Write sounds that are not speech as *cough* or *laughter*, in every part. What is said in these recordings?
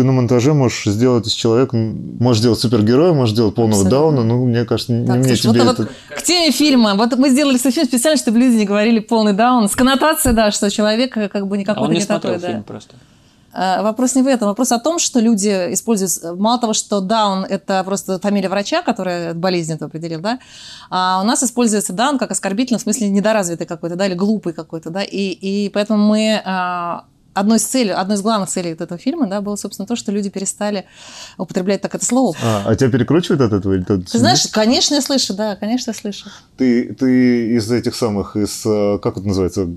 ты на монтаже можешь сделать из человека, можешь сделать супергероя, можешь сделать полного Абсолютно. дауна. Ну, мне кажется, не Так, мне слушай, тебе вот, это... вот к теме фильма. Вот мы сделали свой фильм специально, чтобы люди не говорили полный даун. С коннотацией, да, что человек э, как бы не А он не не смотрел такой, фильм да. просто. А, Вопрос не в этом. Вопрос о том, что люди используют... Мало того, что даун – это просто фамилия врача, которая болезнь эту определил, да, а у нас используется даун как оскорбительно, в смысле недоразвитый какой-то, да, или глупый какой-то, да, и, и поэтому мы... Одной из целей, одной из главных целей этого фильма, да, было, собственно, то, что люди перестали употреблять так это слово. А, а тебя перекручивает от этого? или ты- Ты знаешь, конечно, я слышу, да, конечно, я слышу. Ты, ты из этих самых, из, э, как это называется,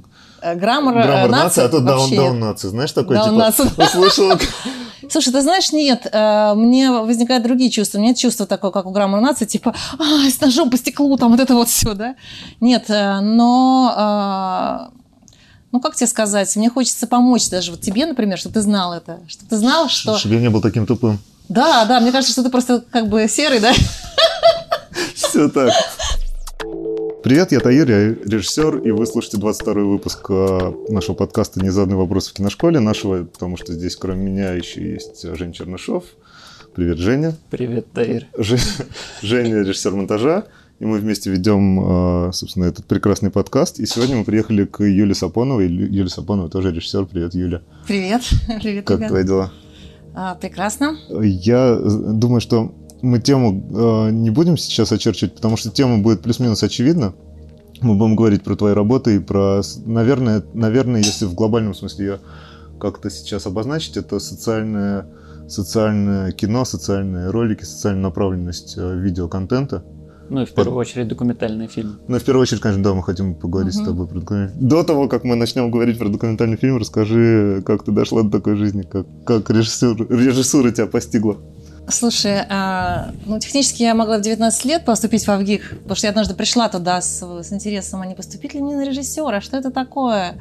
Э, Граммар, э, граммар нации нации, а то даун, даун нации. Знаешь, такой, Даун типа, услышал, *laughs* Слушай, ты знаешь, нет, мне возникают другие чувства. Нет чувства такое, как у граммар нации, типа, а, с ножом по стеклу, там вот это вот все, да? Нет, но, ну, как тебе сказать, мне хочется помочь даже вот тебе, например, чтобы ты знал это, чтобы ты знал, что... чтобы я не был таким тупым. Да, да, мне кажется, что ты просто как бы серый, да? *laughs* Все так. Привет, я Таир, я режиссер, и вы слушаете 22 выпуск э, нашего подкаста «Незаданный вопрос в киношколе», нашего, потому что здесь кроме меня еще есть Женя Чернышов. Привет, Женя. Привет, Таир. Же- Женя режиссер монтажа, и мы вместе ведем, э, собственно, этот прекрасный подкаст. И сегодня мы приехали к Юле Сапоновой. Юля Сапонова тоже режиссер. Привет, Юля. Привет, *laughs* привет, Как ребят. твои дела? А, прекрасно. Я э, думаю, что мы тему э, не будем сейчас очерчивать, потому что тема будет плюс-минус очевидна. Мы будем говорить про твои работы и про, наверное, наверное, если в глобальном смысле ее как-то сейчас обозначить, это социальное, социальное кино, социальные ролики, социальная направленность видеоконтента. Ну и в первую очередь документальный фильм. Но в первую очередь, конечно, да, мы хотим поговорить с Мгм. тобой про документальный До того, как мы начнем говорить про документальный фильм, расскажи, как ты дошла до такой жизни, как, как режиссер, режиссура тебя постигла. Слушай, а, ну, технически я могла в 19 лет поступить в АВГИК, потому что я однажды пришла туда с, с интересом, а не поступить ли мне на режиссера, что это такое?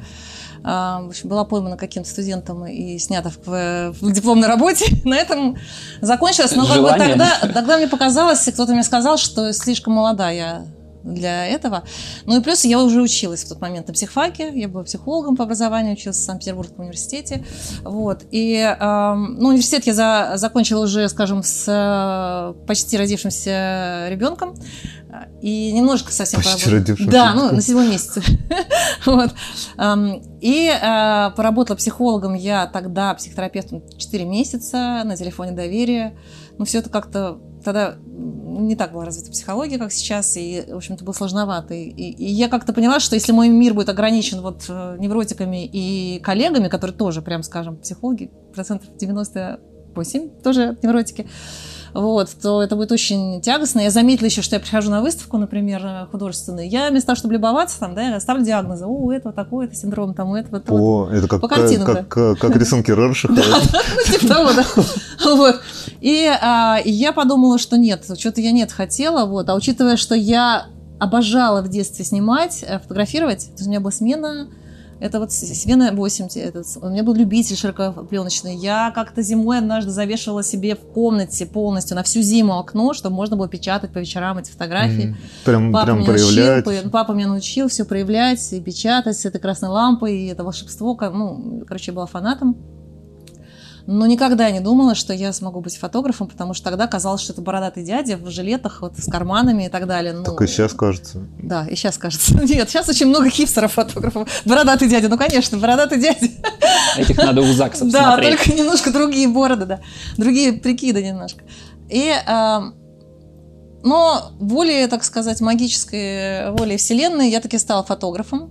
А, в общем, была поймана каким-то студентом и снята в, в дипломной работе. *laughs* На этом закончилось. Но как бы тогда, тогда мне показалось, кто-то мне сказал, что слишком молода я для этого. Ну и плюс я уже училась в тот момент на психфаке, я была психологом по образованию, училась в Санкт-Петербургском университете. Вот. И эм, ну, университет я за- закончила уже, скажем, с э, почти родившимся ребенком. И немножко совсем Почти поработала. родившимся Да, ну, на седьмом месяце. *laughs* Вот. Эм, И э, поработала психологом я тогда, психотерапевтом 4 месяца на телефоне доверия. Ну, все это как-то тогда не так была развита психология, как сейчас, и, в общем-то, было сложновато. И, и я как-то поняла, что если мой мир будет ограничен вот э, невротиками и коллегами, которые тоже, прям скажем, психологи, процентов 98 тоже невротики, вот, то это будет очень тягостно. Я заметила еще, что я прихожу на выставку, например, э, художественную, я вместо того, чтобы любоваться там, да, я ставлю диагнозы. О, у этого такой, это синдром, там, у этого, то. О, это как, По картинам, как, как, как рисунки Роршаха. Ну, типа того, да. *laughs* Вот. И а, и я подумала, что нет, что-то я нет хотела, вот. А учитывая, что я обожала в детстве снимать, э, фотографировать, то есть у меня была смена, это вот с- смена 8, этот, у меня был любитель широкопленочный. Я как-то зимой однажды завешивала себе в комнате полностью на всю зиму окно, чтобы можно было печатать по вечерам эти фотографии. М, Прям, Папа прям меня научил, проявлять. по- папа меня научил все проявлять и печатать с этой красной лампой, и это волшебство. Ну, короче, я была фанатом. Но никогда не думала, что я смогу быть фотографом, потому что тогда казалось, что это бородатый дядя в жилетах вот, с карманами и так далее. Ну, и сейчас кажется. Да, и сейчас кажется. *laughs* Нет, сейчас очень много хипстеров-фотографов. Бородатый дядя, ну, конечно, бородатый дядя. Этих надо у ЗАГСов *laughs* Да, смотреть. только немножко другие бороды, да. Другие прикиды немножко. И, а, но волей, так сказать, магической волей вселенной я таки стала фотографом.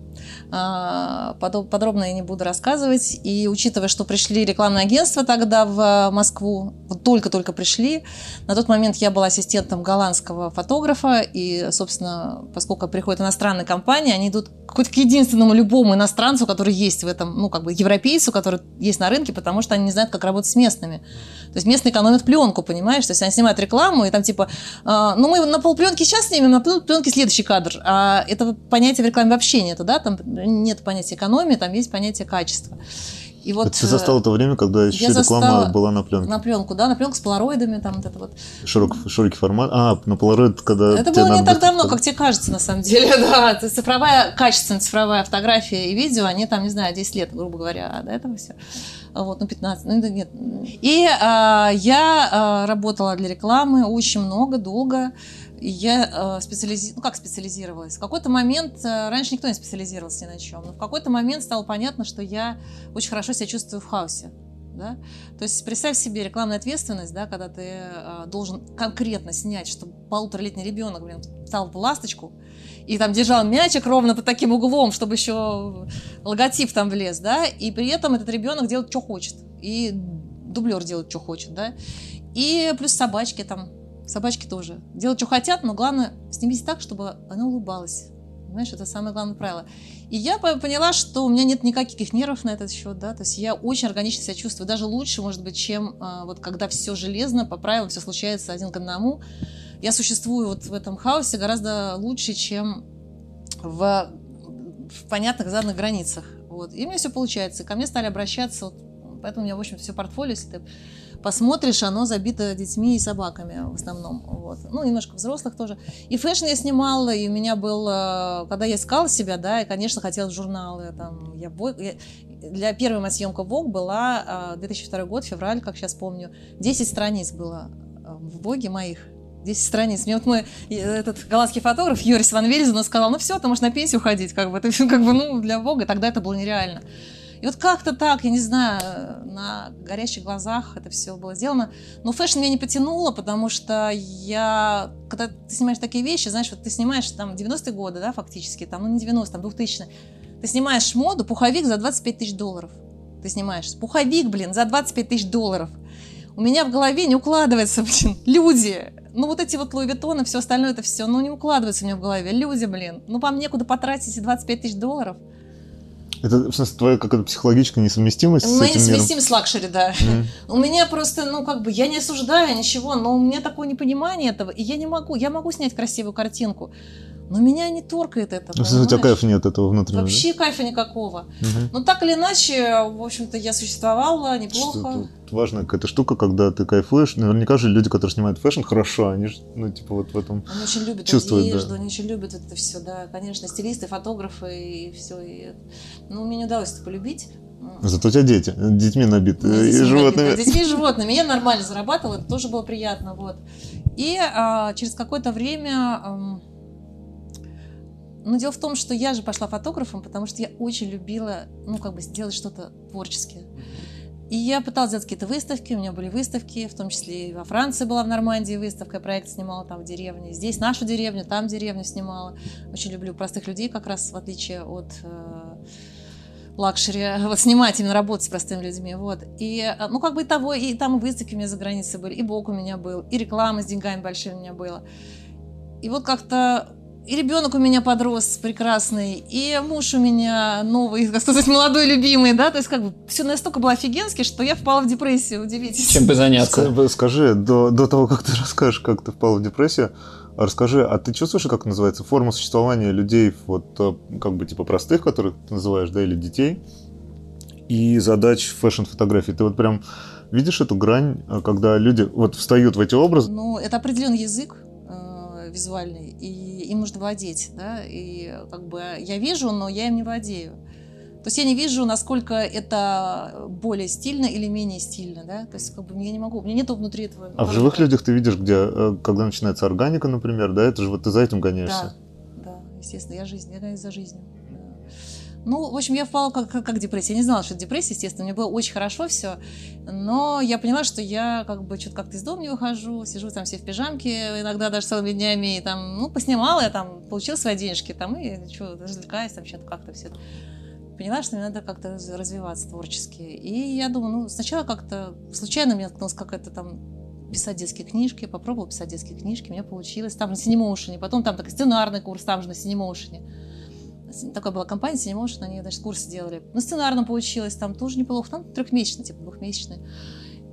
А, Подробно я не буду рассказывать. И учитывая, что пришли рекламные агентства тогда в Москву, вот только-только пришли, на тот момент я была ассистентом голландского фотографа, и, собственно, поскольку приходят иностранные компании, они идут хоть к единственному любому иностранцу, который есть в этом, ну, как бы европейцу, который есть на рынке, потому что они не знают, как работать с местными. То есть местные экономят пленку, понимаешь? То есть они снимают рекламу, и там типа, а, ну, мы на полпленки сейчас снимем, на полпленке следующий кадр. А это понятие в рекламе вообще нет, да? Там нет понятия экономии, там есть понятие качества. И вот Это ты застал э, то время, когда еще реклама была на пленке. на пленку, да, на пленку с полароидами, там вот это вот. Широк, широкий формат. А, на полароид, когда... Это было не так давно, как тебе кажется, на самом деле, *laughs* да. Цифровая, качественная цифровая фотография и видео, они там, не знаю, 10 лет, грубо говоря, а до этого все. Вот, ну, 15, ну, нет. И а, я а, работала для рекламы очень много, долго. Я специализировалась, ну как специализировалась? В какой-то момент, а, раньше никто не специализировался ни на чем, но в какой-то момент стало понятно, что я очень хорошо себя чувствую в хаосе. Да? То есть представь себе рекламную ответственность, да, когда ты э, должен конкретно снять, чтобы полуторалетний ребенок, блин, стал в ласточку и там держал мячик ровно под таким углом, чтобы еще логотип там влез, да, и при этом этот ребенок делает, что хочет, и дублер делает, что хочет, да, и плюс собачки там, собачки тоже делают, что хотят, но главное снимись так, чтобы она улыбалась. Понимаешь, это самое главное правило. И я по- поняла, что у меня нет никаких нервов на этот счет, да, то есть я очень органично себя чувствую, даже лучше, может быть, чем а, вот когда все железно, по правилам все случается один к одному. Я существую вот в этом хаосе гораздо лучше, чем в, в понятных заданных границах. Вот. И у меня все получается. Ко мне стали обращаться, вот, поэтому у меня, в общем, все портфолио, если ты посмотришь, оно забито детьми и собаками в основном. Вот. Ну, немножко взрослых тоже. И fashion я снимала, и у меня был, э, когда я искала себя, да, и, конечно, хотела журналы. Там, я, я- для первой моя съемка Vogue была э, 2002 год, февраль, как сейчас помню. 10 страниц было э, в Vogue моих. 10 страниц. Мне вот мой э, этот голландский фотограф Йорис Ван Вельзен сказал, ну все, ты можешь на пенсию уходить, как бы, всё *laughs* как бы, ну, для Vogue-а, тогда это было нереально. И вот как-то так, я не знаю, на горящих глазах это все было сделано. Но fashion меня не потянуло, потому что я, когда ты снимаешь такие вещи, знаешь, вот ты снимаешь там 90-е годы, да, фактически, там, ну не 90 там 2000 ты снимаешь моду, пуховик за 25 тысяч долларов. Ты снимаешь пуховик, блин, за 25 тысяч долларов. У меня в голове не укладывается, блин, люди. Ну, вот эти вот Луи Виттоны, все остальное, это все, ну, не укладывается у меня в голове. Люди, блин, ну, вам некуда потратить эти 25 тысяч долларов. Это, в смысле, твоя какая-то психологическая несовместимость У с этим миром? несовместим с luxury, да. Мгм. У меня просто, ну, как бы, я не осуждаю ничего, но у меня такое непонимание этого, и я не могу, я могу снять красивую картинку, но меня не торкает это, Ну, у тебя кайфа нет этого внутреннего, да? Вообще кайфа никакого. Мгм. Но так или иначе, в общем-то, я существовала Что неплохо. тут важная какая-то штука, когда ты кайфуешь. Наверняка же люди, которые снимают fashion, хорошо, они же, ну, типа, вот в этом... Они очень любят Чувствуют, одежду, да. они очень любят это все, да, конечно, стилисты, фотографы и все. И... Ну, мне не удалось это полюбить. Зато у тебя дети, детьми набиты, Ну, и животными. набито. Детьми и *laughs* животными. Я нормально зарабатывала, это тоже было приятно. Вот. И а, через какое-то время... ам, ну, дело в том, что я же пошла фотографом, потому что я очень любила, ну, как бы сделать что-то творческое. И я пыталась сделать какие-то выставки, у меня были выставки, в том числе и во Франции была в Нормандии выставка, я проект снимала там в деревне, здесь нашу деревню, там деревню снимала. Очень люблю простых людей как раз, в отличие от э, luxury, *laughs* вот снимать именно работать с простыми людьми, вот. И, э, ну, как бы и того, и там выставки у меня за границей были, и Vogue у меня был, и реклама с деньгами большими у меня была. И вот как-то и ребенок у меня подрос прекрасный, и муж у меня новый, *laughs* так сказать, молодой, любимый, да, то есть как бы все настолько было офигенски, что я впала в депрессию, удивитесь. Чем бы заняться? Ска- Скажи, до, до того, как ты *laughs* расскажешь, как ты впал в депрессию, расскажи, а ты чувствуешь, как называется, форма существования людей, вот, э, как бы, типа, простых, которых ты называешь, да, или детей, и задач фэшн-фотографии? Ты вот прям видишь эту грань, э, когда люди вот встают в эти образы? Ну, это определенный язык визуальный, и им нужно владеть, да, и как бы я вижу, но я им не владею. То есть я не вижу, насколько это более стильно или менее стильно, да, то есть как бы я не могу, у меня нету внутри этого. А в живых людях ты видишь, где, э, когда начинается органика, например, да, это же вот ты за этим гоняешься. Да, да, естественно, я жизнь, я гонюсь за жизнью. Ну, в общем, я впала как, как, как депрессия. Я не знала, что это депрессия, естественно. Мне было очень хорошо все. Но я поняла, что я как бы что-то как-то из дома не выхожу, сижу там все в пижамке, иногда даже целыми днями, и там, ну, поснимала я там, получила свои денежки там, и что, развлекаюсь там, что-то как-то все. Поняла, что мне надо как-то раз- развиваться творчески. И я думаю, ну, сначала как-то случайно мне наткнулась какая-то там писать детские книжки, попробовала писать детские книжки, у меня получилось, там на Cinemotion, потом там такой сценарный курс, там же на Cinemotion. Такая была компания Cinemotion, они, значит, курсы делали. На сценарном получилось, там тоже неплохо, там трехмесячный, типа двухмесячный.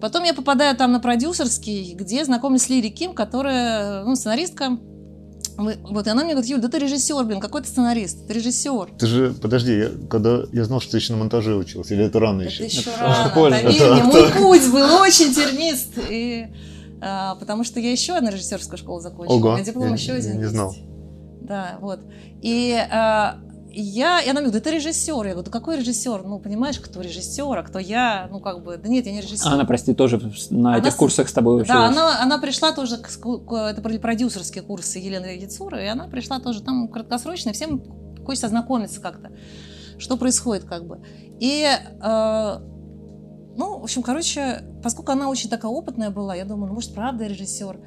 Потом я попадаю там на продюсерский, где знакомлюсь с Лири Ким, которая, ну, сценаристка, Мы- вот, и она мне говорит, Юль, да ты режиссер, блин, какой ты сценарист, ты режиссер. Ты же, подожди, я, когда я знал, что ты еще на монтаже учился, или это рано Это еще? еще Это рано, прикольно. поверь мне, мой путь был очень тернист. И, а, потому что я еще одну режиссерскую школу закончила. Ого, У меня диплом я еще один не знал. Да, вот. И а, я, и она мне говорит, да ты режиссер. Я говорю, да какой режиссер? Ну, понимаешь, кто режиссер, а кто я? Ну, как бы, да нет, я не режиссер. А она, прости, тоже на Она этих курсах с тобой училась? Да, она, она пришла тоже, к, это были продюсерские курсы Елены Яцуры, и она пришла тоже там краткосрочно, всем хочется ознакомиться как-то, что происходит как бы. И, э, ну, в общем, короче, поскольку она очень такая опытная была, я думаю, ну, может, правда режиссер.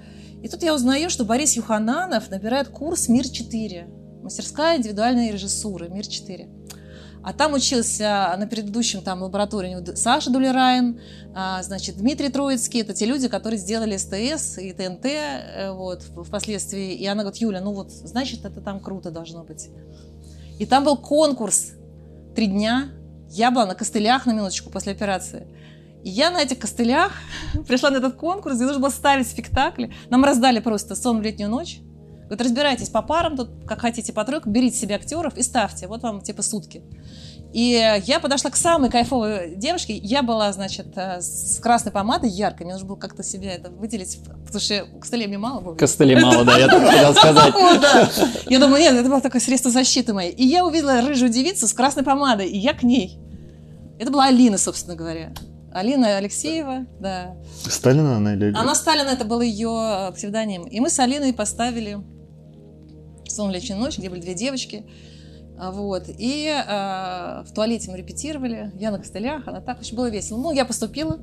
И тут я узнаю, что Борис Юхананов набирает курс «Мир-4», мастерская индивидуальной режиссуры «Мир-4». А там учился на предыдущем там лаборатории Саша Дулерайн, а, значит, Дмитрий Троицкий, это те люди, которые сделали СТС и ТНТ э, вот, впоследствии. И она говорит, Юля, ну вот, значит, это там круто должно быть. И там был конкурс три дня. Я была на костылях, на минуточку, после операции. И я на этих костылях *laughs* пришла на этот конкурс, где нужно было ставить спектакли. Нам раздали просто «Сон в летнюю ночь». Вот разбирайтесь по парам, тут как хотите по тройку, берите себе актеров и ставьте. Вот вам типа сутки. И я подошла к самой кайфовой девушке. Я была, значит, э, с красной помадой яркой. Мне нужно было как-то себя это выделить, потому что костылей мне мало было. Костыли мало, да, я так хотел сказать. *laughs* Я думаю, нет, это было такое средство защиты моей. И я увидела рыжую девицу с красной помадой, и я к ней. Это была Алина, собственно говоря. Алина Алексеева, да. Сталина она или... Она Сталина, это был ее э, псевдоним. И мы с Алиной поставили «Сон летнюю ночь», где были две девочки. А, Вот. И э, в туалете мы репетировали. Я на костылях, она так. Очень было весело. Ну, я поступила.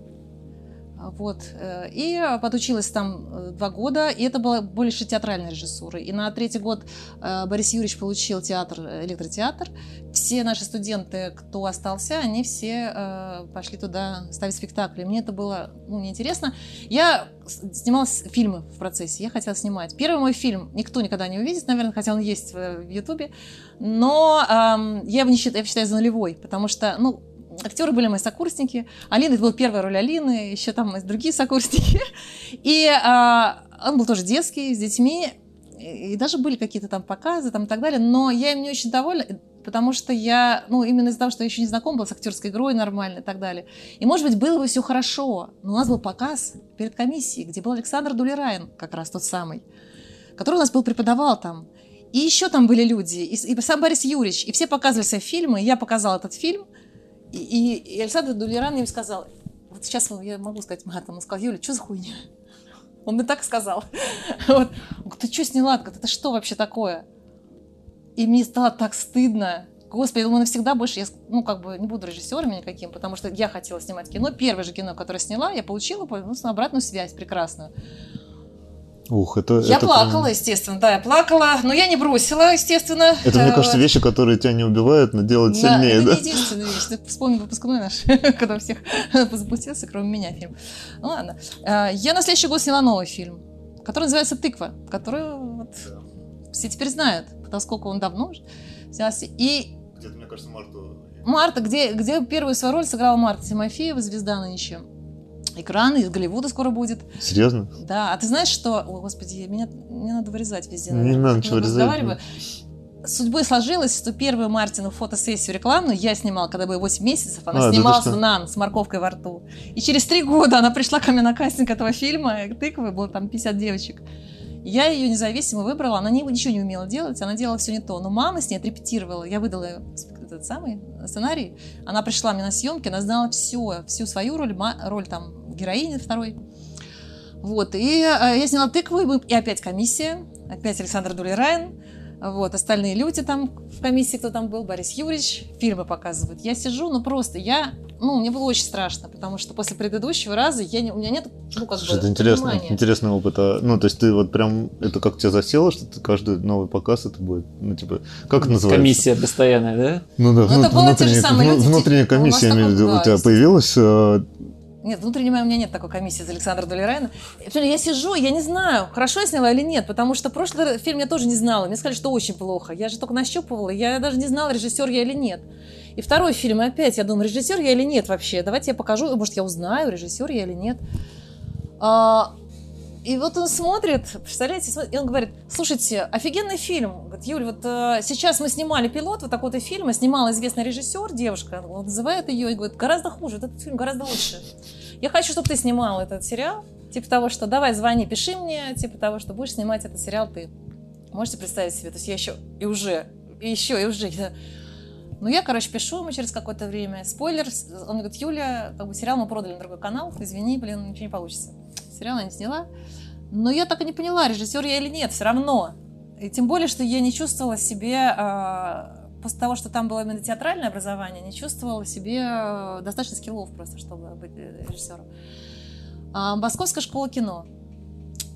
Вот. э, И подучилась там э, два года, и это была больше театральной режиссуры. И на третий год э, Борис Юрьевич получил театр, электротеатр. Все наши студенты, кто остался, они все пошли туда ставить спектакли. Мне это было ну, неинтересно. Я с- снимала с- фильмы в процессе, я хотела снимать. Первый мой фильм никто никогда не увидит, наверное, хотя он есть в Ютубе, но эм, я его не считаю, я считаю за нулевой, потому что, ну, актеры были мои сокурсники. Алина, это была первая роль Алины, еще там другие сокурсники. И а, он был тоже детский, с детьми, и даже были какие-то там показы там и так далее, но я им не очень довольна, потому что я, ну, именно из-за того, что я еще не знакома была с актерской игрой нормально и так далее. И, может быть, было бы все хорошо, но у нас был показ перед комиссией, где был Александр Дулерайн, как раз тот самый, который у нас был преподавал там. И еще там были люди, и, и сам Борис Юрьевич, и все показывали свои фильмы, и я показала этот фильм, и, и, Александр Дулеран мне сказал, вот сейчас я могу сказать матом, он сказал, Юля, что за хуйня? Он мне так сказал. *laughs* Вот. Он ты что сняла? Говорит, это что вообще такое? И мне стало так стыдно. Господи, я думаю, навсегда больше я, ну, как бы не буду режиссером никаким, потому что я хотела снимать кино. Первое же кино, которое сняла, я получила ну, обратную связь прекрасную. Ух, это... Я это плакала, прям- естественно, да, я плакала, но я не бросила, естественно. Это, мне Э, кажется, вещи, которые тебя не убивают, но делают да, сильнее, это да? не единственная вещь. Ты вспомни выпускной наш, *laughs* когда всех *laughs* запустился, кроме меня фильм. Ну ладно. А, Я на следующий год сняла новый фильм, который называется «Тыква», который вот все теперь знают, поскольку он давно уже снялся. И Где-то, мне кажется, Марту... Марта, где, где первую свою роль сыграла Марта Тимофеева, звезда нынче. Экран из Голливуда скоро будет. Серьезно? Да, а ты знаешь, что... О, господи, меня не надо вырезать везде. Не надо ничего вырезать. Судьбой сложилось, что первую Мартину фотосессию рекламную я снимала, когда было 8 месяцев. Она А, да снималась что? в НАН с морковкой во рту. И через три года она пришла ко мне на кастинг этого фильма. Тыквы, было там 50 девочек. Я ее независимо выбрала, она ничего не умела делать, она делала все не то. Но мама с ней отрепетировала, я выдала ей сп- этот самый сценарий, она пришла мне на съемки, она знала все, всю свою роль, роль там героини второй. Вот, и э, я сняла тыкву, и опять комиссия, опять Александр Дулерайн, вот, остальные люди там в комиссии, кто там был, Борис Юрьевич, фильмы показывают. Я сижу, ну просто я, ну, мне было очень страшно, потому что после предыдущего раза я не, у меня нет, ну, как Слушай, бы, это интересно, понимания. интересный опыт. А, ну, то есть ты вот прям, это как тебя засело, что ты каждый новый показ это будет, ну, типа, как это называется? Комиссия постоянная, да? Ну да, Ну, это внут- было те же внутренняя, самые люди, внутренняя типа, у комиссия, такой, виду, да, у тебя появилась, а, Нет, внутренней моей у меня нет такой комиссии за Александра причем Я сижу, я не знаю, хорошо я сняла или нет, потому что прошлый фильм я тоже не знала. Мне сказали, что очень плохо. Я же только нащупывала, я даже не знала, режиссер я или нет. И второй фильм, опять я думаю, режиссер я или нет вообще. Давайте я покажу, может, я узнаю, режиссер я или нет. А, и вот он смотрит, представляете, и он говорит, слушайте, офигенный фильм. Говорит, Юль, вот э, сейчас мы снимали пилот вот такой-то фильма, снимал известный режиссер, девушка, он называет ее и говорит, гораздо хуже, вот этот фильм гораздо лучше. Я хочу, чтобы ты снимал этот сериал, типа того, что давай звони, пиши мне, типа того, что будешь снимать этот сериал ты. Можете представить себе, то есть я еще и уже, и еще, и уже. Я- Ну, я, короче, пишу ему через какое-то время. Спойлер, он говорит, Юля, как бы сериал мы продали на другой канал, извини, блин, ничего не получится. Сериал я не сняла. Но я так и не поняла, режиссер я или нет, все равно. И тем более, что я не чувствовала себе, а, после того, что там было именно театральное образование, не чувствовала себе а, достаточно скиллов просто, чтобы быть э, режиссером. А, Московская школа кино.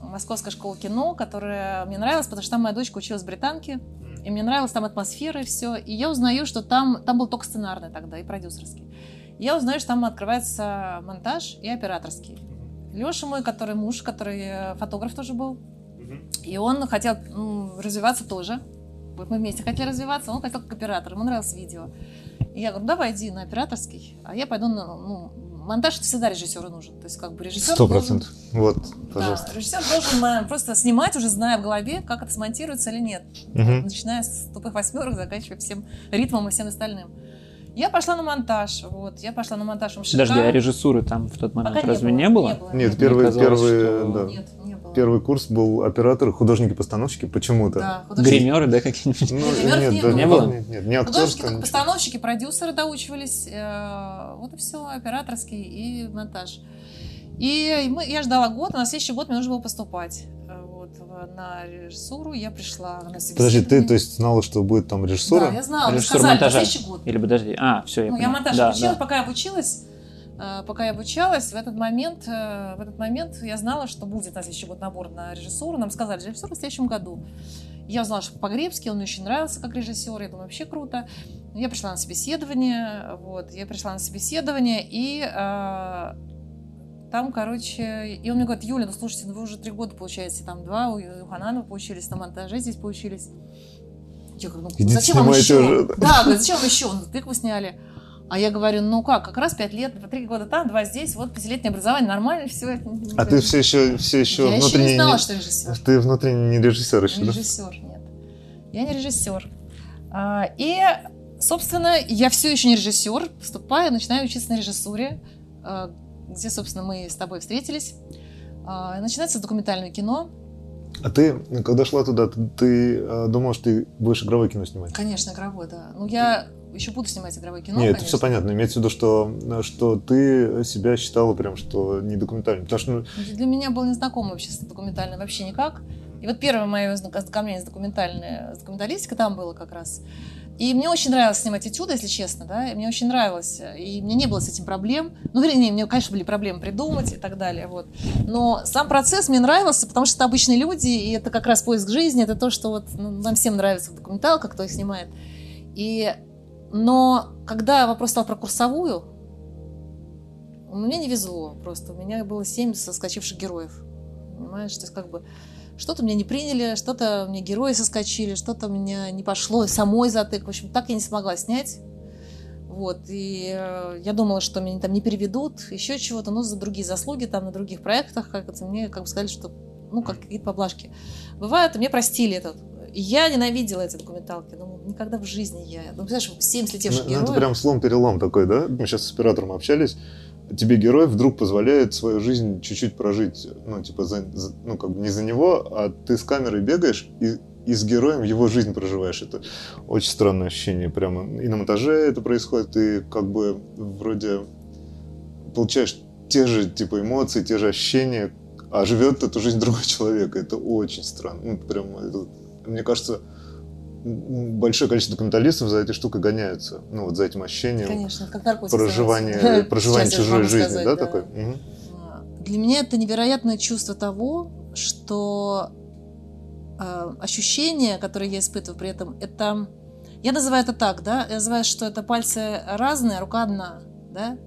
Московская школа кино, которая мне нравилась, потому что там моя дочка училась в британке, и мне нравилась там атмосфера и все. И я узнаю, что там, там был только сценарный тогда и продюсерский. Я узнаю, что там открывается монтаж и операторский. Леша мой, который муж, который э, фотограф тоже был, и он хотел м, развиваться тоже. Вот мы вместе хотели развиваться, он хотел как оператор, ему нравилось видео. И я говорю, давай иди на операторский, а я пойду на ну, монтаж, это всегда режиссеру нужен. То есть как бы режиссер Сто должен- процентов. Вот, да, пожалуйста. режиссер должен э, просто снимать, уже зная в голове, как это смонтируется или нет. Мгм. Начиная с тупых восьмерок, заканчивая всем ритмом и всем остальным. Я пошла на монтаж. Вот, я пошла на монтаж МШК. Подожди, а режиссуры там в тот момент Пока разве не было? Не было. Нет, первый, казалось, первый, что- да. нет, не было. Первый курс был операторы, художники-постановщики почему-то. Да, художники- Гримеры, да, какие-нибудь? Ну, гримеров нет, не да, было. Не было? Нет, нет, не Художники, ничего. постановщики, продюсеры доучивались. э, Вот и все, операторский и монтаж. И мы, я ждала год, а на следующий год мне нужно было поступать. Э, на режиссуру я пришла на Подожди, ты, то есть, знала, что будет там режиссура? Да, я знала, мне Режиссер сказали, на монтажа. следующий год. Или подожди, а, все, я Ну, я понял. монтаж Да, обучилась, да. пока я обучилась, э, пока я обучалась, в этот момент, э, в этот момент я знала, что будет на следующий год набор на режиссуру. Нам сказали, режиссер в следующем году. Я узнала, что Погребский, он мне очень нравился как режиссер, я думаю, вообще круто. Я пришла на собеседование, вот, я пришла на собеседование, и там, короче, и он мне говорит, Юля, ну слушайте, ну вы уже три года получаете, там два у Юхананова поучились, на монтаже здесь поучились. Я говорю, ну Идите зачем вам еще? уже. Да, говорит, зачем вам еще? Ну, тык вы сняли. А я говорю, ну как, как раз пять лет, три года там, два здесь, вот пятилетнее образование, нормально все. А ты все еще, все еще Я еще внутренне... не знала, что режиссер. Ты внутренне не режиссер еще, Не да? режиссер, нет. Я не режиссер. А, И, собственно, я все еще не режиссер. Поступаю, начинаю учиться на режиссуре, а, где, собственно, мы с тобой встретились. А, Начинается документальное кино. А ты, когда шла туда, ты, ты, э, думал, что ты будешь игровое кино снимать? Конечно, игровое, да. Ну, я еще буду снимать игровое кино, Нет, это конечно. все понятно. Имеется в виду, что, что ты себя считала прям, что не документальным. Потому что, ну, Для меня был незнаком вообще с документальным вообще никак. И вот первое мое знак- ознакомление с документальной, с документалистикой там было как раз. И мне очень нравилось снимать этюды, если честно, да, и мне очень нравилось, и мне не было с этим проблем. Ну, вернее, мне, конечно, были проблемы придумать и так далее, вот. Но сам процесс мне нравился, потому что это обычные люди, и это как раз поиск жизни, это то, что вот ну, нам всем нравится в документалках, кто их снимает. И, но когда вопрос стал про курсовую, мне не везло просто. У меня было семь соскочивших героев. Понимаешь, то есть как бы что-то меня не приняли, что-то мне герои соскочили, что-то меня не пошло, самой затык. В общем, так я не смогла снять. Вот, и э, я думала, что меня там не переведут, еще чего-то, но за другие заслуги, там, на других проектах, как это, мне как бы сказали, что, ну, как какие-то поблажки. Бывает, мне простили этот. Я ненавидела эти документалки. Думаю, никогда в жизни я... Ну, представляешь, семь слетевших ну, героев. это прям слом-перелом такой, да? Мы сейчас с оператором общались. Тебе герой вдруг позволяет свою жизнь чуть-чуть прожить. Ну, типа, за- за- ну, как бы не за него, а ты с камерой бегаешь и, и с героем его жизнь проживаешь. Это очень странное ощущение. Прямо и на монтаже это происходит, ты как бы вроде получаешь те же типа эмоции, те же ощущения, а живет эту жизнь *laughs* другой человек. Это очень странно. Ну, прям, это- мне кажется, большое количество документалистов за этой штукой гоняются. Ну, вот за этим ощущением Конечно, как наркотик проживания, *laughs* проживания чужой жизни, сказать, да, такой? Мгм. Для меня это невероятное чувство того, что э, ощущение, которое я испытываю при этом, это... Я называю это так, да? Я называю, что это пальцы разные, а рука одна, да?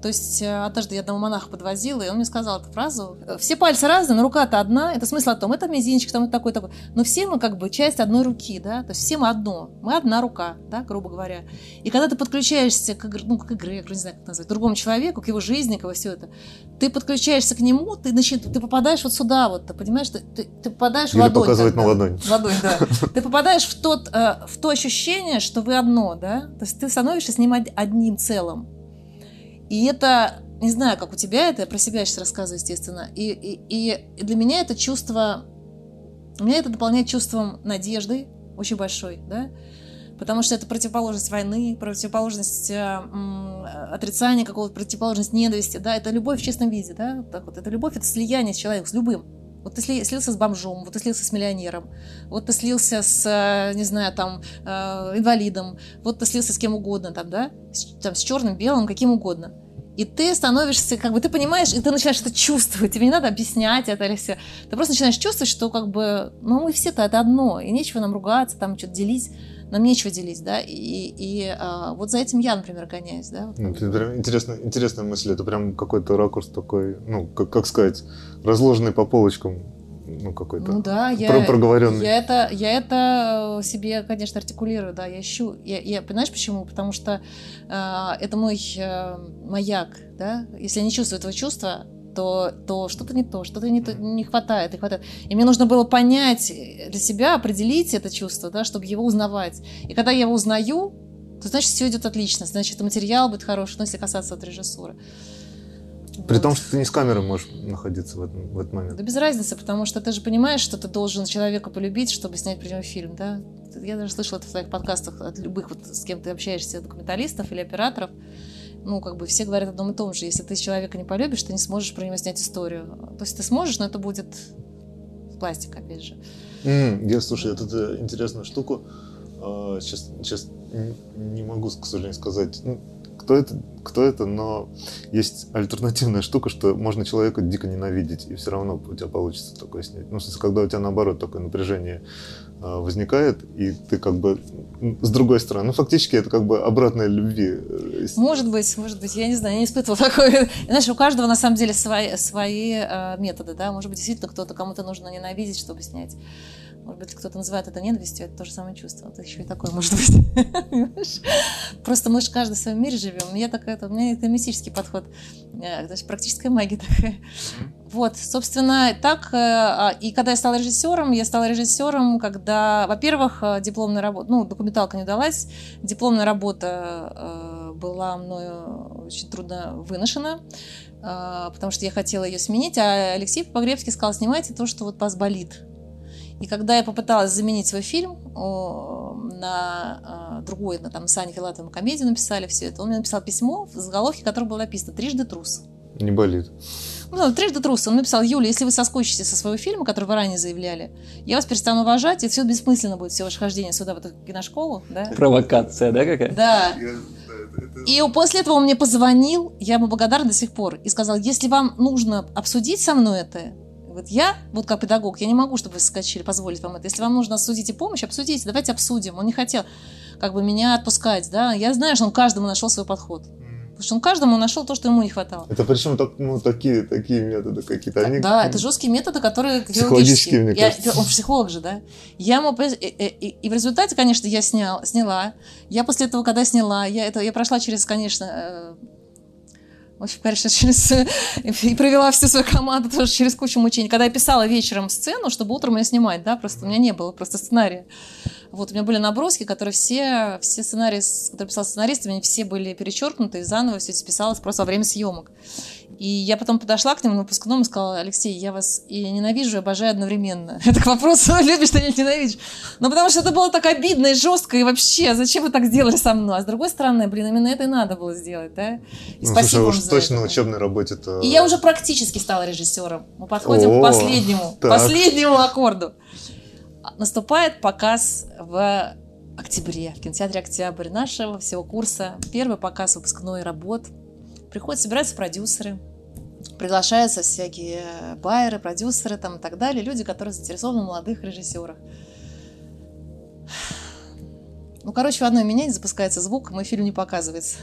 То есть э, однажды я одного монаха подвозила, и он мне сказал эту фразу. Все пальцы разные, но рука-то одна. Это смысл о том, это мизинчик, там это такой, такой. Но все мы как бы часть одной руки, да? То есть все мы одно. Мы одна рука, да, грубо говоря. И когда ты подключаешься к, ну, к игре, я не знаю, как назвать, к другому человеку, к его жизни, к его все это, ты подключаешься к нему, ты, начи- ты попадаешь вот сюда вот, ты понимаешь, ты, ты, ты попадаешь в Или ладонь. показывать на тогда. ладонь. В ладонь, да. Ты попадаешь в, тот, э, в то ощущение, что вы одно, да? То есть ты становишься с ним од- одним целым. И это, не знаю, как у тебя это, я про себя сейчас рассказываю, естественно. И, и, и для меня это чувство, меня это дополняет чувством надежды очень большой, да? Потому что это противоположность войны, противоположность э, отрицания какого-то, противоположность ненависти, да, это любовь в чистом виде, да, так вот, это любовь, это слияние с человеком, с любым. Вот ты сли- слился с бомжом, вот ты слился с миллионером, вот ты слился с, э, не знаю, там, э, инвалидом, вот ты слился с кем угодно, там, да, с, там, с черным, белым, каким угодно. И ты становишься, как бы, ты понимаешь, и ты начинаешь это чувствовать. Тебе не надо объяснять это или все. Ты просто начинаешь чувствовать, что, как бы, ну, мы все-то это одно, и нечего нам ругаться, там, что-то делить. Нам нечего делить, да, и, и а, вот за этим я, например, гоняюсь, да. вот Ну, это интересная, интересная мысль. Это прям какой-то ракурс такой, ну, как, как сказать, разложенный по полочкам, ну, какой-то Ну да, я, про- проговоренный. я это, я это э, себе, конечно, артикулирую, да, я ищу. Я, я- понимаешь почему? Потому что э, это мой э, маяк, да. Если я не чувствую этого чувства, то, то что-то не то, что-то не, то- не хватает, не хватает. И мне нужно было понять для себя, определить это чувство, да, чтобы его узнавать. И когда я его узнаю, то значит все идет отлично, значит материал будет хороший, ну если касаться от режиссуры. При Вот. том, что ты не с камерой можешь находиться в, этом, в этот момент. Да без разницы, потому что ты же понимаешь, что ты должен человека полюбить, чтобы снять про него фильм, да? Я даже слышала это в твоих подкастах от любых, вот с кем ты общаешься, документалистов или операторов. Ну, как бы все говорят о одном и том же. Если ты человека не полюбишь, ты не сможешь про него снять историю. То есть ты сможешь, но это будет пластик, опять же. М, Я, слушай, вот эту интересную штуку а, сейчас, сейчас не могу, к сожалению, сказать, ну, кто это, кто это, но есть альтернативная штука, что можно человека дико ненавидеть, и все равно у тебя получится такое снять. Ну, в смысле, когда у тебя, наоборот, такое напряжение а, возникает, и ты как бы с другой стороны, ну, фактически это как бы обратная любви. э, Может быть, может быть, я не знаю, я не испытывала *laughs* такое. Знаешь, у каждого на самом деле свои, свои э, методы, да. Может быть, действительно кто-то кому-то нужно ненавидеть, чтобы снять. Может быть, кто-то называет это ненавистью, это то же самое чувство. Это еще и такое может быть. *laughs* Просто мы же каждый в своем мире живем. Я такая, это, у меня это мистический подход. Даже практическая магия такая. Вот, собственно, так. э, а, И когда я стала режиссером, я стала режиссером, когда, во-первых, э, дипломная работа, ну, документалка не удалась, дипломная работа э, была мною очень трудно выношена, потому что я хотела ее сменить, а Алексей Погребский сказал, снимайте то, что вот вас болит. И когда я попыталась заменить свой фильм на э, другой, на, там, с Аней Филатовой мы комедию написали, все это, он мне написал письмо, в заголовке которого было написано «Трижды трус». Не болит. Ну, трижды трус. Он написал, Юля, если вы соскучитесь со своего фильма, который вы ранее заявляли, я вас перестану уважать, и все бессмысленно будет, все ваше хождение сюда, в эту киношколу. Да? Провокация, да, какая? Да. И после этого он мне позвонил, я ему благодарна до сих пор, и сказал, если вам нужно обсудить со мной это, вот я, вот как педагог, я не могу, чтобы вы соскочили, позволить вам это. Если вам нужно обсудить и помощь, обсудите, давайте обсудим. Он не хотел как бы меня отпускать, да. Я знаю, что он каждому нашел свой подход. Потому что он каждому нашел то, что ему не хватало. Это причем так, ну, такие, такие методы какие-то. Они, Да, это жесткие методы, которые Психологические, мне Я- кажется. он психолог же, да? Я ему, и, и- и в результате, конечно, я снял, сняла. Я после этого, когда сняла, я это, я прошла через, конечно, в общем, конечно, через и провела всю свою команду тоже через кучу мучений. Когда я писала вечером сцену, чтобы утром ее снимать, да, просто у меня не было просто сценария. Вот у меня были наброски, которые все, все сценарии, которые писал сценарист, они все были перечеркнуты, и заново все это списалось просто во время съемок. И я потом подошла к нему на выпускном и сказала, Алексей, я вас и ненавижу, и обожаю одновременно. Это к вопросу, любишь ты или ненавидишь. Ну, потому что это было так обидно и жестко, и вообще, зачем вы так сделали со мной? А с другой стороны, блин, именно это и надо было сделать, да? И Ну, спасибо слушай, уж точно это. на учебной работе-то... И я уже практически стала режиссером. Мы подходим О, к последнему, так. последнему аккорду. Наступает показ в октябре, в кинотеатре «Октябрь» нашего всего курса. Первый показ выпускной работ. Приходят, собираются продюсеры, приглашаются всякие байеры, продюсеры там и так далее, люди, которые заинтересованы в молодых режиссерах. Ну, короче, в одной меня не запускается звук, мой фильм не показывается.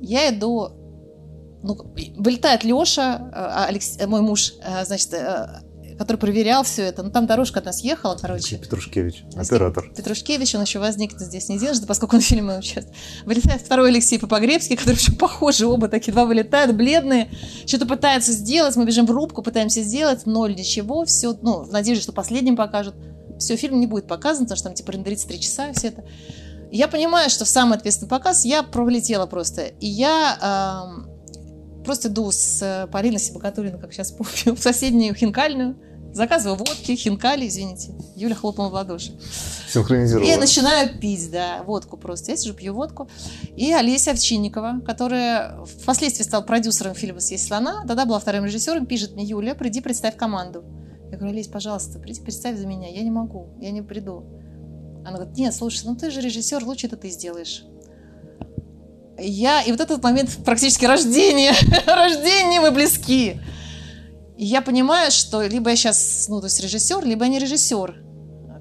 Я иду, ну, вылетает Леша, а, Алекс, мой муж, э, значит, э, который проверял все это. Ну, там дорожка от нас ехала, короче. Петрушкевич, оператор. Петрушкевич, он еще возникнет здесь не единожды, поскольку он в фильме участвует. Вылетает второй Алексей Попогребский, который еще похожи, оба такие два вылетают, бледные, что-то пытаются сделать, мы бежим в рубку, пытаемся сделать, ноль, ничего, все, ну, в надежде, что последним покажут. Все, фильм не будет показан, потому что там типа рендерится три часа, все это. Я понимаю, что в самый ответственный показ я пролетела просто. И я э, просто иду с Полиной Сибакатулиной, как сейчас помню, *laughs* в соседнюю хинкальную, Заказываю водки, хинкали, извините. Юля хлопнула в ладоши. Синхронизировала. И начинаю пить, да, водку просто. Я сижу, пью водку. И Олеся Овчинникова, которая впоследствии стала продюсером фильма «Съесть слона», тогда была вторым режиссером, пишет мне, Юля, приди, представь команду. Я говорю, Олесь, пожалуйста, приди, представь за меня. Я не могу, я не приду. Она говорит, нет, слушай, ну ты же режиссер, лучше это ты сделаешь. Я, и вот этот момент практически рождения, *laughs* рождения мы близки. И я понимаю, что либо я сейчас, ну, то есть режиссер, либо я не режиссер.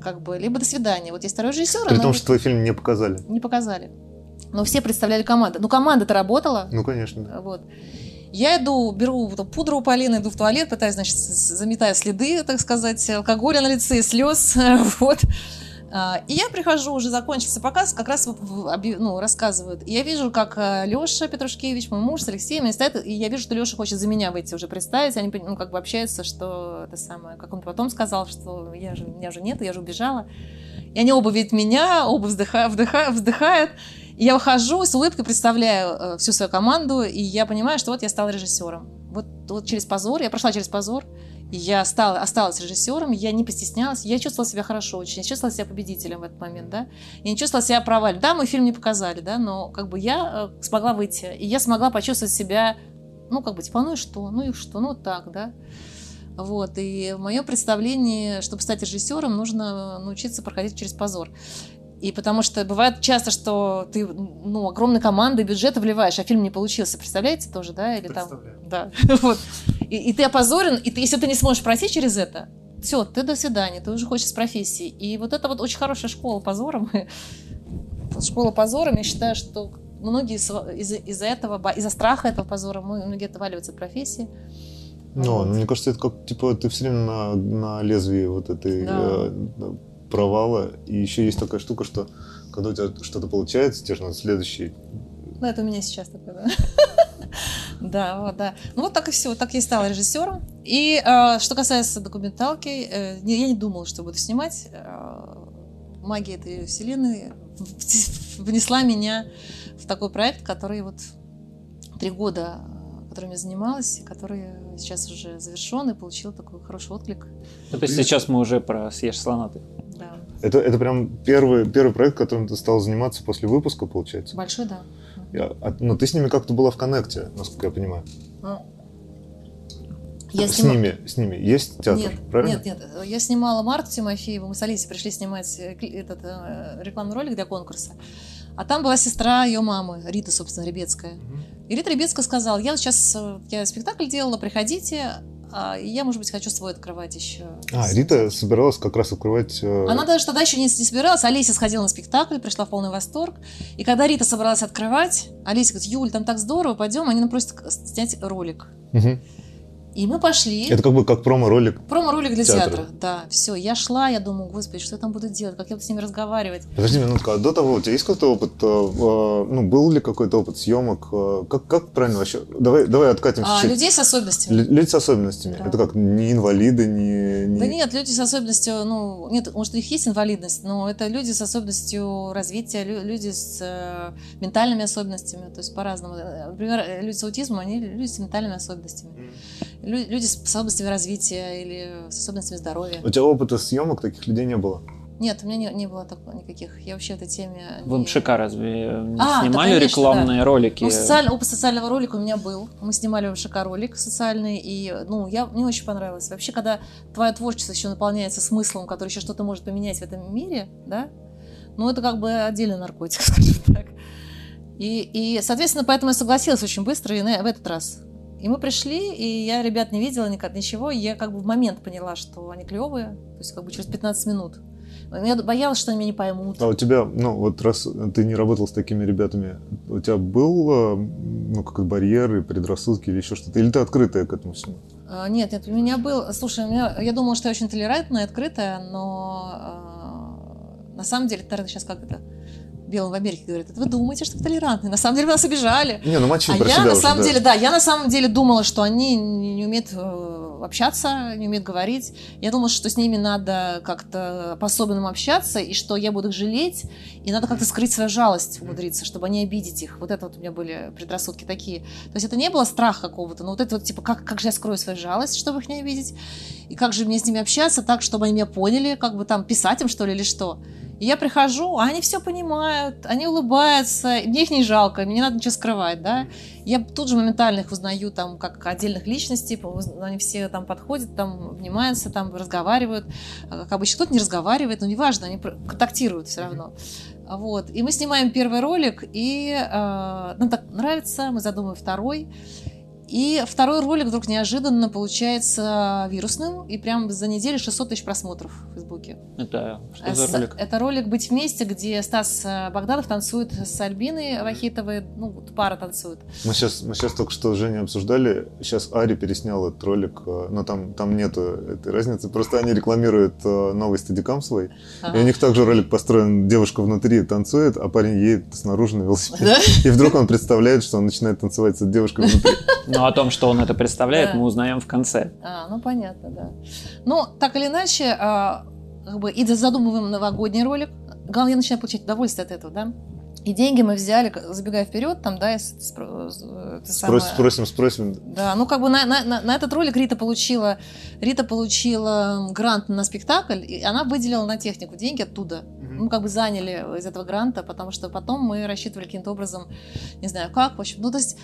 Как бы, либо до свидания. Вот есть второй режиссер. При том, что твой фильм не показали. Не показали. Но все представляли команду. Ну, команда-то работала. Ну, конечно. Да. Вот. Я иду, беру там, пудру у Полины, иду в туалет, пытаюсь, значит, заметаю следы, так сказать, алкоголя на лице, слез. *laughs* Вот. А, и я прихожу, уже закончился показ, как раз ну, рассказывают. И я вижу, как э, Леша Петрушкевич, мой муж с Алексеем, они стоят, и я вижу, что Леша хочет за меня выйти уже представить. Они ну, как бы общаются, что это самое, как он потом сказал, что я же, меня уже нет, я же убежала. И они оба видят меня, оба вздыхают, вздыхают, вздыхают. И я выхожу с улыбкой представляю э, всю свою команду, и я понимаю, что вот я стала режиссером. Вот, вот через позор, я прошла через позор, я стала, осталась режиссером, я не постеснялась, я чувствовала себя хорошо очень, я чувствовала себя победителем в этот момент, да, я не чувствовала себя провалом. Да, мой фильм не показали, да, но как бы я э, смогла выйти, и я смогла почувствовать себя, ну, как бы, типа, ну и что, ну и что, ну так, да. Вот, и в моем представлении, чтобы стать режиссером, нужно научиться проходить через позор. И потому что бывает часто, что ты ну, огромной командой бюджета вливаешь, а фильм не получился. Представляете тоже, да? Или там, да. *laughs* вот. И, и ты опозорен, и ты, если ты не сможешь пройти через это, все, ты до свидания, ты уже хочешь с профессии. И вот это вот очень хорошая школа позором. *laughs* школа позором, я считаю, что многие из-за из этого, из-за страха этого позора, многие отваливаются от профессии. Ну, вот. мне кажется, это как, типа, ты все время на, на лезвии вот этой да. э, провала. И еще есть такая штука, что когда у тебя что-то получается, тебе же надо следующий. Ну, это у меня сейчас такое, да. *laughs* Да, вот, да. Ну вот так и все. Так я и стала режиссером. И э, что касается документалки, э, я не думала, что буду снимать. Э, магия этой вселенной *laughs* внесла меня в такой проект, который вот три года, которым я занималась, который сейчас уже завершен и получил такой хороший отклик. То есть сейчас мы уже про «Съешь слона» ты. Это, это прям первый, первый проект, которым ты стал заниматься после выпуска, получается? Большой, да. Я, а, но ты с ними как-то была в коннекте, насколько я понимаю. Ну, я с снима... ними, с ними есть театр, нет, правильно? Нет, нет. Я снимала Марту Тимофееву, мы с Алисой пришли снимать э, этот э, рекламный ролик для конкурса. А там была сестра ее мамы, Рита, собственно, Ребецкая. И Рита Ребецкая сказала, я сейчас, э, я спектакль делала, приходите, а, я, может быть, хочу свой открывать еще. А, Рита собиралась как раз открывать... Э... Она даже тогда еще не, не собиралась. Олеся сходила на спектакль, пришла в полный восторг. И когда Рита собралась открывать, Олеся говорит, Юль, там так здорово, пойдем. Они нам просят снять ролик. Угу. И мы пошли. Это как бы как промо-ролик. Промо-ролик для театра. театра. Да, все. Я шла, я думаю, господи, что я там буду делать, как я буду с ними разговаривать. Подожди минутку, а до того у тебя есть какой-то опыт, э, э, ну, был ли какой-то опыт съемок? Э, как, как правильно вообще? Давай, давай откатимся. А, людей с особенностями. люди с особенностями. Да. Это как, не инвалиды, не, не... Да нет, люди с особенностью, ну, нет, может, у них есть инвалидность, но это люди с особенностью развития, люди с э, ментальными особенностями, то есть по-разному. Например, люди с аутизмом, они люди с ментальными особенностями. Mm люди с способностями развития или с особенностями здоровья. У тебя опыта съемок таких людей не было? Нет, у меня не, не было такого никаких. Я вообще в этой теме... Вы не... МШК разве не а, снимали да, конечно, рекламные да. ролики? Ну, социаль... опыт социального ролика у меня был. Мы снимали в МШК ролик социальный, и, ну, я... мне очень понравилось. Вообще, когда твое творчество еще наполняется смыслом, который еще что-то может поменять в этом мире, да, ну, это как бы отдельный наркотик, *laughs* скажем так. И, и, соответственно, поэтому я согласилась очень быстро и в этот раз И мы пришли, и я ребят не видела никак, ничего. И я как бы в момент поняла, что они клевые. То есть как бы через 15 минут. Я боялась, что они меня не поймут. А у тебя, ну вот раз ты не работал с такими ребятами, у тебя был, э, ну, как барьеры, предрассудки или еще что-то? Или ты открытая к этому всему? А, нет, нет, у меня был... Слушай, у меня, я думала, что я очень толерантная, открытая, но а, на самом деле, наверное, сейчас как это белым в Америке говорят, это вы думаете, что вы толерантны. На самом деле вы нас обижали. Не, ну мочи а про я себя на уже, самом да. деле, да, я на самом деле думала, что они не умеют э, общаться, не умеют говорить. Я думала, что с ними надо как-то по-особенному общаться, и что я буду их жалеть, и надо как-то скрыть свою жалость, умудриться, чтобы не обидеть их. Вот это вот у меня были предрассудки такие. То есть это не было страх какого-то, но вот это вот типа, как, как же я скрою свою жалость, чтобы их не обидеть, и как же мне с ними общаться так, чтобы они меня поняли, как бы там писать им, что ли, или что. И я прихожу, а они все понимают, они улыбаются, мне их не жалко, мне не надо ничего скрывать, да. Я тут же моментально их узнаю там как отдельных личностей, они все там подходят, там внимаются, там разговаривают. А, как обычно кто-то не разговаривает, но неважно, они контактируют все равно. Вот. И мы снимаем первый ролик, и э, нам так нравится, мы задумываем второй. И второй ролик вдруг неожиданно получается вирусным, и прям за неделю 600 тысяч просмотров в Фейсбуке. Это что за ролик? Это ролик «Быть вместе», где Стас э, Богданов танцует с Альбиной Вахитовой, ну, пара танцует. Мы сейчас, мы сейчас только что с Женей обсуждали, сейчас Ари переснял этот ролик, э, но там, там нету этой разницы, просто они рекламируют э, новый стадикам свой, ага. и у них также ролик построен, девушка внутри танцует, а парень едет снаружи на велосипеде. Да? И вдруг он представляет, что он начинает танцевать с девушкой внутри. *laughs* Но о том, что он это представляет, мы узнаем в конце. А, ну понятно, да. Ну, так или иначе, а, как бы и задумываем новогодний ролик. Главное, я начинаю получать удовольствие от этого, да. И деньги мы взяли, забегая вперед, там, да, спро- самое... спросим, спросим. Да, ну как бы на, на, на этот ролик Рита получила, Рита получила грант на спектакль, и она выделила на технику деньги оттуда. Mm-hmm. Мы как бы заняли из этого гранта, потому что потом мы рассчитывали каким-то образом, не знаю как, в общем, ну то есть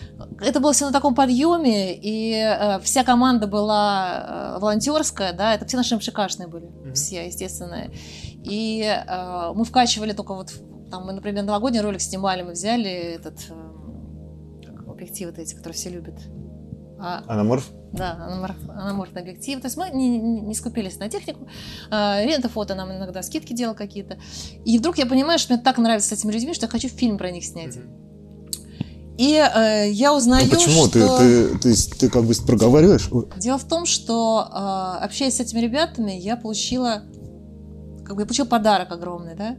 это было все на таком подъеме, и э, вся команда была э, волонтерская, да, это все наши МШКшные были, mm-hmm. все, естественно. И э, мы вкачивали только вот там мы, например, новогодний ролик снимали, мы взяли этот э, объектив вот эти, которые все любят. А, анаморф? Да, анаморф, анаморфный объектив. То есть мы не, не, не скупились на технику. А, Рента фото нам иногда скидки делал какие-то. И вдруг я понимаю, что мне так нравится с этими людьми, что я хочу фильм про них снять. И э, я узнаю, ну, почему? что... Ты, ты, ты, ты как бы проговариваешь? Дело в том, что э, общаясь с этими ребятами, я получила, как бы я получила подарок огромный, да.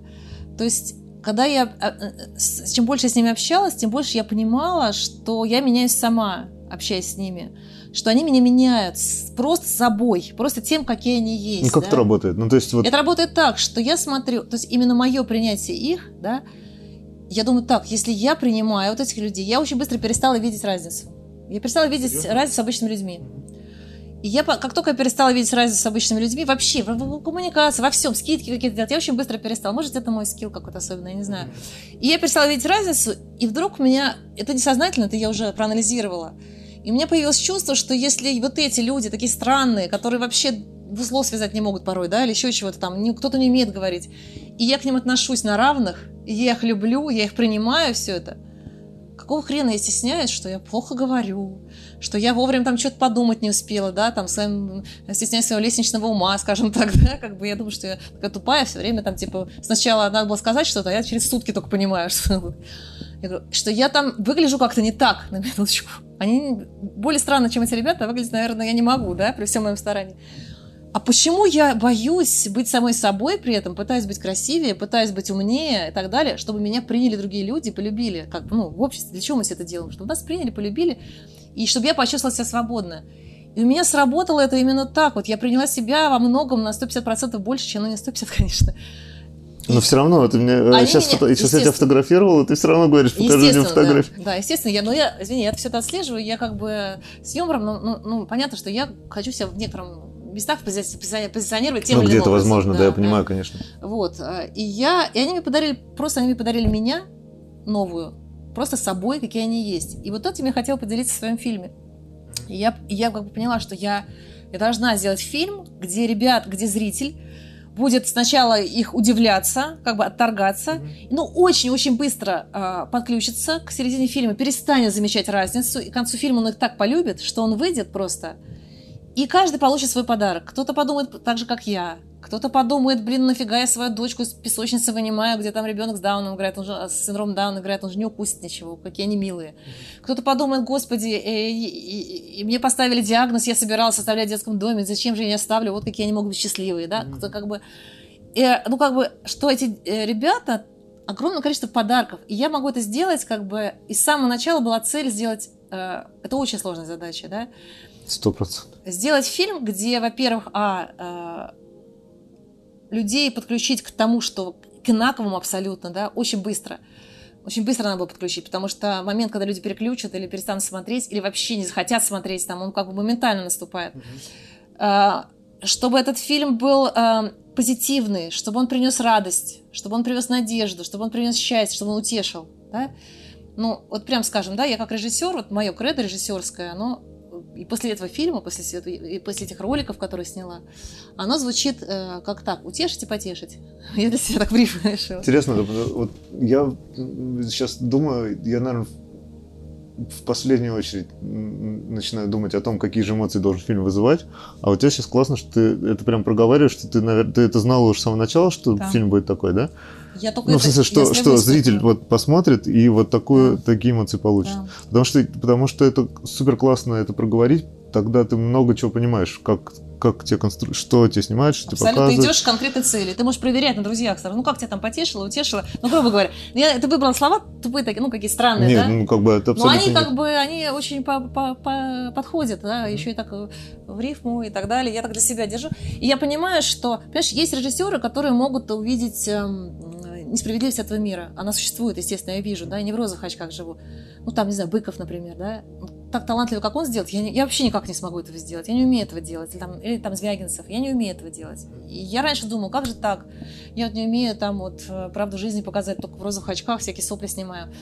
То есть когда я, а, э, чем больше я с ними общалась, тем больше я понимала, что я меняюсь сама, общаясь с ними. Что они меня меняют просто собой, просто тем, какие они есть. Ну, как да? это работает? Ну, то есть вот... Это работает так, что я смотрю, то есть именно мое принятие их, да, я думаю, так, если я принимаю вот этих людей, я очень быстро перестала видеть разницу. Я перестала видеть разницу с обычными людьми. И я, как только я перестала видеть разницу с обычными людьми, вообще, в, в, в коммуникации, во всем, скидки какие-то делать, я очень быстро перестала. Может, это мой скилл какой-то особенный, я не знаю. И я перестала видеть разницу, и вдруг у меня, это несознательно, это я уже проанализировала, и у меня появилось чувство, что если вот эти люди, такие странные, которые вообще в узло связать не могут порой, да, или еще чего-то там, кто-то не умеет говорить, и я к ним отношусь на равных, и я их люблю, я их принимаю, все это, какого хрена я стесняюсь, что я плохо говорю, что я вовремя там что-то подумать не успела, да, там своим, стесняюсь своего лестничного ума, *laughs* скажем так, да, как бы я думаю, что я такая тупая все время, там, типа, сначала надо было сказать что-то, а я через сутки только понимаю, *laughs* что, я говорю, что я там выгляжу как-то не так, на минуточку. Они более странно, чем эти ребята, выглядеть, наверное, я не могу, да, при всем моем старании. А почему я боюсь быть самой собой при этом, пытаюсь быть красивее, пытаюсь быть умнее и так далее, чтобы меня приняли другие люди, полюбили, как ну, в обществе. Для чего мы все это делаем? Чтобы нас приняли, полюбили, и чтобы я почувствовала себя свободно. И у меня сработало это именно так. Вот я приняла себя во многом на 150% больше, чем, ну не 150, *laughs* конечно. Но все равно, ты мне Они сейчас, меня, сейчас я тебя фотографировал, и ты все равно говоришь, покажи мне фотографию. Да, да, естественно. Я, ну, я, извини, я это все это отслеживаю, я как бы с юмором, ну, ну, ну, понятно, что я хочу себя в некотором местах позиционировать тем ну, или иным где-то возможно, да, да, я понимаю, да. конечно. Вот. Э, и я, и они мне подарили, просто они мне подарили меня новую, просто собой, какие они есть. И вот этим я хотела поделиться в своем фильме. И я, и я как бы поняла, что я, я должна сделать фильм, где ребят, где зритель будет сначала их удивляться, как бы отторгаться, mm-hmm. но очень-очень быстро э, подключится к середине фильма, перестанет замечать разницу, и к концу фильма он их так полюбит, что он выйдет просто, и каждый получит свой подарок. Кто-то подумает так же, как я, кто-то подумает, блин, нафига я свою дочку из песочницы вынимаю, где там ребенок с Дауном играет, он же с синдромом Дауна играет, он же не укусит ничего, какие они милые. Кто-то подумает, господи, э, и, и мне поставили диагноз, я собиралась оставлять в детском доме, зачем же я не оставлю, вот какие они могут быть счастливые, да? Кто как бы, э, ну как бы, что эти э, ребята, огромное количество подарков, и я могу это сделать, как бы, и с самого начала была цель сделать, э, это очень сложная задача, да? Сто процентов. Сделать фильм, где, во-первых, а, э, людей подключить к тому, что к инаковому абсолютно, да, очень быстро. Очень быстро надо было подключить, потому что момент, когда люди переключат или перестанут смотреть, или вообще не захотят смотреть, там он как бы моментально наступает. Mm-hmm. Чтобы этот фильм был а, позитивный, чтобы он принес радость, чтобы он привез надежду, чтобы он принес счастье, чтобы он утешил. Да? Ну, вот прям скажем, да, я как режиссер, вот мое кредо режиссерское, оно и после этого фильма, после, и после этих роликов, которые сняла, оно звучит э, как так, утешить и потешить. *laughs* Я для себя так решила. Интересно, вот я сейчас думаю, я, наверное, в последнюю очередь начинаю думать о том, какие же эмоции должен фильм вызывать. А у тебя сейчас классно, что ты это прям проговариваешь, что ты, наверное, ты это знала уже с самого начала, что да. фильм будет такой, да? Я только ну, в смысле, что, что зритель вот посмотрит и вот такую, да. такие эмоции получит. Да. Потому, что, потому что это супер классно это проговорить, тогда ты много чего понимаешь, как, как тебе констру... что тебе снимают, что Абсолютно. тебе показывают. Ты идешь к конкретной цели. Ты можешь проверять на друзьях сразу. Ну, как тебя там потешило, утешило. Ну, грубо говоря, я, ты выбрал слова тупые такие, ну, какие странные, Нет, да? ну, как бы это абсолютно... Но они, как бы, они очень по -по -по подходят, да, еще и так в рифму и так далее. Я так для себя держу. И я понимаю, что, понимаешь, есть режиссеры, которые могут увидеть эм, несправедливость этого мира. Она существует, естественно, я вижу, да, я не в розовых очках живу. Ну, там, не знаю, Быков, например, да, ну, так талантливо, как он сделать, я, не, я вообще никак не смогу этого сделать. Я не умею этого делать. Или там, или там Звягинцев, я не умею этого делать. И я раньше думала, как же так? Я вот не умею там вот э, правду жизни показать, только в розовых очках всякие сопли снимаю.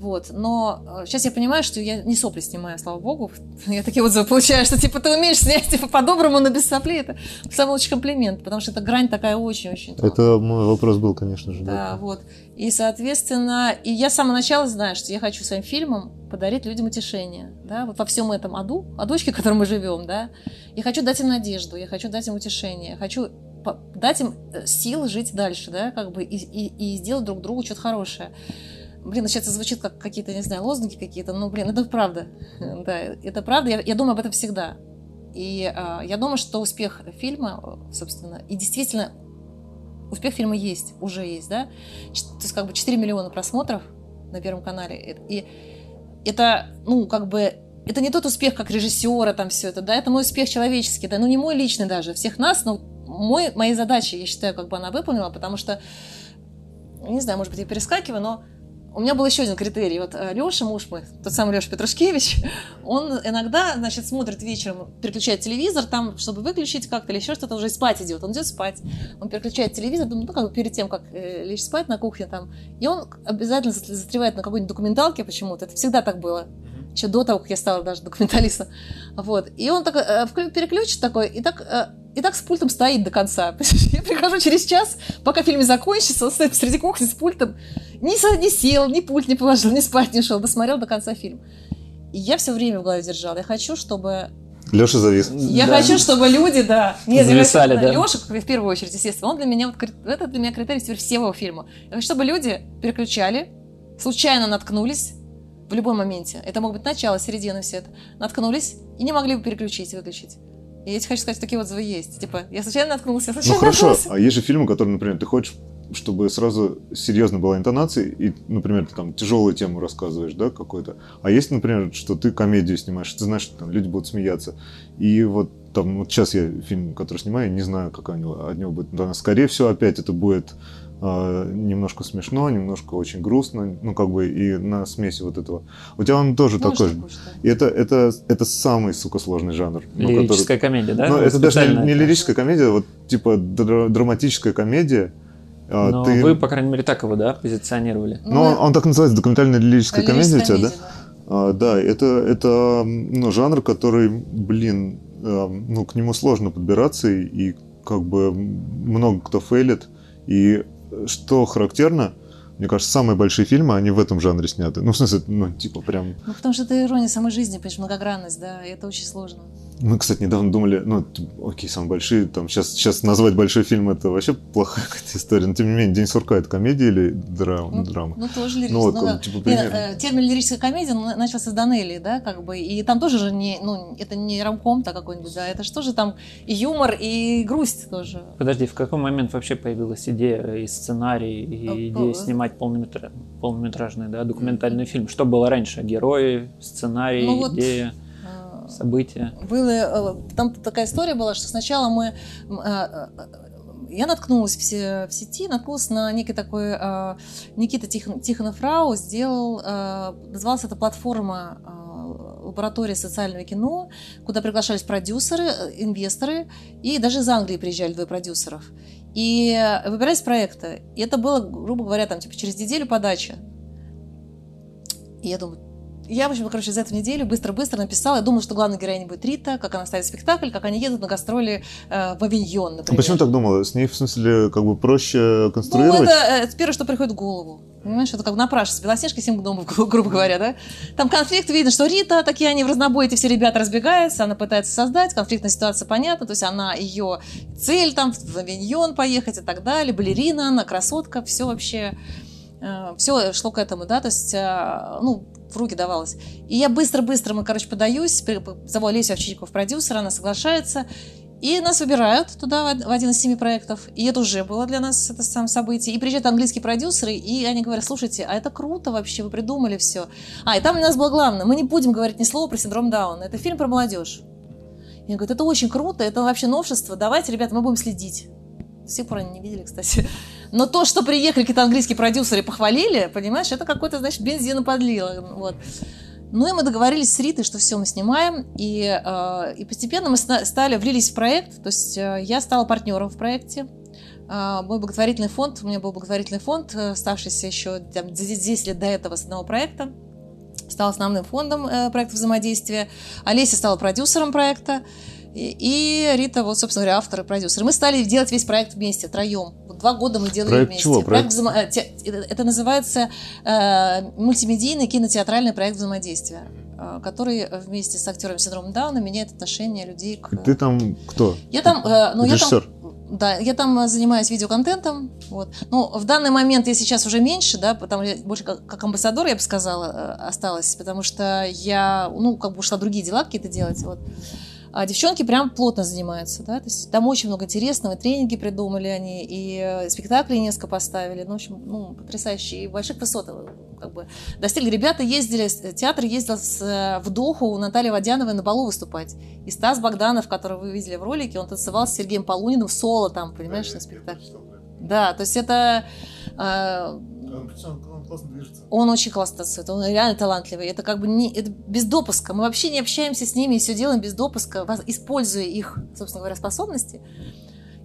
Вот. Но сейчас э, я понимаю, что я не сопли снимаю, слава богу. *laughs* Я такие отзывы получаю, что типа ты умеешь снять типа по-доброму, но без соплей. Это самый лучший комплимент, потому что эта грань такая очень-очень Это мой вопрос был, конечно же. Да, да, вот. И, соответственно, и я с самого начала знаю, что я хочу своим фильмом подарить людям утешение. Да, вот во всем этом аду, адочке, в котором мы живем, да. Я хочу дать им надежду, я хочу дать им утешение, я хочу дать им э, сил жить дальше, да, как бы, и, и, и сделать друг другу что-то хорошее. Блин, сейчас это звучит как какие-то, не знаю, лозунги какие-то, но, блин, это правда. *laughs* Да, это правда, я, я думаю об этом всегда. И э, я думаю, что успех фильма, собственно, и действительно успех фильма есть, уже есть, да? То есть как бы 4 миллиона просмотров на Первом канале. И это, ну, как бы, это не тот успех, как режиссера, там все это, да, это мой успех человеческий, да, ну не мой личный даже, всех нас, но мой, мои задачи, я считаю, как бы она выполнила, потому что, не знаю, может быть, я перескакиваю, но у меня был еще один критерий. Вот э, Леша, муж мой, тот самый Леша Петрушкевич, *laughs* он иногда, значит, смотрит вечером, переключает телевизор там, чтобы выключить как-то или еще что-то, уже спать идет. Он идет спать, он переключает телевизор, ну, как бы перед тем, как э, лечь спать на кухне там, и он обязательно застревает на какой-нибудь документалке почему-то. Это всегда так было еще до того, как я стала даже документалистом. Вот. И он так э, переключит такой, и так, э, и так с пультом стоит до конца. *laughs* Я прихожу через час, пока фильм закончится, он стоит посреди кухни с пультом. Ни, не сел, ни пульт не положил, ни спать не шел, досмотрел до конца фильм. И я все время в голове держала. Я хочу, чтобы Леша завис. Я да. хочу, чтобы люди, да. Нет, Зависали, да. Леша, в первую очередь, естественно, он для меня, вот, это для меня критерий всего фильма. Я хочу, чтобы люди переключали, случайно наткнулись, в любом моменте. Это мог быть начало, середина, все это. Наткнулись и не могли бы переключить, выключить. И я тебе хочу сказать, такие отзывы есть. Типа, я случайно наткнулся, случайно Ну хорошо, наткнулся. а есть же фильмы, которые, например, ты хочешь чтобы сразу серьезно была интонация, и, например, ты там тяжелую тему рассказываешь, да, какой-то. А есть, например, что ты комедию снимаешь, ты знаешь, что там люди будут смеяться. И вот там, вот сейчас я фильм, который снимаю, не знаю, как от него, от него будет. Да, скорее всего, опять это будет немножко смешно, немножко очень грустно, ну как бы и на смеси вот этого. У тебя он тоже ну, такой же. И это, это, это самый, сука, сложный жанр. Лирическая ну, который... комедия, да? Ну, это даже не, не лирическая комедия, вот типа драматическая комедия. А, Но ты... вы, по крайней мере, так его, да, позиционировали? Ну, он, он так называется, документальная лирическая комедия у тебя, да? А, да, это, это ну, жанр, который, блин, ну, к нему сложно подбираться, и как бы много кто фейлит. И что характерно, мне кажется, самые большие фильмы, они в этом жанре сняты. Ну, в смысле, ну, типа прям... Ну, потому что это ирония самой жизни, понимаешь, многогранность, да, и это очень сложно. Мы, кстати, недавно думали, ну, окей, самые большие, там, сейчас, сейчас назвать большой фильм, это вообще плохая *laughs* какая-то история, но тем не менее, День сурка, это комедия или драма? Ну, драма? ну тоже лирическая. Ну, ну, типа, примерно. Нет, термин лирическая комедия начался с Данелли, да, как бы, и там тоже же не, ну, это не рамком-то какой-нибудь, да, это же тоже там и юмор, и грусть тоже. Подожди, в какой момент вообще появилась идея и сценарий, и а, идея снимать полнометра... полнометражный, да, документальный фильм? Что было раньше? Герои, сценарий, ну, идея? Вот события? Было, э, там такая история была, что сначала мы э, э, я наткнулась в, сети, наткнулась на некий такой Никита Тихон, Тихонов Рау сделал, называлась эта платформа лаборатория социального кино, куда приглашались продюсеры, инвесторы, и даже из Англии приезжали двое продюсеров. И выбирались проекты. И это было, грубо говоря, там, типа, через неделю подачи. И я думаю, я, в общем, короче, за эту неделю быстро-быстро написала. Я думала, что главная героиня будет Рита, как она ставит спектакль, как они едут на гастроли э, в Авиньон, например. А почему так думала? С ней, в смысле, как бы проще конструировать? Ну, это, это первое, что приходит в голову. Понимаешь, это как напрашивается. Белоснежка семь *laughs* гномов, грубо говоря, да? Там конфликт, видно, что Рита, такие они в разнобой, эти все ребята разбегаются, она пытается создать, конфликтная ситуация понятна, то есть она, ее цель там в Авиньон поехать и так далее, балерина, она красотка, все вообще э, все шло к этому, да, то есть, э, ну, в руки давалось. И я быстро-быстро, мы, короче, подаюсь, зову Олесю Овчинникову продюсера, она соглашается, и нас выбирают туда в один из семи проектов. И это уже было для нас это сам событие. И приезжают английские продюсеры, и они говорят, слушайте, а это круто вообще, вы придумали все. А, и там у нас было главное, мы не будем говорить ни слова про синдром Дауна. Это фильм про молодежь. Я говорю, это очень круто, это вообще новшество, давайте, ребята, мы будем следить. До сих пор они не видели, кстати. Но то, что приехали какие-то английские продюсеры и похвалили, понимаешь, это какой-то, значит, бензин подлило. Вот. Ну и мы договорились с Ритой, что все мы снимаем, и, э, и постепенно мы стали, влились в проект, то есть э, я стала партнером в проекте. Э, мой благотворительный фонд, у меня был благотворительный фонд, э, оставшийся еще там, 10 лет до этого с одного проекта, стал основным фондом э, проекта взаимодействия. Олеся стала продюсером проекта. И, Рита, вот, собственно говоря, автор и продюсер. Мы стали делать весь проект вместе, троем. Вот два года мы делали проект вместе. Чего? Проект взаимо... Э, это называется э, мультимедийный кинотеатральный проект взаимодействия э, который вместе с актерами синдрома Дауна меняет отношение людей к... Ты там кто? Я там... Э, ну, Режиссер? Я там... Да, я там занимаюсь видеоконтентом. Вот. Ну, в данный момент я сейчас уже меньше, да, потому что больше как, как амбассадор, я бы сказала, э, осталась, потому что я, ну, как бы ушла другие дела какие-то делать. Вот. А девчонки прям плотно занимаются, да, то есть там очень много интересного, тренинги придумали они, и э, спектакли несколько поставили, ну, в общем, ну, потрясающие, и больших высот э, как бы достигли. Ребята ездили, театр ездил с, э, в Духу у Натальи Водяновой на балу выступать. И Стас Богданов, которого вы видели в ролике, он танцевал с Сергеем Полуниным в соло там, понимаешь, да, на спектакле. Да, то есть это... Э, классно движется. Он очень классно танцует, он реально талантливый. Это как бы не, это без допуска. Мы вообще не общаемся с ними и все делаем без допуска, используя их, собственно говоря, способности.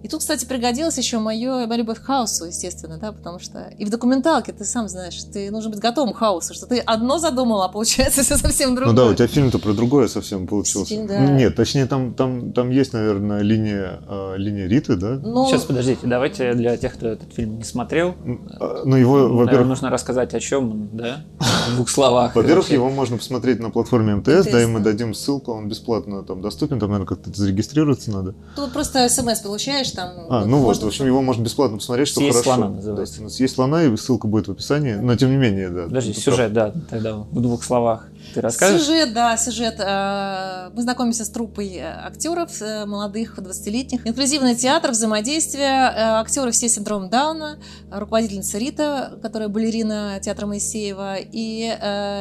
И тут, кстати, пригодилась еще моя, моя любовь к хаосу, естественно, да, потому что и в документалке ты сам знаешь, ты нужно быть готовым к хаосу, что ты одно задумал, а получается *laughs* все совсем другое. Ну да, у тебя фильм-то про другое совсем получился. Фильм, да. Нет, точнее, там, там, там есть, наверное, линия, э, линия Риты, да? Ну... Сейчас, подождите, давайте для тех, кто этот фильм не смотрел, а, ну, его, во-первых... нужно рассказать о чем, да, в двух словах. Во-первых, его можно посмотреть на платформе МТС, да, и мы дадим ссылку, он бесплатно там доступен, там, наверное, как-то зарегистрироваться надо. Тут просто смс получаешь, там... А, ну вот, в общем, его можно бесплатно посмотреть, что Съесть хорошо. слона называется. Да, съесть слона, и ссылка будет в описании, но тем не менее, да. Подожди, сюжет, прав. да, тогда в двух словах. Ты расскажешь? Сюжет, да, сюжет. Э, мы знакомимся с труппой э, актеров, э, молодых, 20-летних. Инклюзивный театр, взаимодействие. Актеры все синдром Дауна, руководительница Рита, которая балерина театра Моисеева. И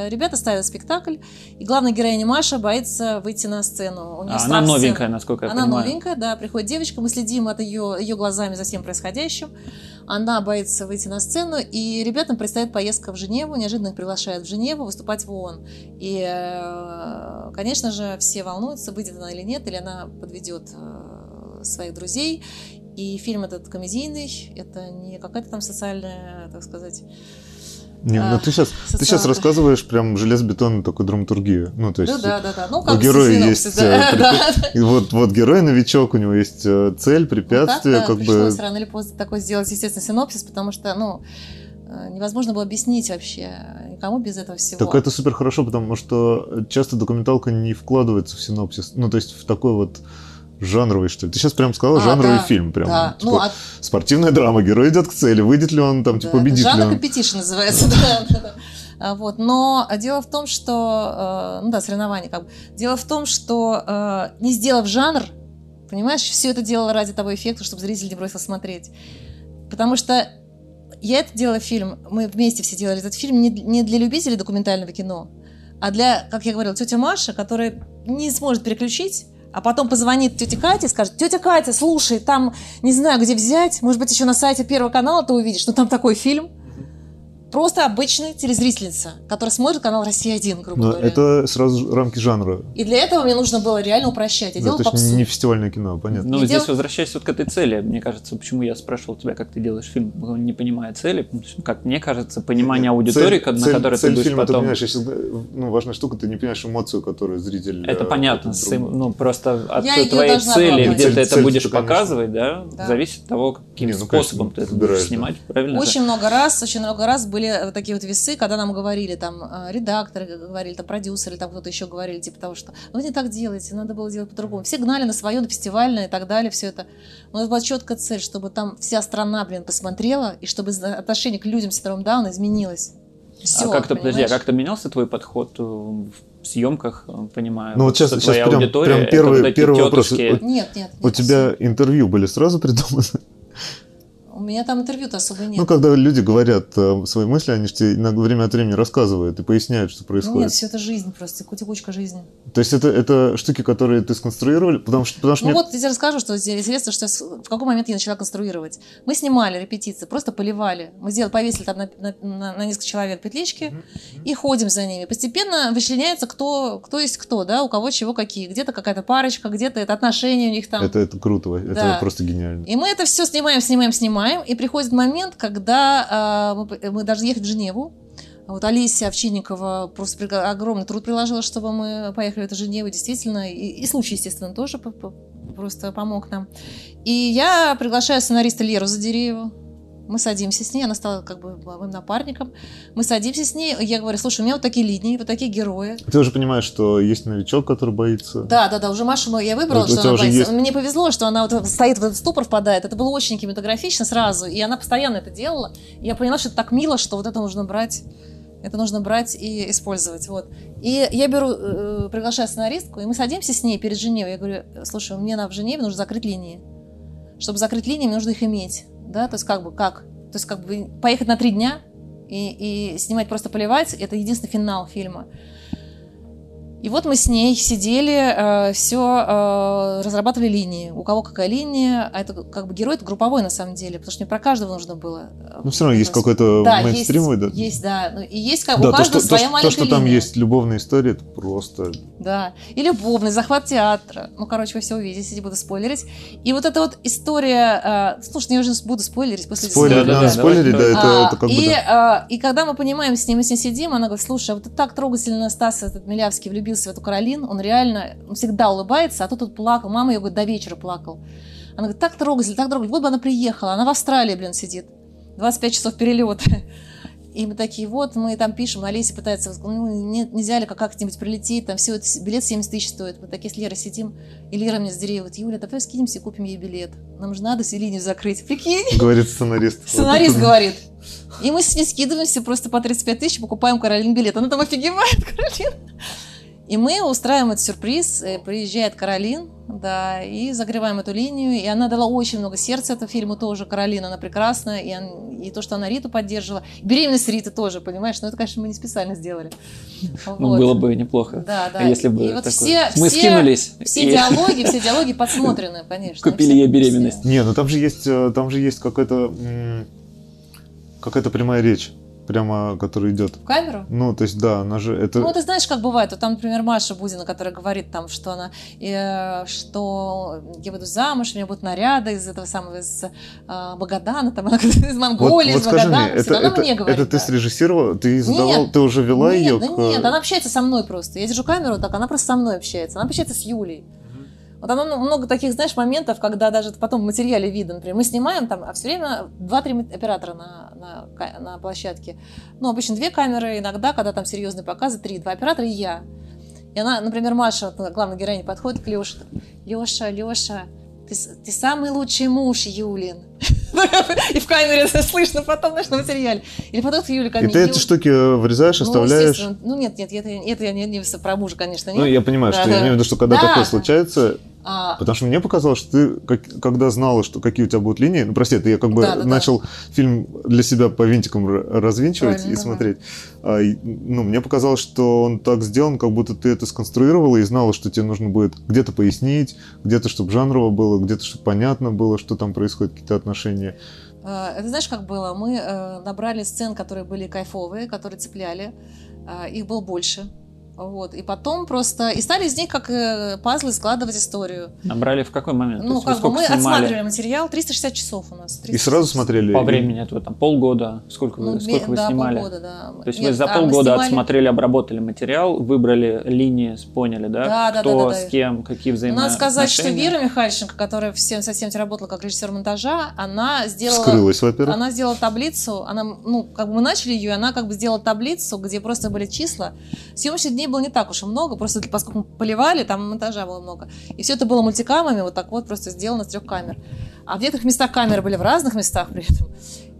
ребята ставят спектакль. И главная героиня Маша боится выйти на сцену. У нее а, она новенькая, насколько я она понимаю. Она новенькая, да. Приходит девочка, мы следим от ее, ее глазами за всем происходящим. Она боится выйти на сцену, и ребятам предстоит поездка в Женеву, неожиданно их приглашают в Женеву выступать в ООН. И, э, конечно же, все волнуются, выйдет она или нет, или она подведет э, своих друзей. И фильм этот комедийный, это не какая-то там социальная, так сказать, Не, ну ты сейчас, ты сейчас рассказываешь прям железобетонную такую драматургию. Ну, то есть, ну, да, да, да. Ну, как у героя есть... Да, э, *laughs* да. Вот, вот герой новичок, у него есть э, цель, препятствие, ну, как бы... рано или поздно такой сделать, естественно, синопсис, потому что, ну, э, невозможно было объяснить вообще никому без этого всего. Так это супер хорошо, потому что часто документалка не вкладывается в синопсис. Ну, то есть в такой вот жанровый, что ли? Ты сейчас прям сказала а, жанровый да, фильм. Прям, да. типа, ну, а... Спортивная драма, герой идет к цели, выйдет ли он там, типа, да, победит ли он. Жанр называется, *laughs* да. А, вот. Но дело в том, что... Э, ну да, соревнования как бы. Дело в том, что э, не сделав жанр, понимаешь, все это делало ради того эффекта, чтобы зритель не бросил смотреть. Потому что я это делала фильм, мы вместе все делали этот фильм не, не для любителей документального кино, а для, как я говорила, тетя Маша, которая не сможет переключить а потом позвонит тете Кате и скажет, тетя Катя, слушай, там не знаю, где взять, может быть, еще на сайте Первого канала ты увидишь, но там такой фильм просто обычная телезрительница, которая смотрит канал «Россия-1», грубо Но говоря. это сразу рамки жанра. И для этого мне нужно было реально упрощать. Я да, то попсу. есть не фестивальное кино, понятно. Ну, здесь дел... возвращаясь вот к этой цели, мне кажется, почему я спрашивал тебя, как ты делаешь фильм, не понимая цели, как мне кажется, понимание аудитории, цель, на цель, которой цель ты будешь фильма, потом... ты понимаешь, если, ну, важная штука, ты не понимаешь эмоцию, которую зритель... Это э, понятно, с, ну, просто от я твоей цели, где ты это будешь показывать, да, зависит от того, каким ну, способом ты это будешь снимать, правильно? Очень много раз, очень много раз были такие вот весы когда нам говорили, там, э, редакторы говорили, там, продюсеры, там, кто-то еще говорили, типа того, что вы не так делаете, надо было делать по-другому. Все гнали на свое, на фестивальное и так далее, все это. Но это была четкая цель, чтобы там вся страна, блин, посмотрела, и чтобы отношение к людям с Дауна изменилось. Все, а как-то, подожди, а как-то менялся твой подход в съемках, понимаю? Ну вот сейчас, сейчас прям, прям первый, вот первый вопрос. Нет, нет, нет. У тебя интервью были сразу придуманы? Меня там интервью-то особо нет. Ну, когда люди говорят э, свои мысли, они же тебе иногда время от времени рассказывают и поясняют, что происходит. Нет, все это жизнь просто, текучка жизни. То есть это, это штуки, которые ты сконструировали? Потому что, потому что ну мне... вот, я тебе расскажу, что интересно, что в какой момент я начала конструировать. Мы снимали репетиции, просто поливали. Мы сделали, повесили там на, на, на, на несколько человек петлички mm-hmm. и ходим за ними. Постепенно вычленяется, кто, кто есть кто, да, у кого чего какие. Где-то какая-то парочка, где-то это отношения у них там. Это, это круто, это да. просто гениально. И мы это все снимаем, снимаем, снимаем снимаем, и приходит момент, когда э, мы, мы должны ехать в Женеву. Вот Олеся Овчинникова просто огромный труд приложила, чтобы мы поехали в Женеву, действительно, и, и случай, естественно, тоже просто помог нам. И я приглашаю сценариста Леру Задерееву, мы садимся с ней, она стала как бы моим напарником. Мы садимся с ней, я говорю, слушай, у меня вот такие линии, вот такие герои. Ты уже понимаешь, что есть новичок, который боится. Да, да, да, уже Машу я выбрала, вот, что она боится. Есть... Мне повезло, что она вот стоит в этот ступор, впадает. Это было очень кинематографично сразу, и она постоянно это делала. И я поняла, что это так мило, что вот это нужно брать это нужно брать и использовать. Вот. И я беру, э, приглашаю сценаристку, и мы садимся с ней перед Женевой. Я говорю, слушай, мне на, в Женеве нужно закрыть линии. Чтобы закрыть линии, мне нужно их иметь да, то есть как бы как, то есть как бы поехать на три дня и, и снимать просто поливать, это единственный финал фильма. И вот мы с ней сидели, э, все э, разрабатывали линии. У кого какая линия, а это как бы герой это групповой на самом деле, потому что мне про каждого нужно было. Э, ну, все равно есть какой-то да, мейнстримовый, да? Есть, да. Ну, и есть как, да, у каждого то, своя то, маленькая То, что линия. там есть любовная история, это просто... Да. И любовный, захват театра. Ну, короче, вы все увидите, не буду спойлерить. И вот эта вот история... Слушай, я уже буду спойлерить после Спойлер, да, да, спойлерить, да, это, а, это как и, бы... Да. и когда мы понимаем, с ним, мы с ним сидим, она говорит, слушай, а вот так трогательно Стас этот Милявский влюбился в эту Каролин, он реально он всегда улыбается, а тут тут плакал. Мама ее говорит, до вечера плакал. Она говорит, так трогательно, так трогательно. Вот бы она приехала, она в Австралии, блин, сидит. 25 часов перелета. И мы такие, вот, мы там пишем, Олеся пытается, ну, не, нельзя ли как-нибудь прилететь, там все это, билет 70 тысяч стоит. Мы такие с Лерой сидим, и Лера мне с говорит, Юля, давай скинемся и купим ей билет. Нам же надо линию закрыть. Прикинь? Говорит сценарист. Сценарист говорит. И мы с ней скидываемся просто по 35 тысяч, покупаем Каролин билет. Она там офигевает, *laughs* Каролин. И мы устраиваем этот сюрприз, э, приезжает Каролин, да, и загреваем эту линию, и она дала очень много сердца этому фильму тоже, Каролина, она прекрасная, и, он, и то, что она Риту поддерживала, беременность Риты тоже, понимаешь, но это, конечно, мы не специально сделали. Ну, вот. было бы неплохо, да, да. если бы и вот все, мы все, скинулись. Все и... диалоги, все *laughs* диалоги подсмотрены, конечно. Купили ей беременность. Не, ну там же есть, э, там же есть какая-то какая-то прямая речь прямо, который идет. В камеру? Ну, то есть, да, она же это. Ну, ты знаешь, как бывает. Вот там, например, Маша Бузина, которая говорит там, что она, э, что я буду замуж, у меня будут наряды из этого самого из э, Багадана, там *laughs* из Монголии, вот, из вот Багадана. Мне, это, она это, мне говорит. Это ты да. срежиссировала, ты задавал, нет, ты уже вела нет, ее? Да к... нет, она общается со мной просто. Я держу камеру, так она просто со мной общается. Она общается с Юлей. Вот оно много таких, знаешь, моментов, когда даже потом в материале видно, например, мы снимаем там, а все время 2-3 оператора на, на, на площадке. Ну, обычно две камеры, иногда, когда там серьезные показы, три, два оператора и я. И она, например, Маша, главная героиня, подходит к Леше. Леша, Леша, ты, ты самый лучший муж, Юлин. *laughs* И в камере это слышно потом, знаешь, на материале. Или потом к Юле И ты эти штуки вырезаешь, ну, оставляешь? Ну, нет, нет, это, я не, не про мужа, конечно, нет. Ну, я понимаю, что я имею в виду, что когда такое случается, а... Потому что мне показалось, что ты, как, когда знала, что какие у тебя будут линии, ну прости, это я как бы да, да, начал да. фильм для себя по винтикам развинчивать Правильно, и смотреть. А, и, ну, мне показалось, что он так сделан, как будто ты это сконструировала и знала, что тебе нужно будет где-то пояснить, где-то, чтобы жанрово было, где-то, чтобы понятно было, что там происходит, какие-то отношения. А, это знаешь, как было? Мы э, набрали сцен, которые были кайфовые, которые цепляли. А, их было больше вот. И потом просто... И стали из них как э, пазлы складывать историю. Набрали в какой момент? Ну, как бы мы снимали? отсматривали материал, 360 часов у нас. И сразу смотрели? По времени это там полгода? Сколько вы, ну, сколько вы да, снимали? полгода, да. То есть Нет, вы за да, полгода снимали... отсмотрели, обработали материал, выбрали линии, поняли, да? Да, да, Кто, да, да, с кем, какие взаимоотношения? Надо сказать, что Вера Михальченко, которая всем, со всем работала как режиссер монтажа, она сделала... Скрылась, во-первых. Она сделала таблицу, она, ну, как бы мы начали ее, она как бы сделала таблицу, где просто были числа. Съемочных дней было не так уж и много, просто поскольку мы поливали, там монтажа было много. И все это было мультикамами, вот так вот просто сделано с трех камер. А в некоторых местах камеры были в разных местах при этом.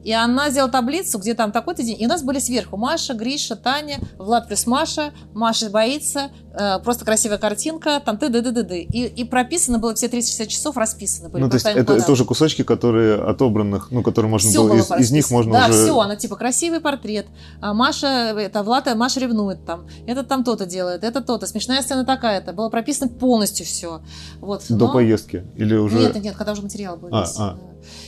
И она сделала таблицу, где там такой-то день. И у нас были сверху Маша, Гриша, Таня, Влад плюс Маша, Маша боится, э, просто красивая картинка, там ты ды ды ды ды И, и прописано было все 360 часов, расписано были. Ну, то есть это, это уже кусочки, которые отобранных, ну, которые можно все было, из, из них можно да, уже... Да, все, она типа красивый портрет, а Маша, это Влад, Маша ревнует там, это там то-то делает, это то-то, смешная сцена такая-то, было прописано полностью все. Вот, До поездки? Или уже... Нет, нет, когда уже материал был. А, а.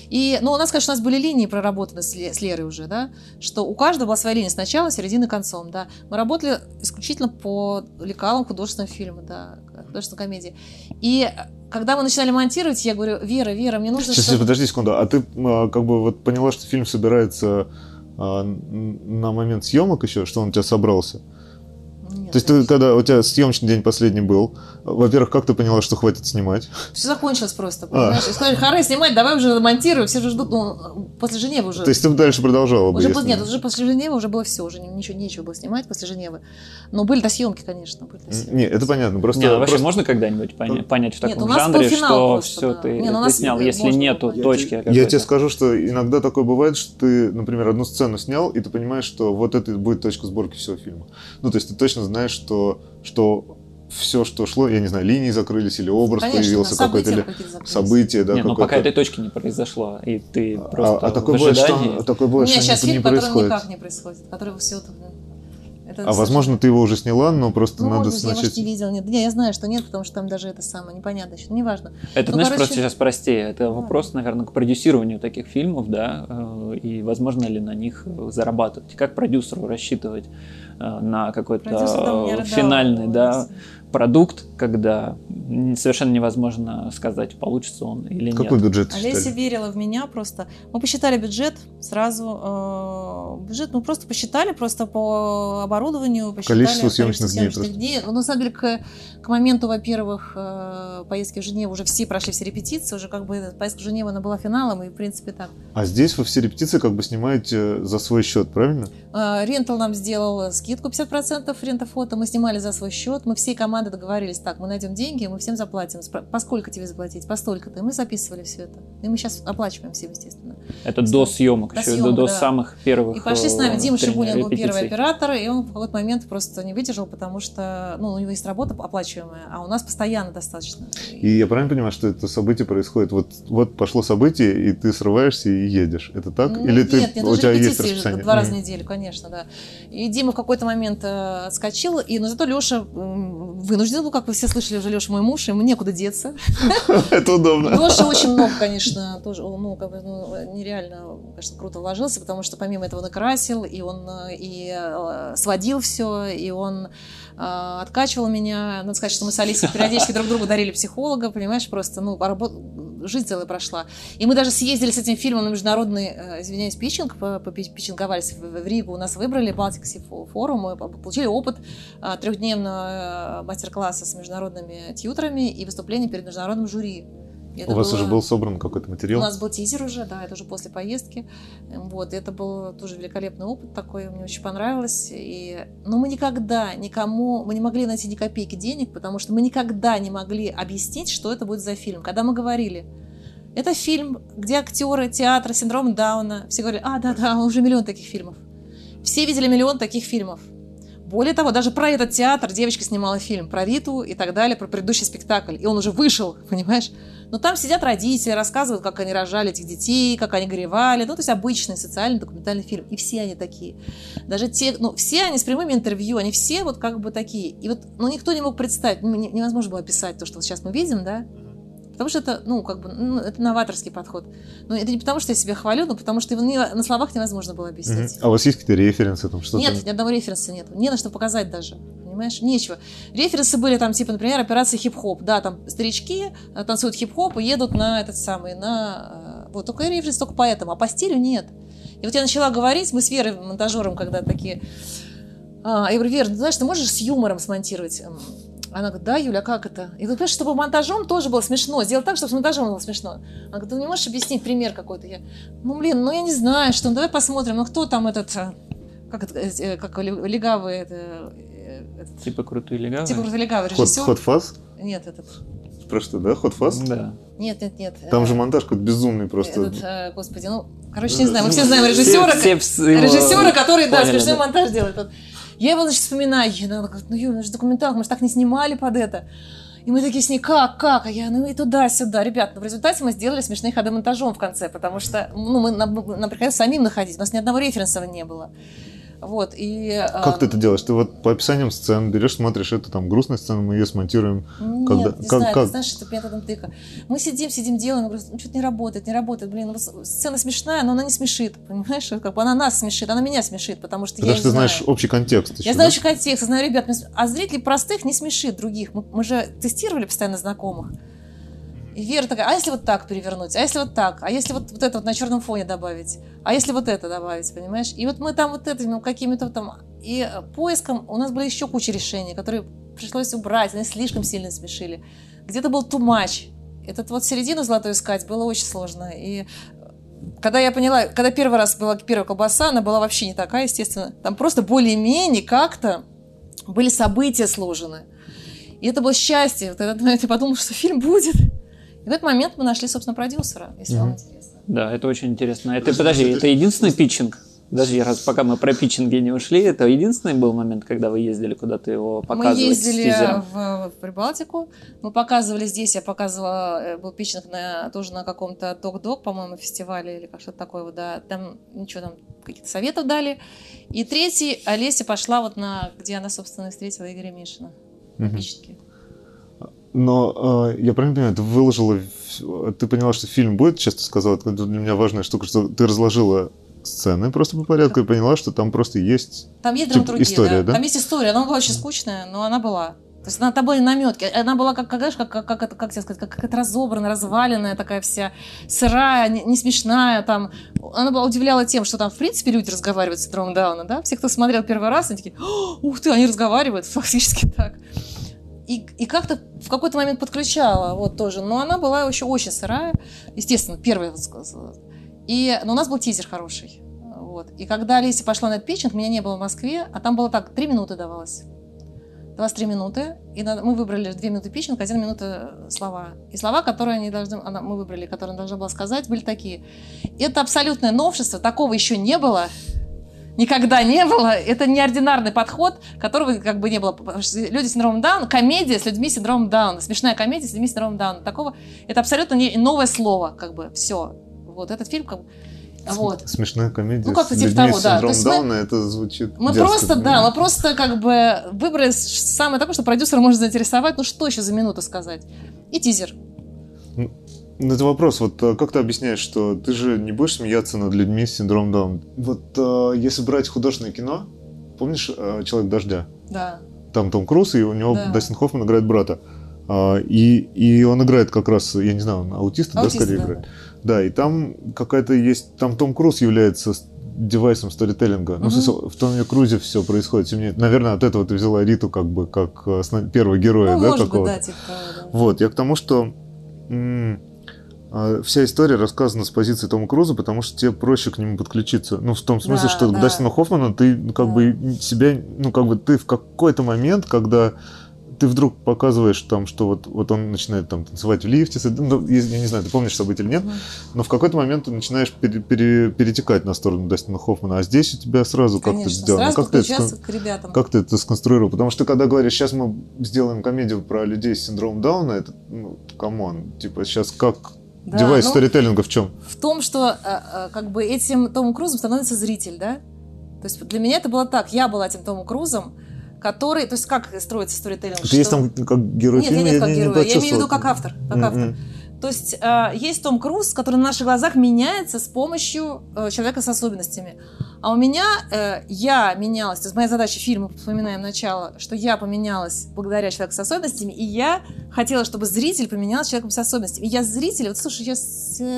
И, ну, у нас, конечно, у нас были линии проработаны с, с Лерой уже, да, что у каждого была своя линия с начала, середины, концом, да. Мы работали исключительно по лекалам художественного фильма, да, художественной комедии. И когда мы начинали монтировать, я говорю, Вера, Вера, мне нужно... Сейчас, чтобы... подожди секунду, а ты а, как бы вот поняла, что фильм собирается а, на момент съемок еще, что он у тебя собрался? Нет, То есть ты, когда у тебя съемочный день последний был, во-первых, как ты поняла, что хватит снимать? Все закончилось просто, а. понимаешь? А. Сказали, харе, снимать, давай уже монтируй, все же ждут, ну, после Женевы уже. То есть ты дальше продолжала бы? Уже, если... Нет, уже после Женевы уже было все, уже ничего, нечего было снимать после Женевы. Но были-то съемки, конечно. Были съемки. Нет, это понятно, просто... Нет, ну, вообще можно когда-нибудь понять, понять в таком нет, жанре, что просто, все да. ты, нет, ты снял, если нету я точки Я тебе скажу, что иногда такое бывает, что ты, например, одну сцену снял, и ты понимаешь, что вот это будет точка сборки всего фильма. Ну, то есть ты точно знаешь, что, что все, что шло, я не знаю, линии закрылись или образ Конечно, появился, какое-то или событие, да, Нет, но пока этой точки не произошло, и ты а, просто а, а такое бывает, что, такое бывает, У меня что сейчас не, фильм, не происходит. который никак не происходит, который все это а возможно, ты его уже сняла, но просто ну, надо может, начать... Я, может, не видел. Нет, не, я знаю, что нет, потому что там даже это самое непонятно еще. Ну, неважно. Это, ну, знаешь, короче... просто сейчас простее. Это вопрос, наверное, к продюсированию таких фильмов, да, э, и возможно ли на них зарабатывать. Как продюсеру рассчитывать э, на какой-то финальный, да, продукт, когда совершенно невозможно сказать, получится он или Какой нет. Какой бюджет Олеся верила в меня просто. Мы посчитали бюджет сразу. Э, бюджет мы просто посчитали просто по оборудованию. Посчитали количество съемочных, съемочных дней. дней. Ну, на самом деле, к, к моменту, во-первых, э, поездки в Женеву уже все прошли все репетиции. Уже как бы поездка в Женеву, она была финалом, и в принципе так. А здесь вы все репетиции как бы снимаете за свой счет, правильно? Э, Рентал нам сделал скидку 50% рентофото. Мы снимали за свой счет. Мы всей командой договорились, так, мы найдем деньги, мы всем заплатим. Поскольку тебе заплатить? Постолько-то. И мы записывали все это. И мы сейчас оплачиваем всем, естественно. Это до съемок, до, еще, съемок, до, до да. самых первых И пошли с нами. Э, Дима Шибунин был первый оператор, и он в какой-то момент просто не выдержал, потому что ну, у него есть работа оплачиваемая, а у нас постоянно достаточно. И я правильно понимаю, что это событие происходит? Вот, вот пошло событие, и ты срываешься и едешь. Это так? Ну, Или нет, ты, нет, у тебя есть расписание? Два раза в неделю, конечно, да. И Дима в какой-то момент э, отскочил, и, но зато Леша вынужден был, как вы все слышали уже, Леша мой муж, ему некуда деться. *laughs* Это удобно. Леша очень много, конечно, тоже, ну, как бы, ну, нереально, конечно, круто вложился, потому что помимо этого накрасил, и он и э, сводил все, и он э, откачивал меня. Надо сказать, что мы с Алисой периодически друг другу дарили психолога, понимаешь, просто, ну, работ... жизнь целая прошла. И мы даже съездили с этим фильмом на международный, э, извиняюсь, питчинг, попитчинговались в, Ригу, у нас выбрали Балтикси форум, мы получили опыт трехдневного мастер-класса с международными тьютерами и выступления перед международным жюри. Это У вас было... уже был собран какой-то материал? У нас был тизер уже, да, это уже после поездки. Вот, это был тоже великолепный опыт такой, мне очень понравилось. И... Но мы никогда никому, мы не могли найти ни копейки денег, потому что мы никогда не могли объяснить, что это будет за фильм. Когда мы говорили, это фильм, где актеры театра, синдром Дауна, все говорили, а, да-да, уже миллион таких фильмов. Все видели миллион таких фильмов. Более того, даже про этот театр девочка снимала фильм, про Риту и так далее, про предыдущий спектакль. И он уже вышел, *laughs* понимаешь? Но там сидят родители, рассказывают, как они рожали этих детей, как они горевали. Ну, то есть обычный социальный документальный фильм. И все они такие. Даже те, ну, все они с прямыми интервью, они все вот как бы такие. И вот, ну, никто не мог представить, ну, невозможно было описать то, что вот сейчас мы видим, да, Потому что это, ну, как бы, ну, это новаторский подход. Но это не потому, что я себя хвалю, но потому что его не, на словах невозможно было объяснить. Угу. А у вас есть какие-то референсы? Там, что нет, ни одного референса нет. Не на что показать даже. Понимаешь? Нечего. Референсы были там, типа, например, операция хип-хоп. Да, там старички э, танцуют хип-хоп и едут на этот самый, на... Э, вот, только референс только поэтому, а по стилю нет. И вот я начала говорить, мы с Верой, монтажером, когда такие... А, я говорю, Вера, знаешь, ты можешь с юмором смонтировать эм, она говорит, да, Юля, как это? И говорит, чтобы монтажом тоже было смешно. Сделать так, чтобы с монтажом было смешно. Она говорит, ты не можешь объяснить пример какой-то? Я, ну, блин, ну я не знаю, что, ну, давай посмотрим, ну кто там этот, э, как это, как легавый, это, этот, Типа крутой легавый? Типа крутой легавый режиссер. Ход, фаз? Нет, этот. Про что, да? Ход фаз? Да. Нет, нет, нет. Там же монтаж какой-то безумный просто. Этот, господи, ну, короче, не знаю, мы все знаем режиссера, все, все режиссера, который, да, смешной да. монтаж делает. Я его, значит, вспоминаю, она говорит, ну, Юля, ну же документалка, мы же так не снимали под это. И мы такие с ней, как, как? А я, ну и туда-сюда. Ребят, ну в результате мы сделали смешные ходы монтажом в конце, потому что ну, мы, нам, нам приходилось самим находить, у нас ни одного референса не было. Вот, и, как ты это делаешь? Ты вот по описаниям сцен берешь, смотришь, это там грустная сцена, мы ее смонтируем. Нет, когда, не как, знаю, как? ты знаешь, это методом тыка. Мы сидим, сидим, делаем, говорю, ну что-то не работает, не работает, блин, сцена смешная, но она не смешит, понимаешь? Как бы она нас смешит, она меня смешит, потому что потому я что ты знаешь общий контекст еще, Я знаю общий контекст, я знаю ребят, а зрителей простых не смешит других. Мы, мы же тестировали постоянно знакомых. И Вера такая, а если вот так перевернуть, а если вот так, а если вот, вот это вот на черном фоне добавить, а если вот это добавить, понимаешь? И вот мы там вот этими ну, какими-то там, и поиском у нас были еще куча решений, которые пришлось убрать, они слишком сильно смешили. Где-то был much. Этот вот середину золотую искать было очень сложно. И когда я поняла, когда первый раз была первая колбаса, она была вообще не такая, естественно. Там просто более-менее как-то были события сложены. И это было счастье. Вот я подумала, что фильм будет. И в этот момент мы нашли, собственно, продюсера, если mm-hmm. вам интересно. Да, это очень интересно. Это, подожди, это единственный питчинг? Подожди, раз пока мы про питчинги не ушли, это единственный был момент, когда вы ездили куда-то его показывать? Мы ездили в, в Прибалтику, мы показывали здесь, я показывала, э, был питчинг на, тоже на каком-то Док-Док, по-моему, фестивале или как что-то такое, вот, да, там ничего, там какие-то советов дали. И третий, Олеся пошла вот на, где она, собственно, встретила Игоря Мишина, угу. питчинге. Но э, я правильно понимаю, ты выложила, ты поняла, что фильм будет, честно сказала, это для меня важная штука, что ты разложила сцены просто по порядку и поняла, что там просто есть, там есть типа, история, да? да? Там есть история, она была очень скучная, но она была. То есть она, там были наметки. Она была, как, как, как, как, как, как тебе сказать, как, как разобранная, разваленная такая вся, сырая, не, не смешная. Там. Она была, удивляла тем, что там, в принципе, люди разговаривают с синдромом Дауна, да? Все, кто смотрел первый раз, они такие, ух ты, они разговаривают, *laughs* фактически так и, и как-то в какой-то момент подключала, вот тоже. Но она была еще очень сырая, естественно, первая. И, но у нас был тизер хороший. Вот. И когда Леся пошла на этот питчинг, меня не было в Москве, а там было так, три минуты давалось. 23 минуты, и мы выбрали 2 минуты питчинг, 1 минута слова. И слова, которые они должны, она, мы выбрали, которые она должна была сказать, были такие. Это абсолютное новшество, такого еще не было никогда не было. Это неординарный подход, которого как бы не было. Люди с синдромом Дауна, комедия с людьми с синдромом Дауна, смешная комедия с людьми с синдромом Дауна. Такого, это абсолютно не, новое слово, как бы, все. Вот этот фильм как бы, Вот. Смешная комедия. Ну, как-то типа того, да. То есть Дауна, мы, это звучит Мы дерзко, просто, да, мы просто как бы выбрали самое такое, что продюсера может заинтересовать. Ну, что еще за минуту сказать? И тизер. Ну, это вопрос. Вот а, как ты объясняешь, что ты же не будешь смеяться над людьми с синдромом Даун? Вот а, если брать художественное кино, помнишь а, «Человек дождя»? Да. Там Том Круз, и у него да. Дастин Хоффман играет брата. И, и он играет как раз, я не знаю, он аутиста, Аутист, да, скорее да. играет. Да, и там какая-то есть, там Том Круз является девайсом сторителлинга. Uh-huh. Ну, в, смысле, в Томе Крузе все происходит. Мне, наверное, от этого ты взяла Риту как бы как первого героя, ну, да, может такого. Быть, да, типа, да. Вот, я к тому, что м- а вся история рассказана с позиции Тома Круза, потому что тебе проще к нему подключиться. Ну, в том смысле, да, что да. к Дастину Хоффману ты как да. бы себя, ну, как бы ты в какой-то момент, когда ты вдруг показываешь там, что вот, вот он начинает там танцевать в лифте, ну, я не знаю, ты помнишь события или нет, но в какой-то момент ты начинаешь пере, пере, перетекать на сторону Дастина Хоффмана, а здесь у тебя сразу как-то сделано. Сразу как ты, это, к ребятам. как ты это сконструировал? Потому что когда говоришь, сейчас мы сделаем комедию про людей с синдромом Дауна, это, ну, come on, типа сейчас как да, Девайс ну, сторителлинга в чем? В том, что а, а, как бы этим Томом Крузом становится зритель, да? То есть для меня это было так. Я была этим Томом Крузом, который... То есть как строится сторителлинг? Ты что... есть там как герой нет, фильма? Нет, нет, как герой. Я имею в виду как автор. Как mm-hmm. автор. То есть э, есть Том Круз, который на наших глазах меняется с помощью э, человека с особенностями. А у меня, э, я менялась, то есть моя задача фильма, вспоминаем начало, что я поменялась благодаря человеку с особенностями, и я хотела, чтобы зритель поменялся человеком с особенностями. И я зритель, вот слушай, я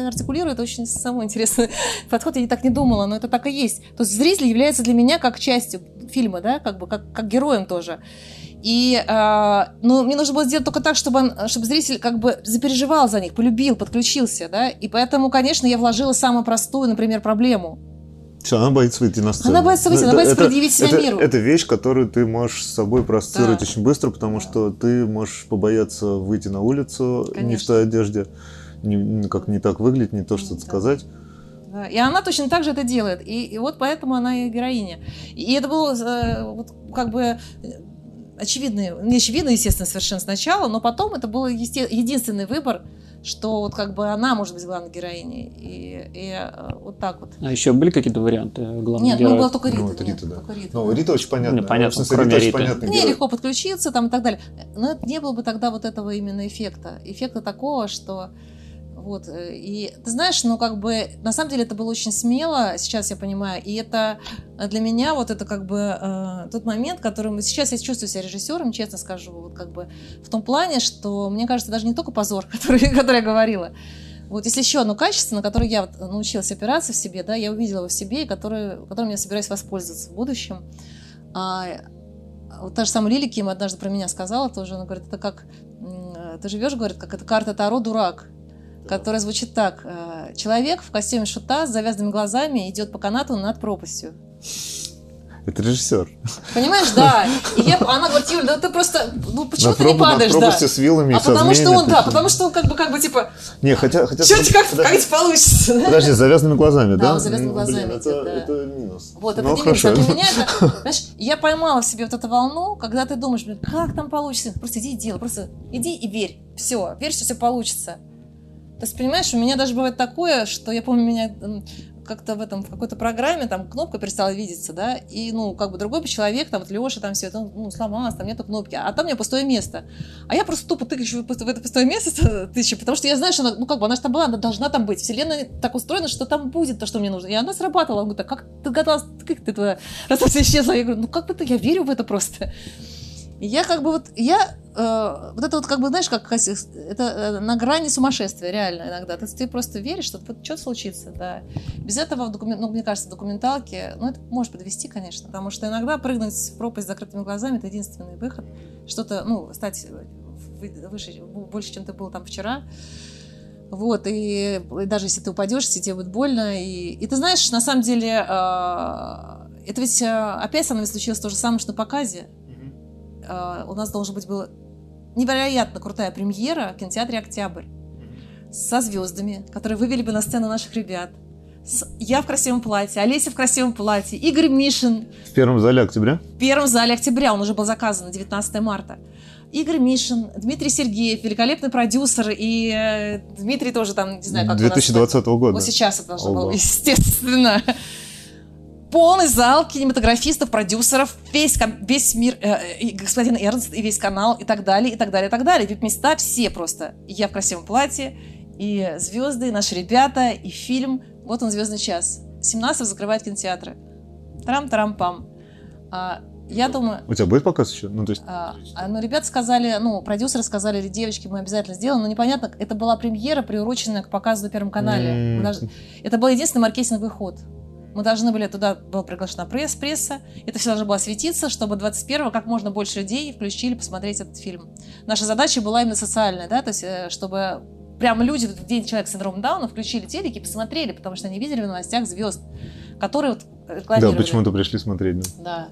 артикулирую, это очень самый интересный *laughs* подход, я так не думала, но это так и есть. То есть зритель является для меня как частью фильма, да, как бы как, как героем тоже. И, э, ну, мне нужно было сделать только так, чтобы, он, чтобы зритель как бы запереживал за них, полюбил, подключился, да. И поэтому, конечно, я вложила самую простую, например, проблему. Все, она боится выйти на сцену. Она боится выйти, ну, она боится это, предъявить себя это, миру. Это вещь, которую ты можешь с собой проассоциировать да. очень быстро, потому да. что ты можешь побояться выйти на улицу Конечно. не в той одежде, не, как не так выглядеть, не то что-то да. сказать. Да. И она точно так же это делает. И, и вот поэтому она и героиня. И это было э, вот, как бы очевидный, не очевидно, естественно, совершенно сначала, но потом это был есте- единственный выбор, что вот как бы она может быть главной героиней. И, и э, вот так вот. А еще были какие-то варианты главных Нет, героев? ну была только Рита. Ну, это Рита, нет, да. Только Рита, ну, Рита очень понятно. Ну, понятно, смысле, кроме Рита. Риты. Мне легко подключиться там и так далее. Но это не было бы тогда вот этого именно эффекта. Эффекта такого, что вот. Э, и ты знаешь, ну как бы на самом деле это было очень смело, сейчас я понимаю. И это э, для меня вот это как бы э, тот момент, который сейчас я чувствую себя режиссером, честно скажу, вот как бы в том плане, что мне кажется даже не только позор, *laughs* который, который я говорила. Вот если еще одно качество, на которое я вот научилась опираться в себе, да, я увидела его в себе, и которое, которым я собираюсь воспользоваться в будущем. А, вот та же самая Лили Ким однажды про меня сказала тоже, она говорит, это как, ты живешь, говорит, как это карта Таро дурак которая звучит так. «Э, человек в костюме шута с завязанными глазами идет по канату над пропастью. Это режиссер. Понимаешь, да. И я, она говорит, Юля, да ты просто, ну почему на ты не падаешь, да? с вилами А потому что он, да, потому что он как бы, как бы типа, не, хотя, хотя, что как, как это получится? Подожди, с завязанными глазами, да? Да, с завязанными глазами. Блин, это, да. это минус. Вот, это ну, не минус. А для меня это, *laughs* знаешь, я поймала в себе вот эту волну, когда ты думаешь, блин, как там получится? Просто иди и делай, просто иди и верь. Все, верь, что все получится. То есть, понимаешь, у меня даже бывает такое, что я помню, меня как-то в этом, в какой-то программе, там, кнопка перестала видеться, да, и, ну, как бы другой человек, там, вот Леша, там, все это, ну, сломалось, там нету кнопки, а там у меня пустое место. А я просто тупо тыкаю в это пустое место, *laughs* тысячи, потому что я знаю, что она, ну, как бы, она же там была, она должна там быть. Вселенная так устроена, что там будет то, что мне нужно. И она срабатывала. Он говорит, как ты догадалась, как ты этого, раз все исчезла? Я говорю, ну, как бы ты, я верю в это просто. И я как бы вот, я Э, вот это вот как бы, знаешь, как это э, на грани сумасшествия, реально иногда. То есть ты просто веришь, что вот что случится, да. Без этого, в документ, ну, мне кажется, документалки, ну, это может подвести, конечно, потому что иногда прыгнуть в пропасть с закрытыми глазами – это единственный выход. Что-то, ну, стать выше, больше, чем ты был там вчера. Вот, и, и даже если ты упадешь, тебе будет больно. И, и ты знаешь, на самом деле, э, это ведь опять со мной случилось то же самое, что на показе. у нас должен быть был невероятно крутая премьера в кинотеатре «Октябрь» со звездами, которые вывели бы на сцену наших ребят. С... Я в красивом платье, Олеся в красивом платье, Игорь Мишин. В первом зале октября? В первом зале октября, он уже был заказан на 19 марта. Игорь Мишин, Дмитрий Сергеев, великолепный продюсер, и э, Дмитрий тоже там, не знаю, как 2020 года. Вот сейчас это должно было, естественно. Полный зал кинематографистов, продюсеров, весь, весь мир, э, господин Эрнст, и весь канал, и так далее, и так далее, и так далее. Ведь места все просто. И я в красивом платье, и звезды, и наши ребята, и фильм. Вот он, «Звездный час». 17 закрывает кинотеатры. Трам-тарам-пам. А, я думаю... У тебя будет показ еще? Ну, то есть... А, а, ну, ребята сказали, ну, продюсеры сказали, девочки, мы обязательно сделаем, но непонятно, это была премьера, приуроченная к показу на Первом канале. Mm. Это был единственный маркетинговый ход. Мы должны были, туда была приглашена пресс, пресса, это все должно было осветиться, чтобы 21-го как можно больше людей включили посмотреть этот фильм. Наша задача была именно социальная, да, то есть э, чтобы прям люди в день человек с синдромом Дауна включили телеки и посмотрели, потому что они видели в новостях звезд, которые вот рекламировали. Да, почему-то пришли смотреть. Да. да.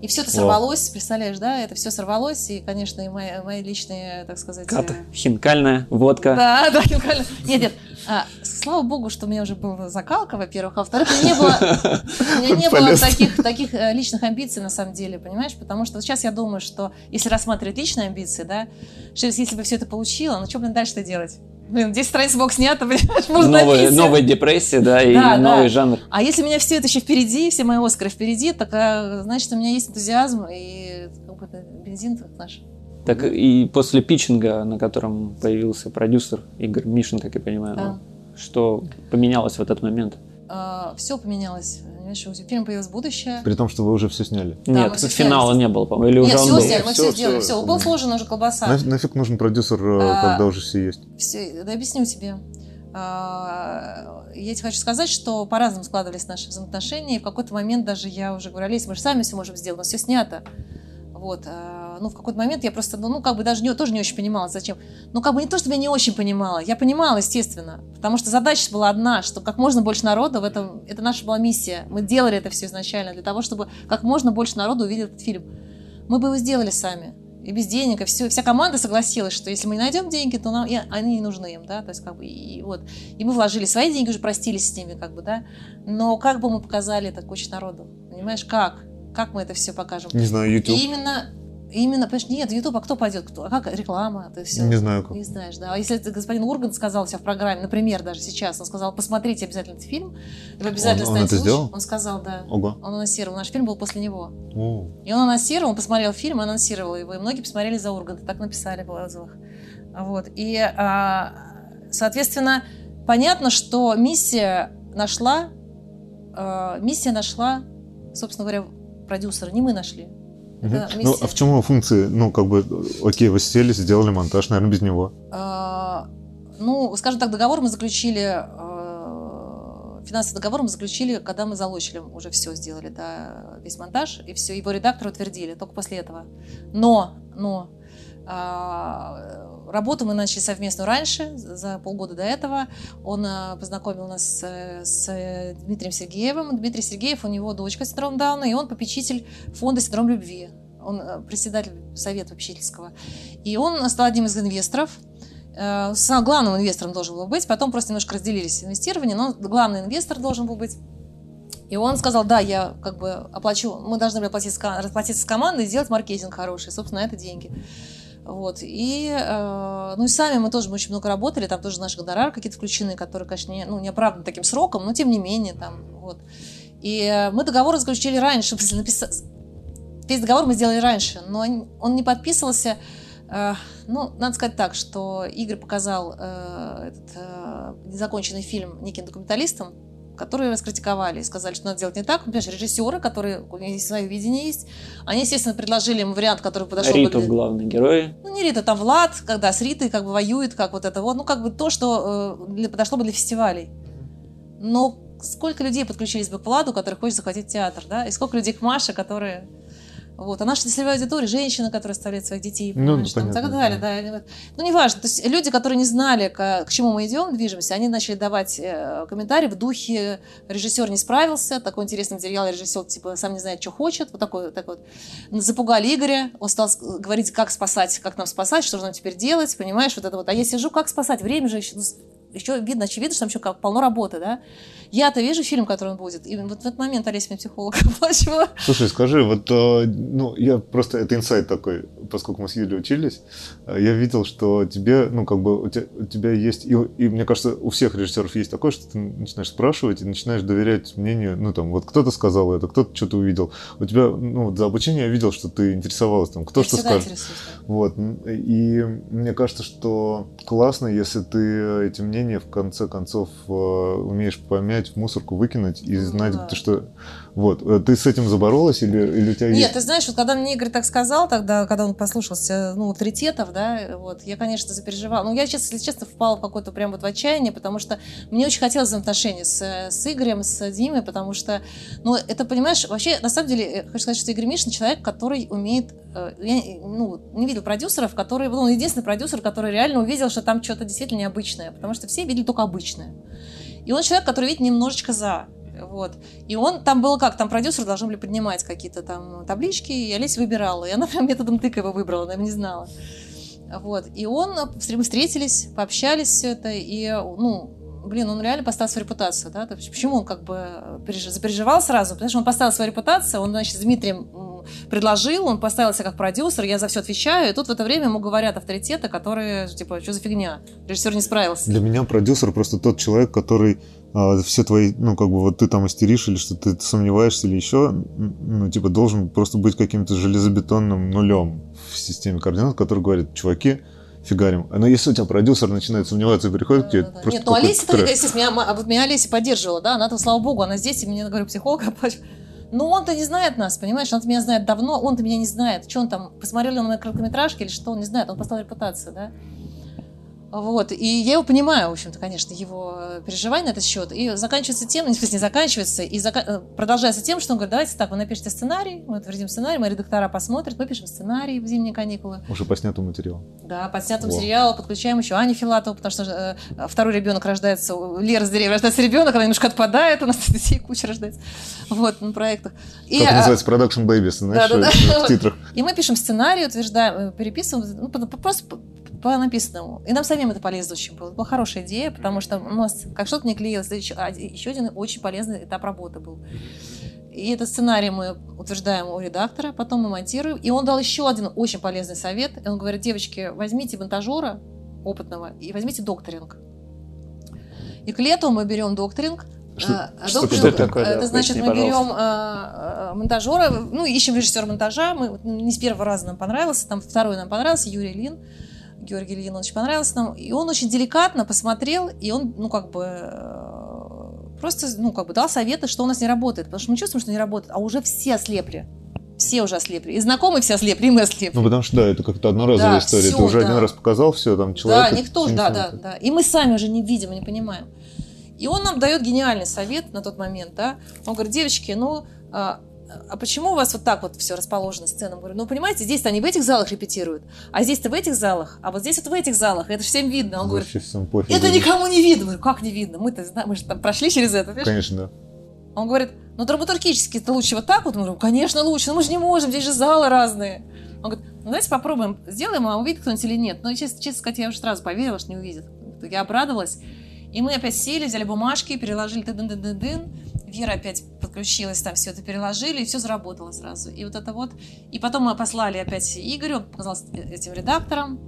И все это сорвалось, О. представляешь, да, это все сорвалось, и, конечно, и мои, мои личные, так сказать... Ката, э, хинкальная, водка. Да, да, хинкальная. Нет, нет, а, слава богу, что у меня уже была закалка, во-первых, а во-вторых, у меня не было, у меня не было таких, таких э, личных амбиций, на самом деле, понимаешь, потому что сейчас я думаю, что если рассматривать личные амбиции, да, что если бы все это получила, ну что, блин, дальше-то делать? Блин, 10 страниц бок снято, понимаешь, *laughs* можно новая, новая депрессия, да, и да, новый да. жанр. А если у меня все это еще впереди, все мои Оскары впереди, так а, значит, у меня есть энтузиазм и какой-то бензин наш. Так и после питчинга, на котором появился продюсер Игорь Мишин, как я понимаю, да. что поменялось в этот момент? А, все поменялось. Понимаешь, у фильма появилось будущее. При том, что вы уже все сняли. Да, Нет, все финала сняли. не было, по-моему. Или Нет, уже все сделали, мы все, все сделали. Все, все. был сложен уже колбаса. На, нафиг нужен продюсер, э, а, когда уже все есть? Все, да объясню тебе. А, я тебе хочу сказать, что по-разному складывались наши взаимоотношения, и в какой-то момент даже я уже говорю, Олесь, мы же сами все можем сделать, у нас все снято. Вот. А, ну, в какой-то момент я просто, ну, как бы даже не, тоже не очень понимала, зачем. Ну, как бы не то, чтобы я не очень понимала. Я понимала, естественно. Потому что задача была одна, что как можно больше народа в этом... Это наша была миссия. Мы делали это все изначально для того, чтобы как можно больше народу увидел этот фильм. Мы бы его сделали сами. И без денег, и все. Вся команда согласилась, что если мы не найдем деньги, то нам, и они не нужны им, да, то есть как бы, и, вот. И мы вложили свои деньги, уже простились с ними, как бы, да. Но как бы мы показали это куче народу? Понимаешь, как? Как мы это все покажем? Не знаю, YouTube. И именно Именно, понимаешь, нет, YouTube, а кто пойдет? Кто? А как реклама? Ты все не знаю как. Не знаешь, да. А если это господин Ургант сказал себя в программе, например, даже сейчас, он сказал, посмотрите обязательно этот фильм, вы обязательно он, он это сделал? Он сказал, да. Ого. Он анонсировал. Наш фильм был после него. О. И он анонсировал, он посмотрел фильм, анонсировал его, и многие посмотрели за Урганта, так написали в отзывах. Вот. И, а, соответственно, понятно, что миссия нашла, а, миссия нашла, собственно говоря, продюсера, не мы нашли. Угу. Ну, а в чем его функции? Ну, как бы, окей, вы сели, сделали монтаж, наверное, без него. А, ну, скажем так, договор мы заключили, а, финансовый договор мы заключили, когда мы залочили, уже все сделали, да, весь монтаж, и все, его редактор утвердили, только после этого. Но, но, Работу мы начали совместно раньше, за полгода до этого. Он а, познакомил нас с Дмитрием Сергеевым. Дмитрий Сергеев, у него дочка с синдромом Дауна, и он попечитель фонда «Синдром любви». Он а, председатель совета попечительского. И он стал одним из инвесторов. Э, Самым главным инвестором должен был быть. Потом просто немножко разделились инвестирование, но главный инвестор должен был быть. И он сказал, да, я как бы оплачу, мы должны были расплатиться с командой и сделать маркетинг хороший, собственно, это деньги. Вот. И, э, ну и сами мы тоже мы очень много работали, там тоже наши гонорары какие-то включены, которые, конечно, не, ну, не оправданы таким сроком, но тем не менее, там, вот. И мы договор заключили раньше, *laughs* написать, весь договор мы сделали раньше, но он не подписывался, э, ну, надо сказать так, что Игорь показал э, этот э, незаконченный фильм неким документалистам, которые раскритиковали и сказали, что надо делать не так. Например, режиссеры, которые у них свое видение есть, они, естественно, предложили ему вариант, который подошел Риту бы... главный герой. Ну, не Рита, там Влад, когда с Ритой как бы воюет, как вот это вот. Ну, как бы то, что э, подошло бы для фестивалей. Но сколько людей подключились бы к Владу, который хочет захватить театр, да? И сколько людей к Маше, которые вот. А наша целевая аудитория – женщина, которая оставляет своих детей, ну, ну там, так далее. Да. Ну, неважно. То есть люди, которые не знали, к, к чему мы идем, движемся, они начали давать э, комментарии в духе «режиссер не справился», такой интересный материал, режиссер типа сам не знает, что хочет, вот такой, так вот. Запугали Игоря, он стал говорить, как спасать, как нам спасать, что же нам теперь делать, понимаешь, вот это вот. А я сижу, как спасать? Время же еще, ну, еще видно, очевидно, что там еще полно работы, да. Я-то вижу фильм, который он будет, и вот в этот момент Олеся мне психолог *laughs* оплачивала. Слушай, скажи, вот, э, ну, я просто, это инсайт такой, поскольку мы с Юлей учились, э, я видел, что тебе, ну, как бы, у тебя, у тебя есть, и, и мне кажется, у всех режиссеров есть такое, что ты начинаешь спрашивать и начинаешь доверять мнению, ну, там, вот кто-то сказал это, кто-то что-то увидел. У тебя, ну, вот за обучение я видел, что ты интересовалась, там, кто я что скажет. Вот, и мне кажется, что классно, если ты эти мнения в конце концов э, умеешь помять, в мусорку выкинуть и ну знать, да. что вот. Э, ты с этим заборолась или, или у тебя Нет, есть... ты знаешь, вот когда мне Игорь так сказал, тогда, когда он послушался, ну, авторитетов, да, вот, я, конечно, запереживала. Ну, я, честно, если честно, впала в какое-то прям вот в отчаяние, потому что мне очень хотелось взаимоотношений с, с Игорем, с Димой, потому что, ну, это, понимаешь, вообще, на самом деле, хочу сказать, что Игорь Мишин человек, который умеет... Э, я, ну, не видел продюсеров, которые... Ну, он единственный продюсер, который реально увидел, что там что-то действительно необычное, потому что все видели только обычное. И он человек, который видит немножечко за. Вот. И он, там было как, там продюсеры должны были поднимать какие-то там таблички, и Олеся выбирала. И она *laughs* прям методом тыка его выбрала, она не знала. Вот. И он, мы встретились, пообщались все это, и, ну, блин, он реально поставил свою репутацию, да, почему он как бы запереживал сразу, потому что он поставил свою репутацию, он, значит, с Дмитрием предложил, он поставил себя как продюсер, я за все отвечаю, и тут в это время ему говорят авторитеты, которые, типа, что за фигня, режиссер не справился. Для меня продюсер просто тот человек, который а, все твои, ну, как бы, вот ты там истеришь или что ты сомневаешься или еще, ну, типа, должен просто быть каким-то железобетонным нулем в системе координат, который говорит, чуваки, фигарим. Но если у тебя продюсер начинает сомневаться и приходит да, к тебе... Да, да. Нет, ну Олеся, естественно, меня, вот меня Олеся поддерживала, да, она-то, слава богу, она здесь, и мне, говорю, психолог, *laughs* но он-то не знает нас, понимаешь? Он-то меня знает давно, он-то меня не знает. Что он там, посмотрел ли он на короткометражки или что, он не знает. Он поставил репутацию, да? Вот. И я его понимаю, в общем-то, конечно, его переживания на этот счет. И заканчивается тем, не, не заканчивается, и зака... Э, продолжается тем, что он говорит, давайте так, вы напишите сценарий, мы утвердим сценарий, мои редактора посмотрят, мы пишем сценарий в зимние каникулы. Уже по снятому материалу. Да, по снятому Во. подключаем еще Аню Филатову, потому что э, второй ребенок рождается, Лера с деревьев рождается ребенок, она немножко отпадает, у нас детей куча рождается. Вот, на проектах. И, как а... называется, Production Babies, знаешь, да, да, да. в *laughs* титрах. И мы пишем сценарий, утверждаем, э, переписываем, ну, просто по написанному. И нам самим это полезно очень было. Это была хорошая идея, потому что у нас как что-то не клеилось. Еще, еще один очень полезный этап работы был. И этот сценарий мы утверждаем у редактора, потом мы монтируем. И он дал еще один очень полезный совет. И он говорит, девочки, возьмите монтажера опытного и возьмите докторинг. И к лету мы берем докторинг, что, а, что докторинг, это такое? Это да, значит, мы берем а, а, монтажера, ну, ищем режиссера монтажа. Мы не с первого раза нам понравился, там второй нам понравился, Юрий Лин. Георгий Ильин очень понравился нам. И он очень деликатно посмотрел, и он, ну, как бы, э, просто, ну, как бы дал советы, что у нас не работает. Потому что мы чувствуем, что не работает, а уже все ослепли. Все уже ослепли. И знакомые все ослепли, и мы ослепли. Ну, потому что, да, это как-то одноразовая да, история. Все, Ты уже да. один раз показал все, там, человек... Да, никто да, да, да. И мы сами уже не видим, не понимаем. И он нам дает гениальный совет на тот момент, да. Он говорит, девочки, ну, а, почему у вас вот так вот все расположено сценам? Говорю, ну, понимаете, здесь-то они в этих залах репетируют, а здесь-то в этих залах, а вот здесь вот в этих залах, это всем видно. Он Вообще говорит, всем пофиг, это никому не видно. Говорю, как не видно? Мы-то знаем, мы же там прошли через это. Видишь? Конечно, да. Он говорит, ну, драматургически это лучше вот так вот? Мы говорим, конечно, лучше, но мы же не можем, здесь же залы разные. Он говорит, ну, давайте попробуем, сделаем, а увидит кто-нибудь или нет. Ну, честно, честно сказать, я уже сразу поверила, что не увидит. Я обрадовалась. И мы опять сели, взяли бумажки, переложили дын дын дын дын Вера опять подключилась, там все это переложили, и все заработало сразу. И вот это вот. И потом мы послали опять Игорю, он показался этим редактором.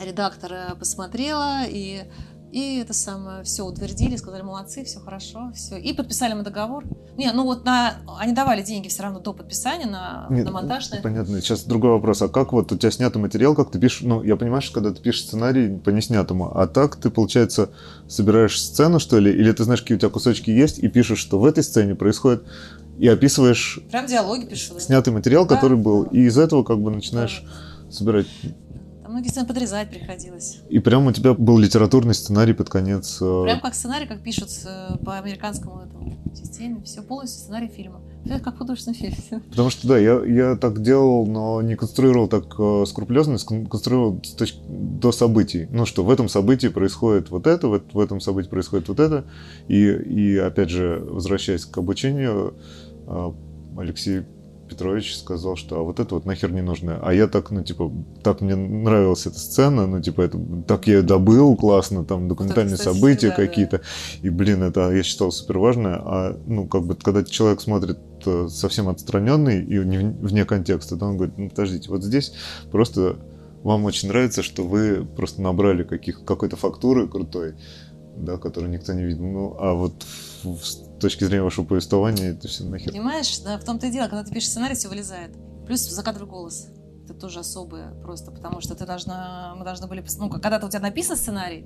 Редактор посмотрела, и и это самое, все утвердили, сказали, молодцы, все хорошо, все. И подписали мы договор. Не, ну вот на, они давали деньги все равно до подписания на, Нет, на монтаж. На понятно. Сейчас другой вопрос. А как вот у тебя снятый материал, как ты пишешь, ну, я понимаю, что когда ты пишешь сценарий по неснятому, а так ты, получается, собираешь сцену, что ли, или ты знаешь, какие у тебя кусочки есть, и пишешь, что в этой сцене происходит, и описываешь... Прям диалоги пишу. Снятый материал, да? который был, и из этого как бы начинаешь да. собирать многие сцены подрезать приходилось. И прям у тебя был литературный сценарий под конец. Э, прям как сценарий, как пишут э, по американскому этому системе. Все полностью сценарий фильма. Это как художественный фильм. Потому что да, я, я так делал, но не конструировал так э, скрупулезно, конструировал с точки, до событий. Ну что, в этом событии происходит вот это, в, в этом событии происходит вот это. И, и опять же, возвращаясь к обучению, э, Алексей Петрович сказал, что а вот это вот нахер не нужно. А я так, ну, типа, так мне нравилась эта сцена, ну, типа, это, так я добыл классно, там, документальные кстати, события да, какие-то. Да. И, блин, это я считал супер важное. А, ну, как бы, когда человек смотрит э, совсем отстраненный и вне контекста, то он говорит, ну, подождите, вот здесь просто вам очень нравится, что вы просто набрали каких, какой-то фактуры крутой, да, которую никто не видел. Ну, а вот с точки зрения вашего повествования это все нахер. Понимаешь, да, в том-то и дело, когда ты пишешь сценарий, все вылезает. Плюс закадровый голос. Это тоже особое просто, потому что ты должна, мы должны были, ну, когда-то у тебя написан сценарий,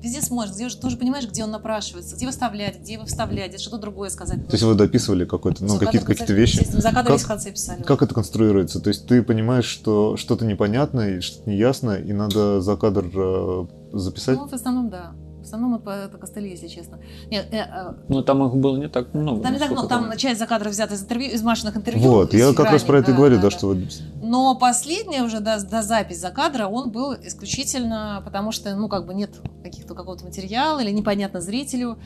везде смотришь, где уже тоже понимаешь, где он напрашивается, где выставлять, где вставлять, где что-то другое сказать. То есть вы дописывали какой-то, ну, какие-то какие вещи? Закадровые как, в конце писали. Как это конструируется? То есть ты понимаешь, что что-то непонятно и что-то неясно, и надо за кадр э, записать? Ну, в основном, да. В основном это, это костыли, если честно. Нет, э, э, ну, там их было не так много. Там не так много. Там часть закадров взята из интервью, из Машиных интервью. Вот, я как раз про это и говорю, да, да, что... Но последняя уже, да, до запись закадра, он был исключительно потому, что, ну, как бы нет каких-то какого-то материала или непонятно зрителю.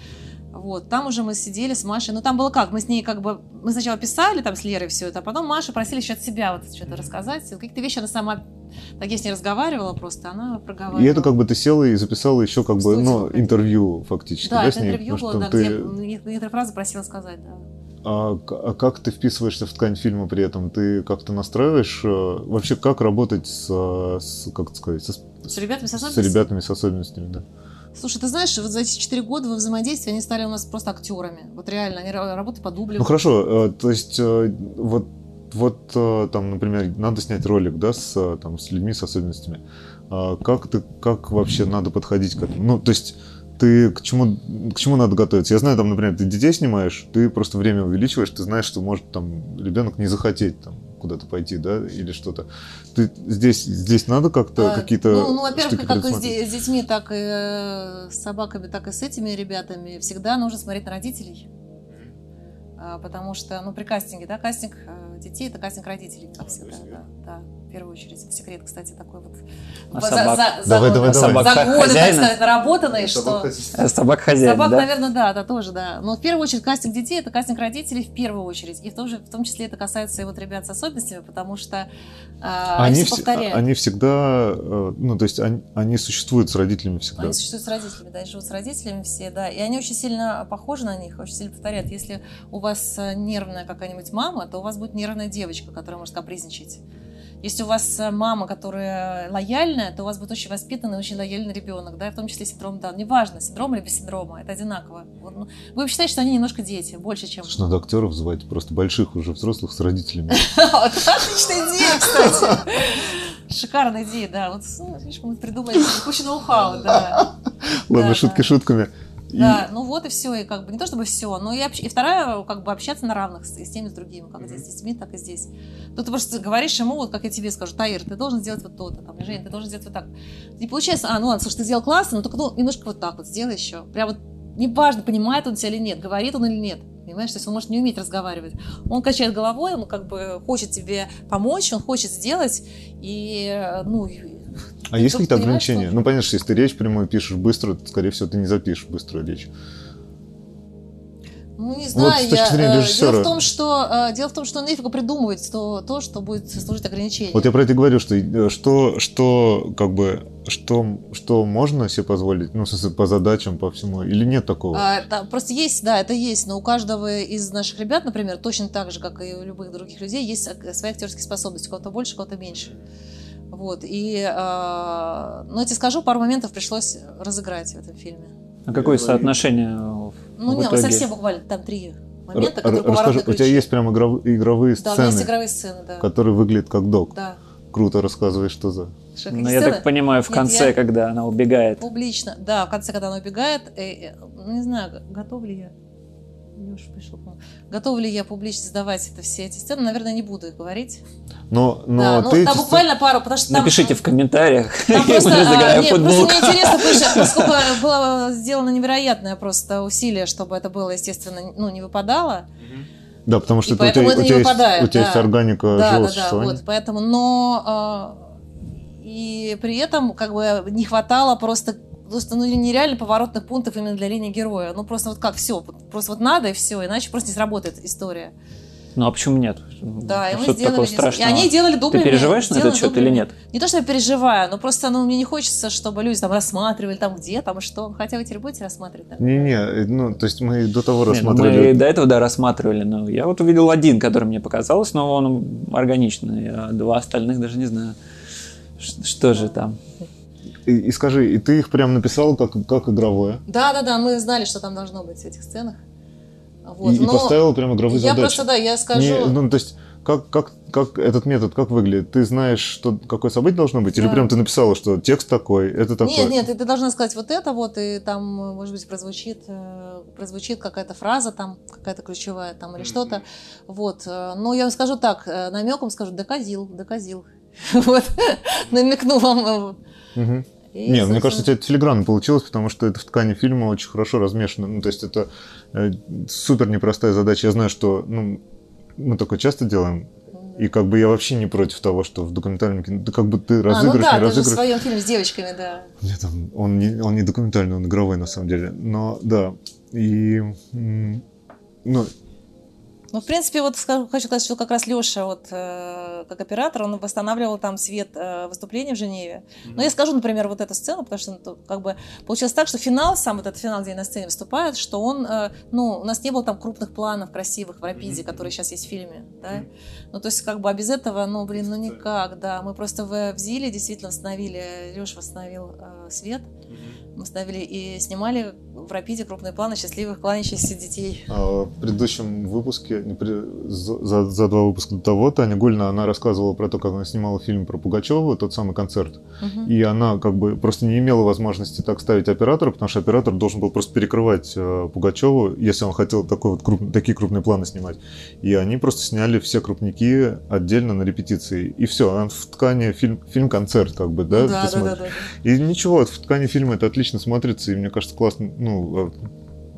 Вот, там уже мы сидели с Машей. Ну, там было как? Мы с ней как бы... Мы сначала писали там с Лерой все это, а потом Маша просили еще от себя вот что-то рассказать. Какие-то вещи она сама... Так я с ней разговаривала просто, она проговаривала. И это как бы ты села и записала еще как бы, ну, интервью фактически, да, да это интервью было, да, ты... где некоторые фразы просила сказать, да. А, а как ты вписываешься в ткань фильма при этом? Ты как-то настраиваешь? Э, вообще, как работать с, с как сказать, со, с ребятами с особенностями? С ребятами с особенностями, да. Слушай, ты знаешь, вот за эти четыре года во взаимодействии они стали у нас просто актерами. Вот реально, они работают по дублям. Ну хорошо, э, то есть э, вот вот э, там, например, надо снять ролик, да, с, там, с людьми с особенностями. А как ты, как вообще надо подходить к этому? Ну, то есть ты к чему, к чему надо готовиться? Я знаю, там, например, ты детей снимаешь, ты просто время увеличиваешь, ты знаешь, что может там ребенок не захотеть там куда-то пойти, да, или что-то. Ты здесь, здесь надо как-то а, какие-то Ну, ну во-первых, как и с, с детьми, так и э, с собаками, так и с этими ребятами, всегда нужно смотреть на родителей. А, потому что, ну, при кастинге, да, кастинг э, детей – это кастинг родителей, как всегда, да, да первую очередь. секрет, кстати, такой вот. А за, собак? За, за, давай, за, давай, давай. за годы, хозяина? так сказать, наработанный, что... Собак хозяин, Собак, да? наверное, да, да, тоже, да. Но в первую очередь кастинг детей – это кастинг родителей в первую очередь. И в том, же, в том числе это касается и вот ребят с особенностями, потому что а, они, все повторяют. Они всегда, э, ну, то есть они, они существуют с родителями всегда. Они существуют с родителями, да, и живут с родителями все, да. И они очень сильно похожи на них, очень сильно повторяют. Если у вас э, нервная какая-нибудь мама, то у вас будет нервная девочка, которая может капризничать. Если у вас э, мама, которая лояльная, то у вас будет очень воспитанный, очень лояльный ребенок, да, в том числе синдром Даун. Неважно, синдром или без синдрома, это одинаково. Ну, вы считаете, что они немножко дети, больше, чем... Слушай, надо актеров звать, просто больших уже взрослых с родителями. *laughs* Отличная идея, кстати. Шикарная идея, да. Вот, ну, видишь, мы придумали кучу ноу-хау, да. Ладно, шутки шутками. Да, ну вот и все, и как бы не то чтобы все, но и, общ... и вторая, как бы общаться на равных с, с теми, с другими, как здесь с детьми, так и здесь. Тут ты просто говоришь ему, вот как я тебе скажу, Таир, ты должен сделать вот то-то, там, Женя, ты должен сделать вот так. Не получается, а, ну ладно, слушай, ты сделал классно, но только ну, немножко вот так вот сделай еще. Прям вот неважно, понимает он тебя или нет, говорит он или нет. Понимаешь, то есть он может не уметь разговаривать. Он качает головой, он как бы хочет тебе помочь, он хочет сделать, и, ну, а есть какие-то ограничения? Ну, понятно, что если ты речь прямую пишешь быстро, то, скорее всего, ты не запишешь быструю речь. Ну, не знаю, вот, я, режиссера. Дело в том, что, дело в том, что нефига придумывать то, то, что будет служить ограничением. Вот я про это говорю, что, э, что, что как бы, что, что можно себе позволить, ну, по задачам, по всему, или нет такого? А, да, просто есть, да, это есть, но у каждого из наших ребят, например, точно так же, как и у любых других людей, есть свои актерские способности, у кого-то больше, у кого-то меньше. Вот, и, э, ну, я тебе скажу, пару моментов пришлось разыграть в этом фильме. А какое соотношение Ну, нет, совсем буквально, там три момента, которые Расскажи, у тебя есть прям игровые, игровые сцены? Да, есть игровые сцены, да. Которые выглядят как док? Да. Круто, рассказывай, что за... Ну, я так понимаю, в конце, Нет, я... когда она убегает. Публично, да, в конце, когда она убегает, э, э, не знаю, готов ли я. Леша пришел, Готова ли я публично сдавать это все эти сцены? Наверное, не буду их говорить. Но, но да, ну, ты там буквально пару, потому что там, Напишите в комментариях. *laughs* Там просто, а, нет, просто мне интересно, потому *laughs* поскольку было сделано невероятное просто усилие, чтобы это было, естественно, ну, не выпадало. Да, потому что это у тебя, это у тебя, выпадает, есть, у тебя да. есть органика да, живого да, да, вот, поэтому, но а, и при этом как бы не хватало просто просто ну, нереально поворотных пунктов именно для линии героя. Ну, просто вот как, все, просто вот надо и все, иначе просто не сработает история. Ну а почему нет? Да, и мы сделали такого страшного? И они делали добрый Ты переживаешь на этот счет или нет? Не то, что я переживаю, но просто ну, мне не хочется, чтобы люди там рассматривали, там где, там что. Хотя вы теперь будете рассматривать? Не-не, ну, то есть мы до того нет, рассматривали. Мы до этого, да, рассматривали, но я вот увидел один, который мне показалось, но он органичный, а два остальных даже не знаю, что же там. И, и скажи, и ты их прям написал как, как игровое? Да, да, да, мы знали, что там должно быть в этих сценах. Вот. И, и поставил прям игровые я задачи. Я просто, да, я скажу... Не, ну, то есть, как, как, как этот метод, как выглядит? Ты знаешь, что, какое событие должно быть? Да. Или прям ты написала, что текст такой, это такой? Нет, нет, ты, ты должна сказать вот это вот, и там, может быть, прозвучит, э, прозвучит какая-то фраза там, какая-то ключевая там или что-то. Вот. Э, но я вам скажу так, э, намеком скажу, доказил, доказил. *laughs* Вот. Намекну вам. Угу. И, Нет, мне кажется, у тебя телеграмма получилось, потому что это в ткани фильма очень хорошо размешано. Ну, то есть это э, супер непростая задача. Я знаю, что ну, мы такое часто делаем. И как бы я вообще не против того, что в документальном кино, да как бы ты разыгрываешь, а, ну да, не разыгрываешь. в своем фильме с девочками, да. Нет, он, он, не, он не документальный, он игровой на самом деле. Но да, и ну, ну, в принципе, вот скажу, хочу сказать, что как раз Леша, вот, э, как оператор, он восстанавливал там свет э, выступления в Женеве. Mm-hmm. Но я скажу, например, вот эту сцену, потому что ну, как бы получилось так, что финал, сам вот этот финал, где на сцене выступает, что он, э, ну, у нас не было там крупных планов красивых в Рапиде, mm-hmm. которые сейчас есть в фильме, да. Mm-hmm. Ну, то есть, как бы, а без этого, ну, блин, ну никак, да. Мы просто в, в Зиле действительно восстановили, Леша восстановил э, свет. Мы ставили и снимали в Рапиде крупные планы счастливых кланящихся детей. А в предыдущем выпуске, за, за два выпуска до того, Таня Гульна, она рассказывала про то, как она снимала фильм про Пугачева, тот самый концерт. Угу. И она как бы просто не имела возможности так ставить оператора, потому что оператор должен был просто перекрывать э, Пугачеву, если он хотел такой вот круп, такие крупные планы снимать. И они просто сняли все крупники отдельно на репетиции. И все, в ткани фильм, фильм-концерт как бы, да? Да, да, да, да. И ничего, в ткани фильма это отлично смотрится, и мне кажется, классно, ну, а,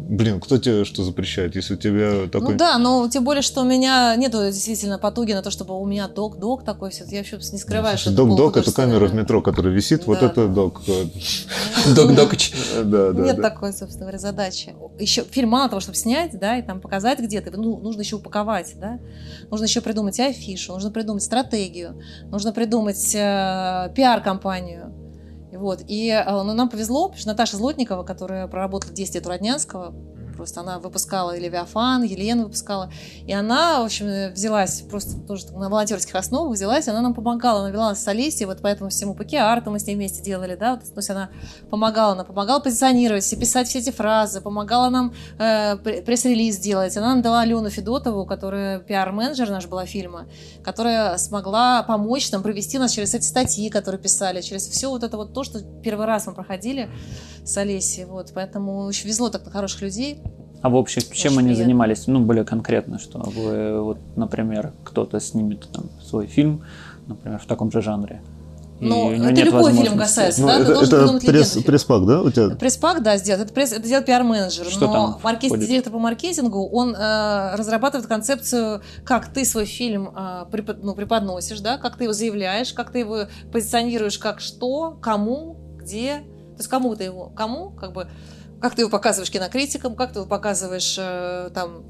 Блин, кто тебе что запрещает, если у тебя такой... Ну да, но тем более, что у меня нету действительно потуги на то, чтобы у меня док-док такой все. Я вообще не скрываю, что Док-док — это камера в метро, которая висит, да. вот это док. *laughs* Док-докач. *laughs* Да, да, Нет такой, собственно говоря, задачи. Еще фильм мало того, чтобы снять, да, и там показать где-то, ну, нужно еще упаковать, да. Нужно еще придумать афишу, нужно придумать стратегию, нужно придумать э, пиар-компанию, вот. И ну, нам повезло, потому что Наташа Злотникова, которая проработала 10 лет у Роднянского, Просто она выпускала и Левиафан, Елена выпускала. И она, в общем, взялась просто тоже на волонтерских основах взялась, она нам помогала, она вела нас с Олесей, вот поэтому всему ПК Арту мы с ней вместе делали, да, то есть она помогала, она помогала позиционировать, писать все эти фразы, помогала нам э, пресс-релиз делать. Она нам дала Алену Федотову, которая пиар-менеджер наш была фильма, которая смогла помочь нам провести нас через эти статьи, которые писали, через все вот это вот то, что первый раз мы проходили с Олесей, вот, поэтому очень везло так на хороших людей. А в общем, чем они занимались? Ну, более конкретно, что вы, вот, например, кто-то снимет там свой фильм, например, в таком же жанре. Ну, это любой фильм касается, ну, да? Это, это пресс, пресс-пак, да, у тебя? Пресс-пак, да, сделать. Это, пресс, это делает пиар-менеджер. Что но маркетинг, входит? директор по маркетингу, он э, разрабатывает концепцию, как ты свой фильм э, препод, ну, преподносишь, да, как ты его заявляешь, как ты его позиционируешь, как что, кому, где. То есть кому ты его, кому, как бы как ты его показываешь кинокритикам, как ты его показываешь э, там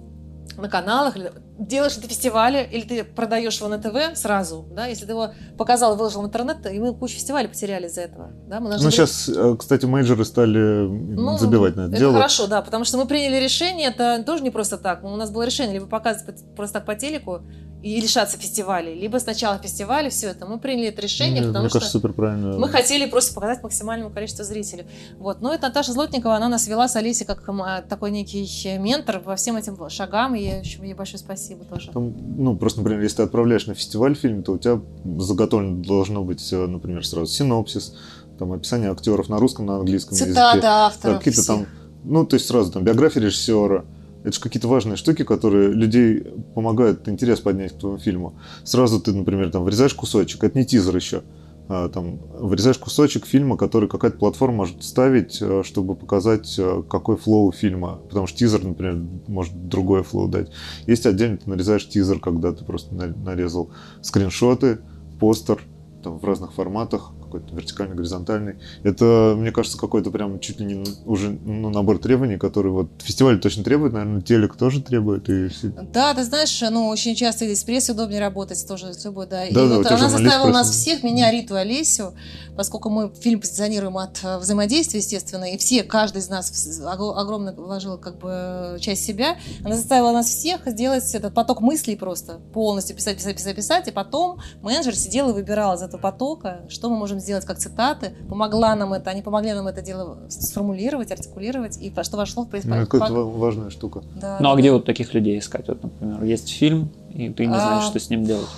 на каналах, делаешь это фестивале, или ты продаешь его на ТВ сразу, да, если ты его показал и выложил в интернет, и мы кучу фестивалей потеряли из-за этого, да, мы Ну, быть... сейчас, э, кстати, менеджеры стали ну, забивать на это, это дело. хорошо, да, потому что мы приняли решение, это тоже не просто так, у нас было решение либо показывать просто так по телеку, и лишаться фестивалей, либо сначала фестиваля, все это. Мы приняли это решение, Нет, потому мне что кажется, супер правильно. мы хотели просто показать максимальному количеству зрителей. Вот. Но это Наташа Злотникова, она нас вела с Алисой как такой некий ментор во всем этим шагам, и ей большое спасибо тоже. Там, ну, просто, например, если ты отправляешь на фестиваль фильм, то у тебя заготовлено должно быть, например, сразу синопсис, там описание актеров на русском, на английском Цитаты языке. авторов. Какие-то там, ну, то есть сразу там биография режиссера, это же какие-то важные штуки, которые людей помогают интерес поднять к твоему фильму. Сразу ты, например, там вырезаешь кусочек, это не тизер еще. А, там, вырезаешь кусочек фильма, который какая-то платформа может ставить, э, чтобы показать, э, какой flow фильма. Потому что тизер, например, может другое flow дать. Есть отдельно ты нарезаешь тизер, когда ты просто нарезал скриншоты, постер, там, в разных форматах, какой-то вертикальный, горизонтальный. Это, мне кажется, какой-то прям чуть ли не уже ну, набор требований, который вот фестиваль точно требует, наверное, телек тоже требует. И все. Да, ты знаешь, ну, очень часто здесь с прессой удобнее работать, тоже с любой, да. да и да, вот она заставила нас всех, меня, Риту, Олесю, поскольку мы фильм позиционируем от э, взаимодействия, естественно, и все, каждый из нас огромно вложил как бы часть себя, она заставила нас всех сделать этот поток мыслей просто полностью писать, писать, писать, писать, и потом менеджер сидел и выбирал из этого потока, что мы можем сделать как цитаты, помогла нам это, они помогли нам это дело сформулировать, артикулировать, и что вошло в производство. Ну, это важная штука. Да, ну, а да. а где вот таких людей искать? Вот, например, есть фильм, и ты не знаешь, а... что с ним делать.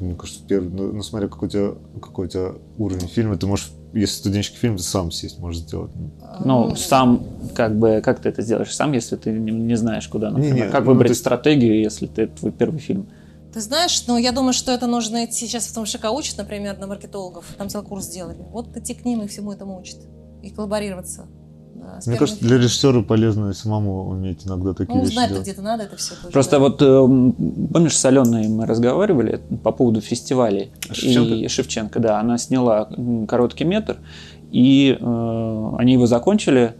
Мне кажется, первый, ну, ну смотря какой у тебя, какой у тебя уровень фильма, ты можешь, если студенческий фильм, ты сам сесть можешь сделать. Ну, сам, как бы, как ты это сделаешь сам, если ты не, не знаешь, куда, например, не, не, как ну, выбрать ты... стратегию, если ты твой первый фильм. Ты знаешь, ну, я думаю, что это нужно идти, сейчас в том ШК учат, например, на маркетологов, там целый курс сделали. Вот идти к ним и всему этому учат, и коллаборироваться. Да, Мне кажется, для режиссера полезно самому уметь иногда такие ну, вещи знать, делать. где-то надо это все. Тоже, Просто да. вот, э, помнишь, с Аленой мы разговаривали по поводу фестивалей. Шевченко? И Шевченко, да, она сняла короткий метр, и э, они его закончили,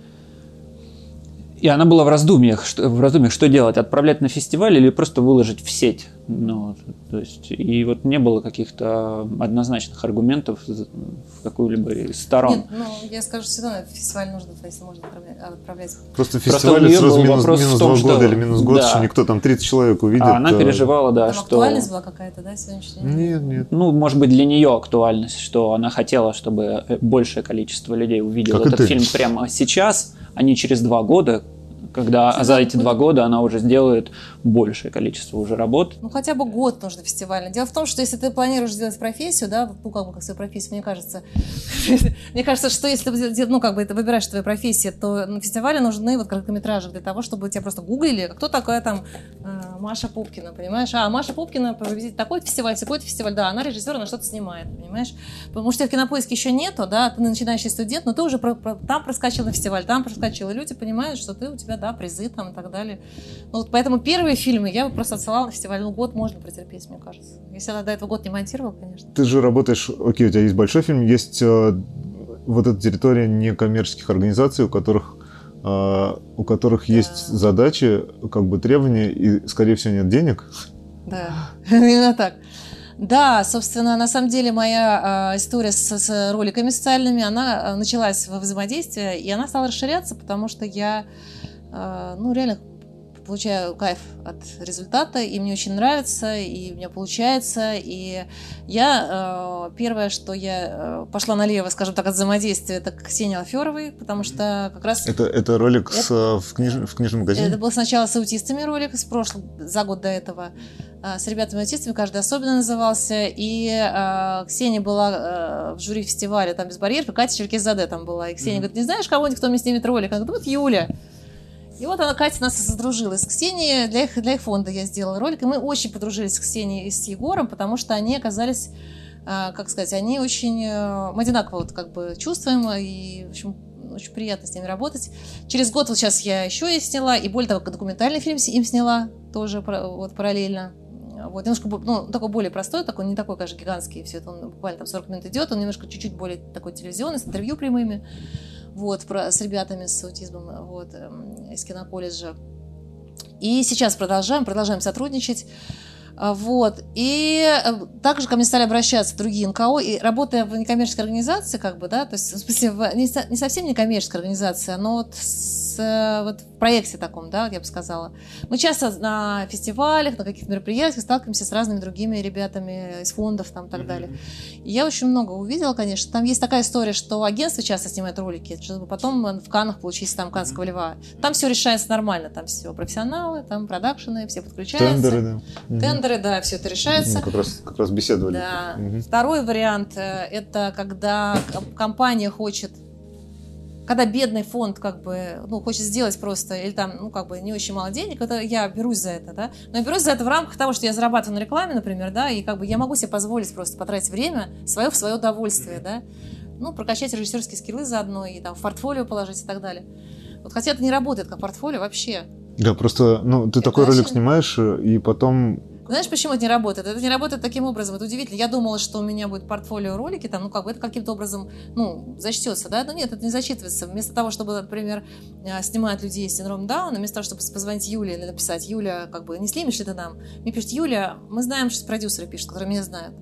и она была в раздумьях, что, в раздумьях, что делать, отправлять на фестиваль или просто выложить в сеть. Ну, то есть, и вот не было каких-то однозначных аргументов в какую-либо из сторон. Нет, ну, я скажу, всегда на фестиваль нужно, если можно отправлять. Просто фестиваль Просто сразу минус, минус том, 2 что... года или минус год, да. что никто там 30 человек увидит. А она переживала, да, там что... актуальность была какая-то, да, сегодняшний день? Нет, нет. Ну, может быть, для нее актуальность, что она хотела, чтобы большее количество людей увидело как этот фильм прямо сейчас, а не через два года, когда за эти два года она уже сделает большее количество уже работ. Ну, хотя бы год нужно фестивальный. Дело в том, что если ты планируешь сделать профессию, да, ну, как бы как свою профессию, мне кажется, *laughs* мне кажется, что если ты, ну, как бы ты выбираешь твою профессию, то на фестивале нужны вот короткометражи для того, чтобы тебя просто гуглили, кто такая там э, Маша Пупкина, понимаешь? А, Маша Пупкина проводит такой фестиваль, такой фестиваль, да, она режиссер, она что-то снимает, понимаешь? Потому что в кинопоиске еще нету, да, ты начинающий студент, но ты уже про, про, там проскочил на фестиваль, там проскочил, и люди понимают, что ты у тебя, да, призы там и так далее. Ну, вот поэтому первые фильмы я бы просто отсылала на фестиваль. Ну, год можно претерпеть, мне кажется. Если она до этого год не монтировал, конечно. Ты же работаешь, окей, у тебя есть большой фильм, есть э, вот эта территория некоммерческих организаций, у которых Uh, у которых да. есть задачи, как бы требования, и, скорее всего, нет денег. Да, *laughs* именно так. Да, собственно, на самом деле моя э, история с, с роликами социальными, она э, началась во взаимодействии, и она стала расширяться, потому что я, э, ну, реально получаю кайф от результата, и мне очень нравится, и у меня получается, и я, э, первое, что я э, пошла налево, скажем так, от взаимодействия, это к Ксении Алферовой, потому что как раз... Это, это ролик это, с, в, книж, в книжном магазине? Это был сначала с аутистами ролик, с прошлого, за год до этого, с ребятами-аутистами, каждый особенно назывался, и э, Ксения была э, в жюри фестиваля, там, без барьеров, Катя Черкизаде там была, и Ксения mm-hmm. говорит, не знаешь кого-нибудь, кто мне снимет ролик? Она говорит, вот Юля. И вот она, Катя, нас задружилась с Ксенией. Для их, для их фонда я сделала ролик. И мы очень подружились с Ксенией и с Егором, потому что они оказались, а, как сказать, они очень... Э, мы одинаково вот как бы чувствуем. И, в общем, очень приятно с ними работать. Через год вот сейчас я еще и сняла. И более того, документальный фильм им сняла тоже вот параллельно. Вот, немножко, ну, такой более простой, такой, не такой, конечно, гигантский, все это, он буквально там 40 минут идет, он немножко чуть-чуть более такой телевизионный, с интервью прямыми вот, про, с ребятами с аутизмом вот, эм, из киноколледжа. И сейчас продолжаем, продолжаем сотрудничать. А, вот. И э, также ко мне стали обращаться другие НКО, и работая в некоммерческой организации, как бы, да, то есть, в смысле, в, не, не совсем некоммерческая организация, но вот с, вот в проекте таком, да, я бы сказала. Мы часто на фестивалях, на каких-то мероприятиях сталкиваемся с разными другими ребятами из фондов там и так mm-hmm. далее. И я очень много увидела, конечно. Там есть такая история, что агентство часто снимает ролики, чтобы потом в Канах получить там Канского льва. Там все решается нормально, там все профессионалы, там продакшены, все подключаются. Тендеры, да. Тендеры тендеры, да, все это решается. Ну, как, раз, как раз беседовали. Да. Угу. Второй вариант э, – это когда компания хочет когда бедный фонд как бы, ну, хочет сделать просто, или там, ну, как бы не очень мало денег, это я берусь за это, да, но я берусь за это в рамках того, что я зарабатываю на рекламе, например, да, и как бы я могу себе позволить просто потратить время свое в свое удовольствие, да, ну, прокачать режиссерские скиллы заодно и там в портфолио положить и так далее. Вот хотя это не работает как портфолио вообще. Да, просто, ну, ты это такой ролик снимаешь, и потом Знаешь, почему это не работает? Это не работает таким образом. Это удивительно. Я думала, что у меня будет портфолио ролики, там, ну, как бы это каким-то образом, ну, зачтется, да? Но нет, это не зачитывается. Вместо того, чтобы, например, э, снимать людей с синдромом Дауна, вместо того, чтобы позвонить Юле или написать, Юля, как бы, не снимешь ли ты нам? Мне пишет, Юля, мы знаем, что продюсеры пишут, которые меня знают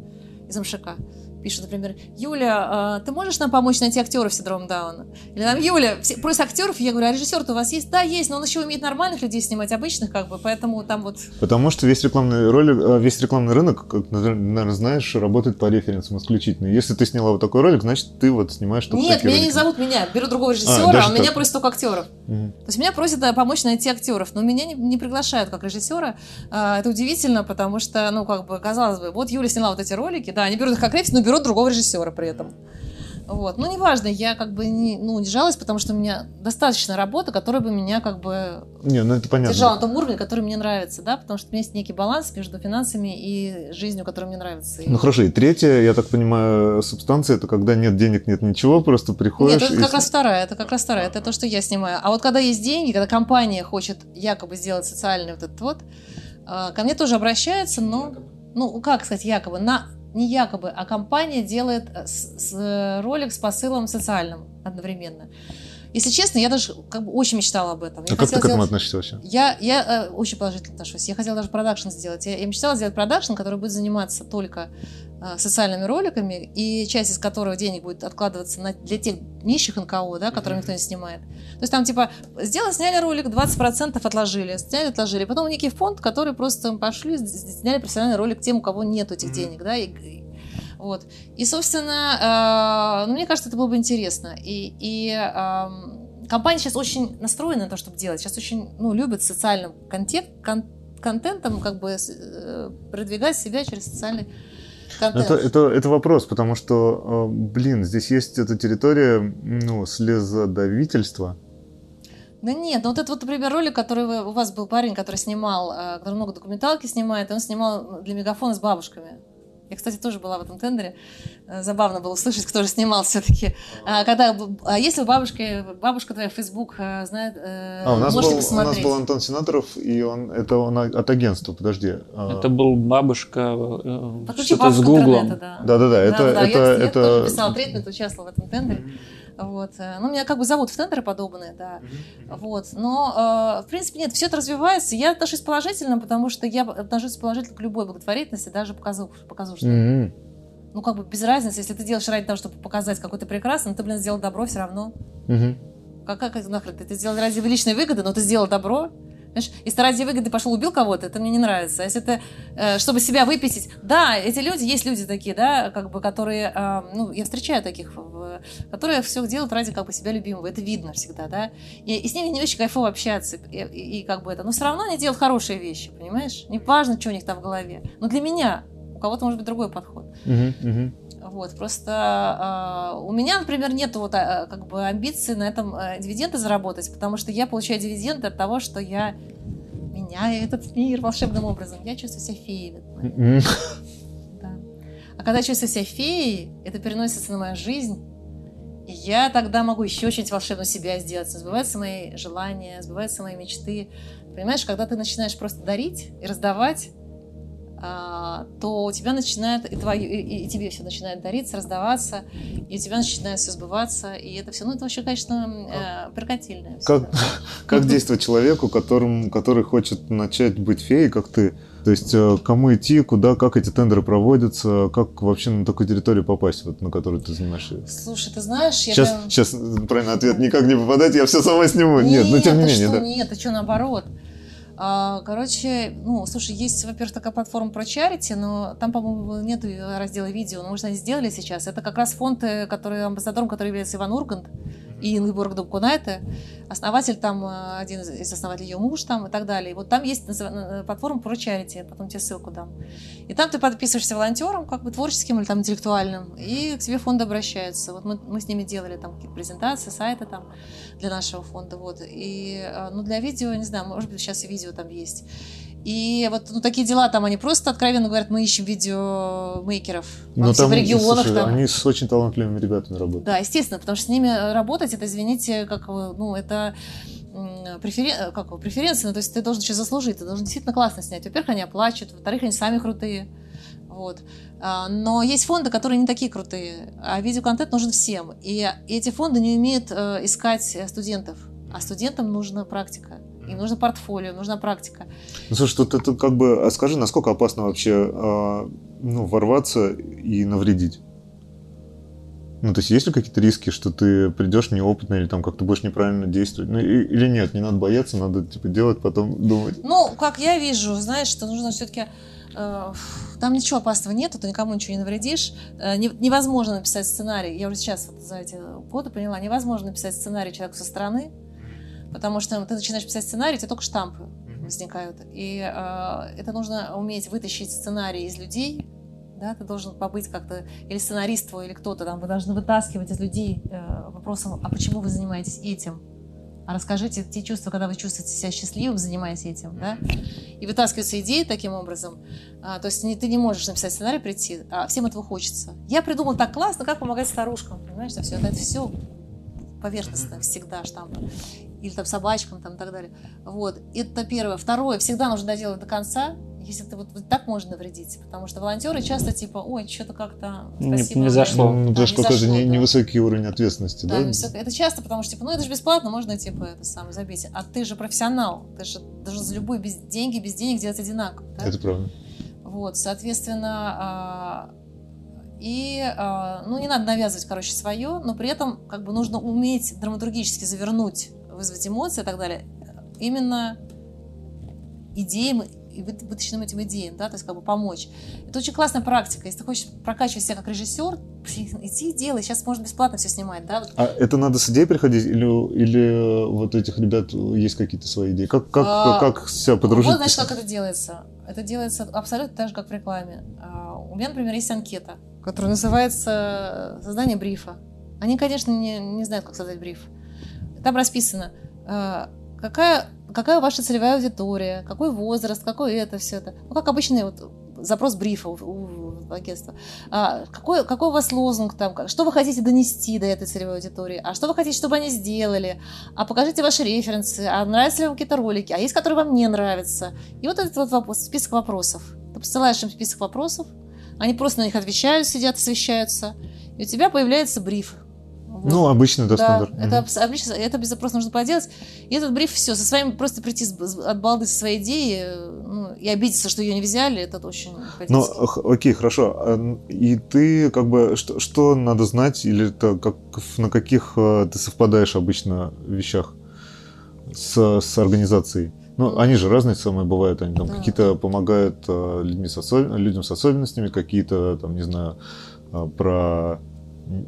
из МШК пишет, например, Юля, а, ты можешь нам помочь найти актеров с синдромом Дауна? Или там, Юля, все, просто актеров, я говорю, а режиссер-то у вас есть? Да, есть, но он еще умеет нормальных людей снимать, обычных, как бы, поэтому там вот... Потому что весь рекламный ролик, а, весь рекламный рынок, как, наверное, знаешь, работает по референсам исключительно. Если ты сняла вот такой ролик, значит, ты вот снимаешь только Нет, меня ролики. не зовут меня, беру другого режиссера, а, а у меня так. просят только актеров. Угу. То есть меня просят да, помочь найти актеров, но меня не, не приглашают как режиссера. А, это удивительно, потому что, ну, как бы, казалось бы, вот Юля сняла вот эти ролики, да, они берут их как референс, но берут другого режиссера при этом. Вот. Ну, неважно, я как бы не, ну, не жалуюсь, потому что у меня достаточно работы, которая бы меня как бы не, ну это понятно. держала на том уровне, который мне нравится, да, потому что у меня есть некий баланс между финансами и жизнью, которая мне нравится. Ну, хорошо, и третья, я так понимаю, субстанция, это когда нет денег, нет ничего, просто приходишь... Нет, это и... как раз вторая, это как раз вторая, это то, что я снимаю. А вот когда есть деньги, когда компания хочет якобы сделать социальный вот этот вот, а, ко мне тоже обращаются, но, ну, как сказать, якобы, на не якобы, а компания делает э, с, с, э, ролик с посылом социальным одновременно. Если честно, я даже как бы очень мечтала об этом. А я как ты к этому относишься вообще? Я, я э, очень положительно отношусь. Я хотела даже продакшн сделать. Я, я мечтала сделать продакшн, который будет заниматься только социальными роликами, и часть из которых денег будет откладываться на, для тех нищих НКО, да, которые никто не снимает. То есть там типа сделали, сняли ролик, 20% отложили, сняли, отложили. Потом некий фонд, который просто пошли, сняли профессиональный ролик тем, у кого нет этих денег, да, и, вот. И, собственно, э, ну, мне кажется, это было бы интересно. И, и э, компания сейчас очень настроена на то, чтобы делать. Сейчас очень ну, любят социальным контент, кон, контентом как бы э, продвигать себя через социальный контент. Это, это, это вопрос, потому что, э, блин, здесь есть эта территория ну, слезодавительства. Да нет, ну вот этот вот, например, ролик, который вы, у вас был парень, который снимал, э, который много документалки снимает, он снимал для мегафона с бабушками. Я, кстати, тоже была в этом тендере. Э, забавно было услышать, кто же снимал все-таки. А, когда, а если бабушка, бабушка твоя Facebook э, знает, э, а, у нас можете был, посмотреть. У нас был Антон Сенаторов, и он, это он от агентства, подожди. А. Это был бабушка что-то с Гуглом. Да, да, да. Это, да, да, это, я, это... я тоже писала тритмент, участвовала в этом тендере. Вот. Э, ну, меня как бы зовут в тендеры подобные, да. Mm-hmm. Вот. Но, э, в принципе, нет, все это развивается. Я отношусь положительно, потому что я отношусь положительно к любой благотворительности, даже покажу, покажу что mm-hmm. Ну, как бы без разницы, если ты делаешь ради того, чтобы показать, какой ты прекрасный, ты, блин, сделал добро все равно. Mm-hmm. Как, как нахрен? Ты, ты сделал ради личной выгоды, но ты сделал добро. Знаешь, если ради выгоды пошел убил кого-то, это мне не нравится. А если ты, э, чтобы себя выписить, да, эти люди, есть люди такие, да, как бы, которые, э, ну, я встречаю таких, которые все делают ради как бы себя любимого, это видно всегда, да, и, и с ними не очень кайфово общаться, и, и, и как бы это, но все равно они делают хорошие вещи, понимаешь? Не важно, что у них там в голове, но для меня, у кого-то может быть другой подход. Uh-huh, uh-huh. Вот, просто э, у меня, например, нет вот, э, как бы амбиций на этом э, дивиденды заработать, потому что я получаю дивиденды от того, что я меняю этот мир волшебным образом. Я чувствую себя феей. Mm-hmm. Да. А когда я чувствую себя феей, это переносится на мою жизнь, и я тогда могу еще что-нибудь волшебного себя сделать. Сбываются мои желания, сбываются мои мечты. Понимаешь, когда ты начинаешь просто дарить и раздавать, то у тебя начинает, и, твое, и, и тебе все начинает дариться, раздаваться, и у тебя начинает все сбываться, и это все, ну, это вообще, конечно, э, прикатильное. Как, *laughs* как действовать человеку, которым, который хочет начать быть феей, как ты? То есть э, кому идти, куда, как эти тендеры проводятся, как вообще на такую территорию попасть, вот, на которую ты занимаешься? Слушай, ты знаешь, я сейчас, прям... сейчас правильный ответ, никак не попадать, я все сама сниму. Нет, нет но тем не менее, что, да. Нет, а что наоборот? А, короче, ну, слушай, есть, во-первых, такая платформа про чарити, но там, по-моему, нет раздела видео, но, может, они сделали сейчас. Это как раз фонд, э, который амбассадором, который является Иван Ургант и Ингеборг Дубкунайте, основатель там, э, один из основателей ее муж там и так далее. И вот там есть платформа про чарити, потом тебе ссылку дам. И там ты подписываешься волонтером, как бы творческим или там интеллектуальным, и к тебе фонды обращаются. Вот мы, мы с ними делали там какие-то презентации, сайты там для нашего фонда, вот. И, э, ну, для видео, не знаю, может быть, сейчас и видео там есть. И вот ну, такие дела там, они просто откровенно говорят, мы ищем видеомейкеров всех там, регионах. Слушай, там. Они с очень талантливыми ребятами работают. Да, естественно, потому что с ними работать, это, извините, как, ну, это преферен... как, преференции, ну, то есть ты должен еще заслужить, ты должен действительно классно снять. Во-первых, они оплачивают, во-вторых, они сами крутые. Вот. А, но есть фонды, которые не такие крутые, а видеоконтент нужен всем. И эти фонды не умеют э, искать студентов, а студентам нужна практика. Им нужно портфолио, нужна практика. Ну, слушай, тут это как бы... А скажи, насколько опасно вообще э, ну, ворваться и навредить? Ну, то есть есть ли какие-то риски, что ты придешь неопытно или там как-то будешь неправильно действовать? Ну, и, или нет, не надо бояться, надо типа делать, потом думать. Ну, как я вижу, знаешь, что нужно все-таки э, там ничего опасного нет, ты никому ничего не навредишь. Э, невозможно написать сценарий. Я уже сейчас вот за эти годы поняла, невозможно написать сценарий человеку со стороны, потому что ты начинаешь писать сценарий, у тебя только штампы возникают. И э, это нужно уметь вытащить сценарий из людей, да, ты должен побыть как-то, или сценарист твой, или кто-то там, вы должны вытаскивать из людей э, вопросом, а почему вы занимаетесь этим? А расскажите те чувства, когда вы чувствуете себя счастливым, занимаясь этим, да? И вытаскиваются идеи таким образом. А, то есть не, ты не можешь написать сценарий прийти, а всем этого хочется. Я придумал так классно, как помогать старушкам, понимаешь, все это, это все поверхностно всегда штампы. Или там собачкам там и так далее. Вот. Это первое. Второе. Всегда нужно доделать до конца если ты вот, вот так можно навредить, потому что волонтеры часто типа, ой, что-то как-то спасибо. Не, не зашло. Ну, да, сколько же да. невысокий уровень ответственности, да? да? Невысокий. Это часто, потому что типа, ну это же бесплатно, можно типа это самое забить. А ты же профессионал, ты же должен за любые без деньги, без денег делать одинаково. Да? Это правда. Вот, соответственно, а, и, а, ну, не надо навязывать, короче, свое, но при этом как бы нужно уметь драматургически завернуть, вызвать эмоции и так далее. Именно идеям и вытащенным этим идеям, да, то есть как бы помочь. Это очень классная практика. Если ты хочешь прокачивать себя как режиссер, иди и делай. Сейчас можно бесплатно все снимать, да. А это надо с идеей приходить или, или вот у этих ребят есть какие-то свои идеи? Как, как, а, как себя подружить? Вот, значит, как это делается. Это делается абсолютно так же, как в рекламе. А, у меня, например, есть анкета, которая называется «Создание брифа». Они, конечно, не, не знают, как создать бриф. Там расписано, а, какая какая ваша целевая аудитория, какой возраст, какой это, все это. Ну, как обычный вот запрос брифа у, у агентства. А, какой, какой у вас лозунг там, что вы хотите донести до этой целевой аудитории, а что вы хотите, чтобы они сделали, а покажите ваши референсы, а нравятся ли вам какие-то ролики, а есть, которые вам не нравятся. И вот этот вот вопрос, список вопросов. Ты посылаешь им список вопросов, они просто на них отвечают, сидят, освещаются, и у тебя появляется бриф. Ну, обычно, да, да стандарт. Это, mm обычно, это без запроса нужно поделать. И этот бриф, все, со своим просто прийти от балды со своей идеей ну, и обидеться, что ее не взяли, это очень Ну, окей, хорошо. А, и ты, как бы, что, что надо знать, или это как, на каких э, ты совпадаешь обычно вещах с, с организацией? Ну, они же разные самые бывают. Они там да. какие-то помогают uh, людьми с особ... людям с особенностями, какие-то, там, не знаю, про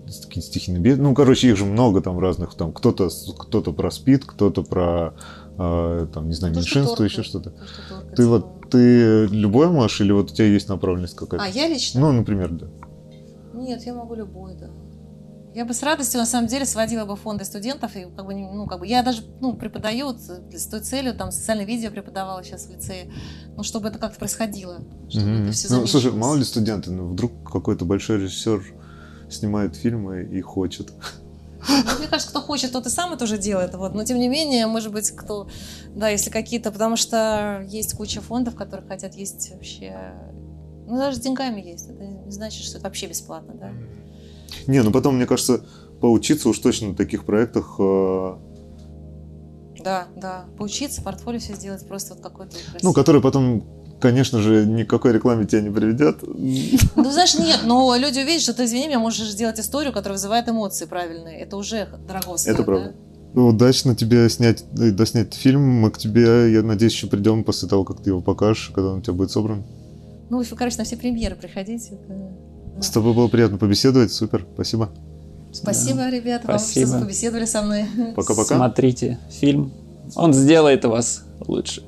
какие-то стихийные беды. Ну, короче, их же много там разных. Там кто-то кто про спид, кто-то про э, там, не знаю, ну, меньшинство, еще что-то. Что ты вот ты любой можешь или вот у тебя есть направленность какая-то? А, я лично? Ну, например, да. Нет, я могу любой, да. Я бы с радостью, на самом деле, сводила бы фонды студентов. И как бы, ну, как бы, я даже ну, преподаю с той целью, там, социальное видео преподавала сейчас в лицее, ну, чтобы это как-то происходило. Чтобы mm-hmm. это все ну, слушай, мало ли студенты, ну, вдруг какой-то большой режиссер снимает фильмы и хочет. Ну, мне кажется, кто хочет, тот и сам это уже делает. Вот. Но тем не менее, может быть, кто, да, если какие-то, потому что есть куча фондов, которые хотят есть вообще, ну даже с деньгами есть. Это не значит, что это вообще бесплатно, да. Не, ну потом, мне кажется, поучиться уж точно на таких проектах. Э... Да, да, поучиться, портфолио все сделать, просто вот какой-то. Ну, который потом конечно же, никакой рекламе тебя не приведет. Ну, знаешь, нет, но люди увидят, что ты, извини меня, можешь сделать историю, которая вызывает эмоции правильные. Это уже дорого стоит, Это правда. Да? Ну, удачно тебе снять, э, доснять фильм. Мы к тебе, я надеюсь, еще придем после того, как ты его покажешь, когда он у тебя будет собран. Ну, вы, короче, на все премьеры приходите. С тобой было приятно побеседовать. Супер, спасибо. Спасибо, да. ребята, спасибо. вам, что побеседовали со мной. Пока-пока. Смотрите фильм. Он сделает вас лучше.